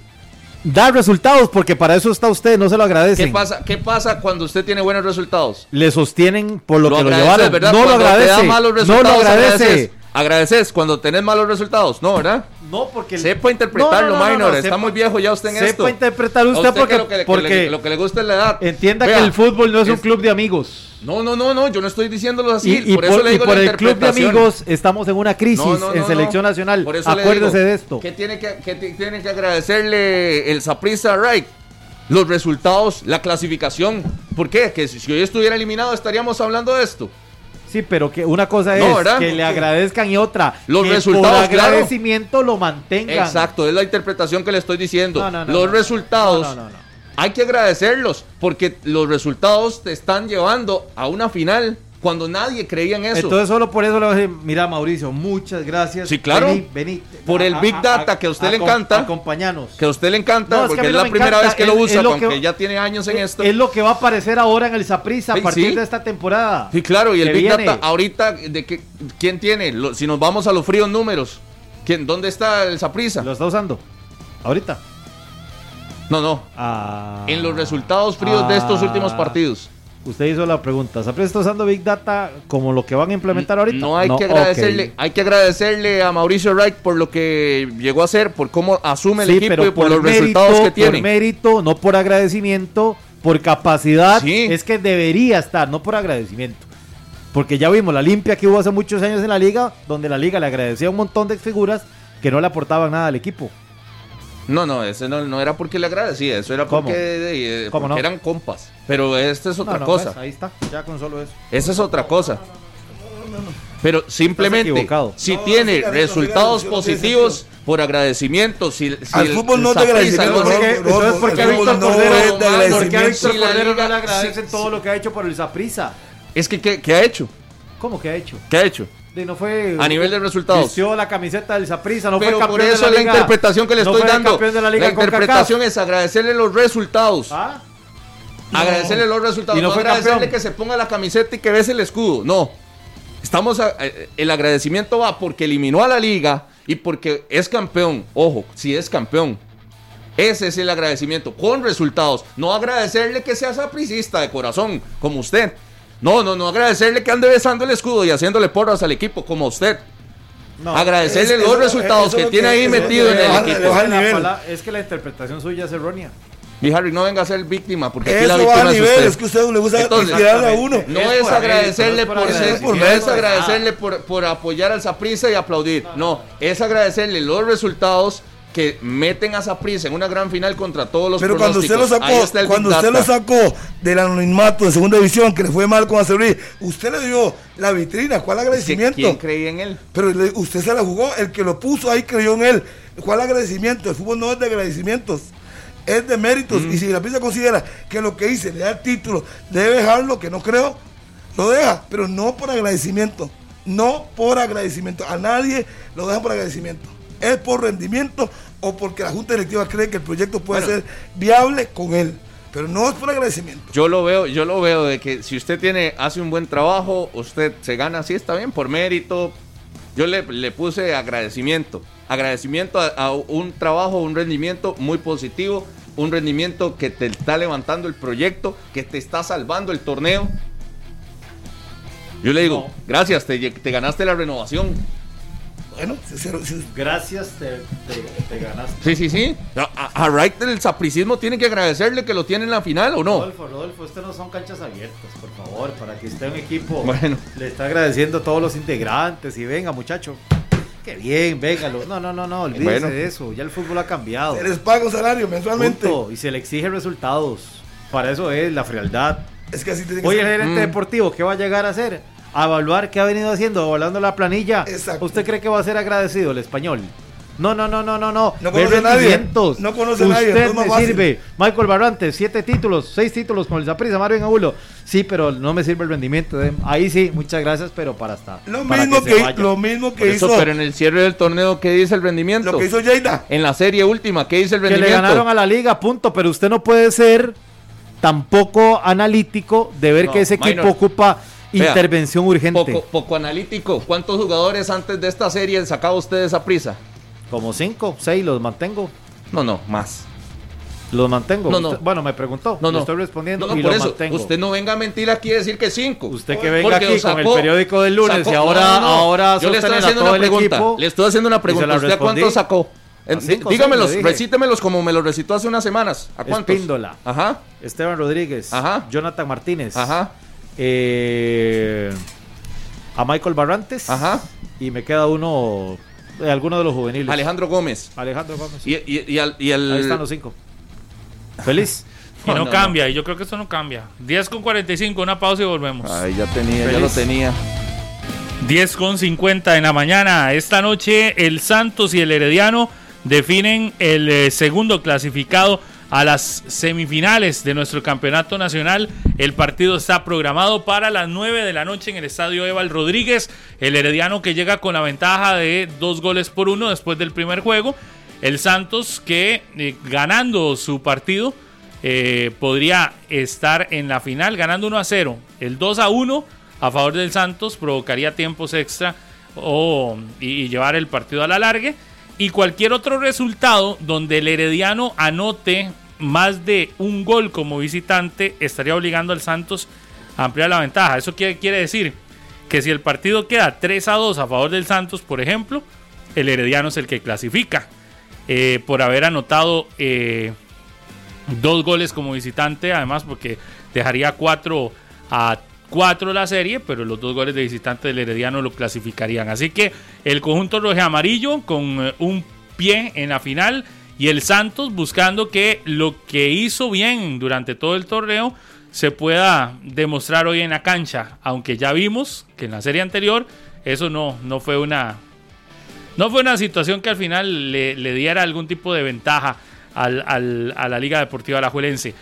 Da resultados porque para eso está usted, no se lo agradecen. ¿Qué pasa, ¿Qué pasa cuando usted tiene buenos resultados? Le sostienen por lo, Lo que lo llevaron. ¿verdad? No lo te agradece. da malos no lo resultados, agradece. agradeces. Agradeces cuando tenés malos resultados, ¿no, verdad? No, porque Sepa interpretarlo, No, no, no, minor. no, Está sepa- muy viejo ya usted en sepa esto. interpretar A usted porque- que lo que, le- porque le- lo que le gusta es la edad. entienda Vea, que el fútbol no es, un club de amigos. No, no, no, no, yo no estoy diciéndolo así. Y, y por, por, eso le y digo por la el club de amigos estamos en una crisis No, en selección nacional. Por eso le Acuérdese digo, de esto. ¿Qué tiene que, ti- tiene que agradecerle el Saprissa a Wright? Los resultados, la clasificación. ¿Por qué? Que si, si hoy estuviera eliminado estaríamos hablando de esto. Sí, pero que una cosa es que le agradezcan y otra Los que resultados, por claro. agradecimiento lo mantengan. Exacto, es la interpretación que le estoy diciendo. No, no, no, los resultados hay que agradecerlos porque los resultados te están llevando a una final cuando nadie creía en eso. Entonces solo por eso le voy a decir, mira Mauricio, muchas gracias. Sí, claro. Vení, vení. Por el Big Data que a usted le encanta. Acompañanos. que a usted le encanta No, es que a porque es la me primera encanta, vez que lo es- usa, es lo aunque que- ya tiene años en Es- esto. Es lo que va a aparecer ahora en el Saprissa a partir sí. de esta temporada. Sí, claro, y el Big viene. Data, ahorita, de que, ¿quién tiene? Lo- si nos vamos a los fríos números, ¿quién, ¿dónde está el Saprissa? Lo está usando. Ahorita. No, no, Ah. en los resultados fríos de estos Ah. últimos partidos. Usted hizo la pregunta. ¿Saprissa está usando Big Data como lo que van a implementar ahorita? No hay que agradecerle, hay que agradecerle a Mauricio Wright por lo que llegó a hacer, por cómo asume el Sí, equipo pero y por, los mérito, resultados que Por tiene. mérito, no por agradecimiento, por capacidad. Sí. Es que debería estar, no por agradecimiento. Porque ya vimos la limpia que hubo hace muchos años en la liga, donde la liga le agradecía a un montón de figuras que no le aportaban nada al equipo. No, no, ese no, no era porque le agradecía, eso era ¿Cómo? porque, eh, ¿Cómo porque no? eran compas. Pero esta es otra No, no, cosa. pues, ahí está, ya con solo eso. Esa es otra cosa. Pero simplemente, si No, tiene resultados positivos por agradecimiento, si, si Al el- fútbol no te agradecimiento, no no, se- Entonces, ¿por qué a Víctor Cordero, es de ¿por qué a agradecimiento. Víctor Si la Cordero liga- no le agradecen todo lo que ha hecho por el Saprissa? Es que, ¿qué, qué ha hecho? ¿Cómo que ha hecho? ¿Qué ha hecho? No fue A nivel de resultados. Vistió la camiseta del Saprissa, no Pero fue por campeón eso de la la liga. interpretación que le No estoy dando. de la liga con interpretación CONCACAF. es agradecerle los resultados. ¿Ah? Agradecerle los resultados. Y no no fue agradecerle campeón. que se ponga la camiseta y que bese el escudo. No. Estamos a- eh, el agradecimiento va porque eliminó a la liga y porque es campeón. Ojo, si es campeón. Ese es el agradecimiento, con resultados. No agradecerle que sea sapricista de corazón, como usted. No, no, no agradecerle que ande besando el escudo y haciéndole porras al equipo, como usted. No. agradecerle es- los eso- resultados eso que lo tiene que- ahí metido que en el baja- equipo. baja el La nivel. es que la interpretación suya es errónea. Y Harry, no venga a ser víctima, porque aquí la Eso va víctima a es nivel, usted. es que a usted le gusta Entonces, a uno. No Es agradecerle por, no es por ser- no es agradecerle por, por apoyar al Saprissa y aplaudir. No, es agradecerle los resultados que meten a Saprissa en una gran final contra todos los Pero cuando usted lo sacó, cuando usted lo sacó del anonimato de segunda división, que le fue mal con Acevedo, usted le dio la vitrina, ¿cuál agradecimiento? ¿Quién creía en él? Pero usted se la jugó, el que lo puso ahí creyó en él. ¿Cuál agradecimiento? El fútbol no es de agradecimientos, es de méritos. Mm. Y si la prensa considera que lo que hice le da el título, debe dejarlo, que no creo, lo deja, pero no por agradecimiento. No por agradecimiento. A nadie lo deja por agradecimiento. Es por rendimiento o porque la Junta Directiva cree que el proyecto puede Bueno. ser viable con él. Pero no es por agradecimiento. Yo lo veo, yo lo veo de que si usted tiene, hace un buen trabajo, usted se gana así, está bien, por mérito. Yo le, le puse agradecimiento. Agradecimiento a, a un trabajo, un rendimiento muy positivo, un rendimiento que te está levantando el proyecto, que te está salvando el torneo. Yo le digo, gracias, te, te ganaste la renovación. Bueno, Gracias, te, te- te ganaste. Sí, sí, sí. A, a Wright del sapricismo tiene que agradecerle que lo tiene en la final o no. Rodolfo, Rodolfo, esto no son canchas abiertas, por favor, para que esté un equipo. Bueno. Le está agradeciendo a todos los integrantes y venga, muchacho. Qué bien, véngalo. No, no, no, no, olvídese Bueno. de eso. Ya el fútbol ha cambiado. se les paga un salario mensualmente. Punto. Y se le exige resultados. Para eso es la frialdad. Es que así tiene que el gerente Mm. deportivo, ¿qué va a llegar a hacer? A evaluar qué ha venido haciendo, evaluando la planilla. Exacto. ¿Usted cree que va a ser agradecido el español? No, no, no, no, no, no. No conoce a nadie. No conoce a nadie, Usted me fácil. sirve. Michael Barrantes, siete títulos, seis títulos con el Zaprisa, Marvin Abulo. Sí, pero no me sirve el rendimiento. de- Ahí sí, muchas gracias, pero para hasta. Lo para mismo que, vaya. lo mismo que eso, hizo pero en el cierre del torneo, ¿qué dice el rendimiento? lo que hizo Lleida. En la serie última, ¿qué dice el que le rendimiento? ganaron a la liga, punto. Pero usted no puede ser tampoco analítico de ver No, que ese equipo minor. ocupa Vea, intervención urgente. Poco, poco analítico. ¿Cuántos jugadores antes de esta serie sacaba usted esa prisa? Como cinco, seis, los mantengo. No, no, más. Los mantengo. No, no. Usted- bueno, me preguntó. No, le no. estoy respondiendo No, no, y por eso. mantengo. Usted no venga a mentir aquí y decir que cinco. Usted que venga Porque aquí sacó- con el periódico del lunes sacó- y ahora, ahora Yo le estoy a haciendo una pregunta. equipo. Le estoy haciendo una pregunta. ¿Usted a cuánto sacó? Cinco, dígamelos, seis, recítemelos como me los recitó hace unas semanas. ¿A cuántos? Espíndola. Ajá, Esteban Rodríguez. Ajá. Jonathan Martínez. ajá, eh, a Michael Barrantes. ajá. Y me queda uno, de alguno de los juveniles. Alejandro Gómez. Alejandro Gómez. Y, y, y al- y el... Ahí están los cinco. Feliz. Y no, No, no, cambia, y yo creo que esto no cambia. 10 con 45, una pausa y volvemos. Ay, ya tenía, ya lo tenía. 10 con 50 en la mañana. Esta noche el Santos y el Herediano definen el eh, segundo clasificado a las semifinales de nuestro campeonato nacional. El partido está programado para las 9 de la noche en el estadio Eval Rodríguez. El Herediano que llega con la ventaja de dos goles por uno después del primer juego. El Santos que eh, ganando su partido eh, podría estar en la final ganando 1 a 0. El 2 a 1 a favor del Santos provocaría tiempos extra o, y, y llevar el partido a la largue. Y cualquier otro resultado donde el Herediano anote más de un gol como visitante estaría obligando al Santos a ampliar la ventaja. Eso quiere, quiere decir que si el partido queda 3 a 2 a favor del Santos, por ejemplo, el Herediano es el que clasifica eh, por haber anotado eh, dos goles como visitante, además porque dejaría 4 a 4 la serie, pero los dos goles de visitante del Herediano lo clasificarían. Así que el conjunto rojo amarillo con eh, un pie en la final y el Santos buscando que lo que hizo bien durante todo el torneo se pueda demostrar hoy en la cancha, aunque ya vimos que en la serie anterior eso no, no fue una no fue una situación que al final le, diera algún tipo de ventaja al- a la Liga Deportiva Alajuelense.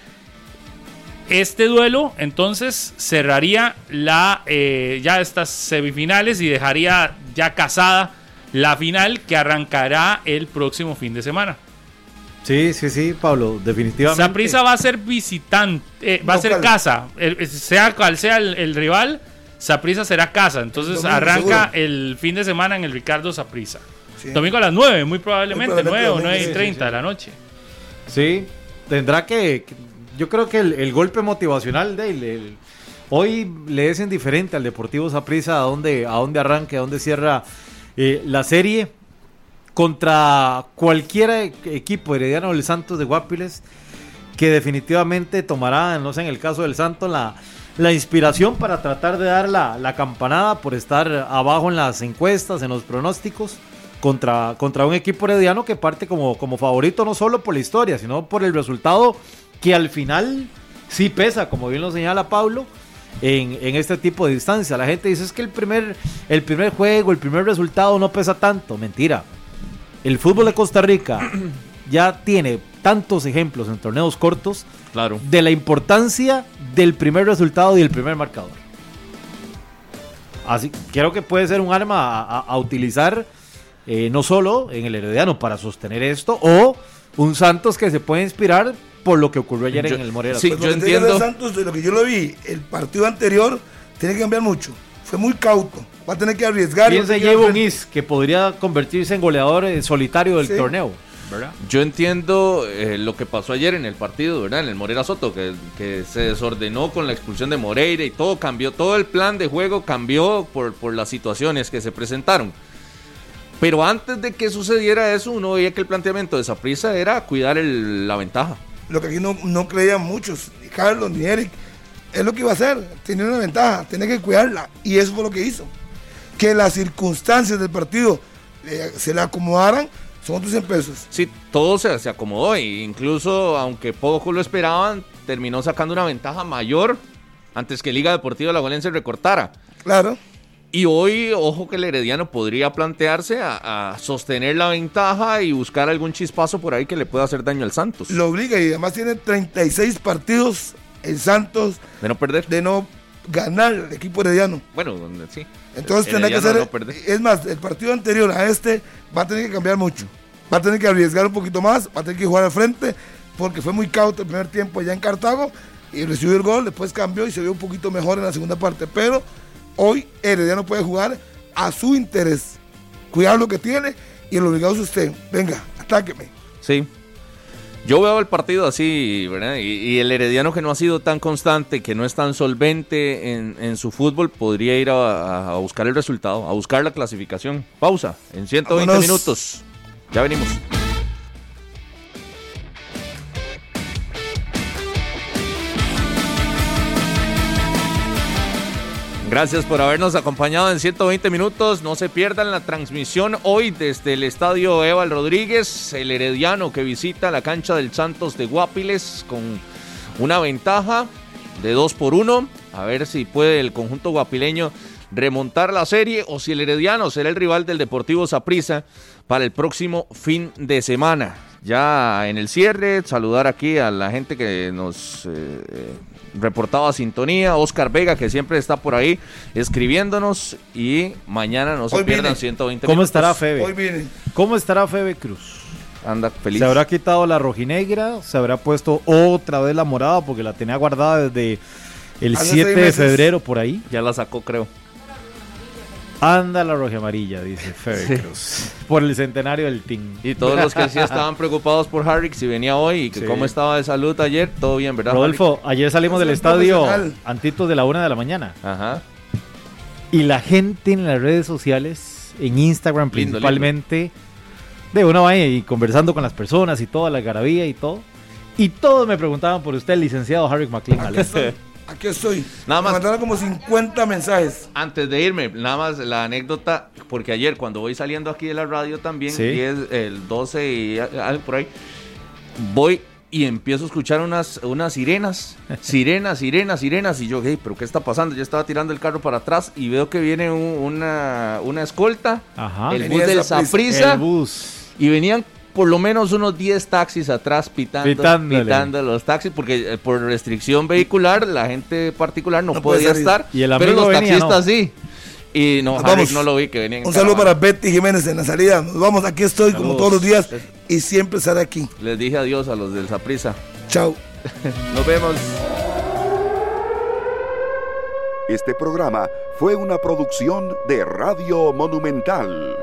Este duelo entonces cerraría la, eh, ya estas semifinales y dejaría ya casada la final que arrancará el próximo fin de semana. Sí, sí, sí, Pablo, definitivamente. Saprissa va a ser visitante, eh, va a ser casa, El- el- sea cual sea el, el rival, Saprissa será casa. Entonces Domingo, arranca seguro. el fin de semana en el Ricardo Saprissa. Sí. Domingo a las 9, muy probablemente, Muy probablemente 9 o domingo, 9 y sí, 30 de la noche. Sí, tendrá que. Yo creo que el, el golpe motivacional de él, el- hoy le es indiferente al Deportivo Saprissa a dónde, a dónde arranque, a dónde cierra eh, la serie contra cualquier e- equipo herediano del Santos de Guapiles que definitivamente tomará, no sé, en el caso del Santos, la, la inspiración para tratar de dar la, la campanada por estar abajo en las encuestas, en los pronósticos, contra, contra un equipo herediano que parte como, como favorito no solo por la historia, sino por el resultado que al final sí pesa, como bien lo señala Pablo, en, en este tipo de distancia. La gente dice es que el primer, el primer juego, el primer resultado no pesa tanto. Mentira. El fútbol de Costa Rica ya tiene tantos ejemplos en torneos cortos Claro. de la importancia del primer resultado y el primer marcador. Así creo que puede ser un arma a, a- a utilizar eh, no solo en el Herediano para sostener esto, o un Santos que se puede inspirar por lo que ocurrió ayer Yo- en el Morera. sí, Pues yo digo de entiendo. Santos, de lo que yo lo vi, el partido anterior tiene que cambiar mucho. Fue muy cauto. Va a tener que arriesgar. ¿Quién se lleva un is que podría convertirse en goleador eh, solitario del Sí. torneo? ¿Verdad? Yo entiendo eh, lo que pasó ayer en el partido, ¿verdad? En el Morera Soto, que, que se desordenó con la expulsión de Moreira y todo cambió, todo el plan de juego cambió por, por las situaciones que se presentaron. Pero antes de que sucediera eso, uno veía que el planteamiento de Saprissa era cuidar el- la ventaja. Lo que aquí no, no creían muchos, ni Carlos ni Eric. Es lo que iba a hacer. Tenía una ventaja, tenía que cuidarla. Y eso fue lo que hizo. Que las circunstancias del partido eh, se le acomodaran, son otros 100 pesos. Sí, todo se, se acomodó e incluso, aunque poco lo esperaban, terminó sacando una ventaja mayor antes que Liga Deportiva La se recortara. Claro. Y hoy, ojo que el Herediano podría plantearse a, a sostener la ventaja y buscar algún chispazo por ahí que le pueda hacer daño al Santos. Lo obliga y además tiene 36 partidos en Santos De no perder. de no ganar el equipo herediano. Bueno, sí. Entonces tendrá que hacer. no es más, el partido anterior a este va a tener que cambiar mucho. Va a tener que arriesgar un poquito más, va a tener que jugar al frente, porque fue muy cauto el primer tiempo allá en Cartago y recibió el gol, después cambió y se vio un poquito mejor en la segunda parte. Pero hoy Herediano puede jugar a su interés, cuidar lo que tiene y el obligado es usted. Venga, atáqueme. Sí. Yo veo el partido así, ¿verdad? Y, y el Herediano que no ha sido tan constante, que no es tan solvente en, en su fútbol, podría ir a, a buscar el resultado, a buscar la clasificación. Pausa en 120 Vámonos. minutos. Ya venimos. Gracias por habernos acompañado en 120 minutos. No se pierdan la transmisión hoy desde el estadio Eval Rodríguez, el herediano que visita la cancha del Santos de Guapiles con una ventaja de 2 por 1. A ver si puede el conjunto guapileño remontar la serie o si el herediano será el rival del Deportivo Saprissa para el próximo fin de semana. Ya en el cierre, saludar aquí a la gente que nos eh, reportaba sintonía, Oscar Vega, que siempre está por ahí escribiéndonos, y mañana no se Hoy pierdan viene. 120 ¿Cómo minutos. estará Hoy Febe? viene. ¿Cómo estará Febe Cruz? Anda feliz. Se habrá quitado la rojinegra, se habrá puesto otra vez la morada porque la tenía guardada desde el Hace 7 seis de meses. febrero por ahí. Ya la sacó, creo. Anda la roja amarilla, dice Febe Cruz. Por el centenario del team. Y todos los que sí estaban preocupados por Harry, si venía hoy y que Sí. cómo estaba de salud ayer, todo bien, ¿verdad? Rodolfo, ayer salimos del estadio antitos de la una de la mañana. Ajá. Y la gente en las redes sociales, en Instagram Lindo, principalmente, de una vaya y conversando con las personas y toda la garabía y todo. Y todos me preguntaban por usted, el licenciado Harry McLean. Aquí estoy. Nada Me más. mandaron como 50 mensajes. Antes de irme, nada más la anécdota, porque ayer cuando voy saliendo aquí de la radio también, Sí. 10, el 12 y por ahí, voy y empiezo a escuchar unas, unas sirenas, sirenas, sirenas, sirenas, y yo, hey, pero ¿qué está pasando? Yo estaba tirando el carro para atrás y veo que viene un- una, una escolta, Ajá. el bus del. Saprissa, El bus. y venían por lo menos unos 10 taxis atrás pitando, Pitándole. pitando los taxis, porque eh, por restricción vehicular la gente particular no, podía estar, Y el pero amigo los venía, taxistas ¿no? sí. Y no, Harry vamos. no lo vi que venía en Un saludo para. Betty Jiménez en la salida. Nos vamos, aquí estoy como todos los días y siempre estaré aquí. Les dije adiós a los del Saprisa. Chao. Nos vemos. Este programa fue una producción de Radio Monumental.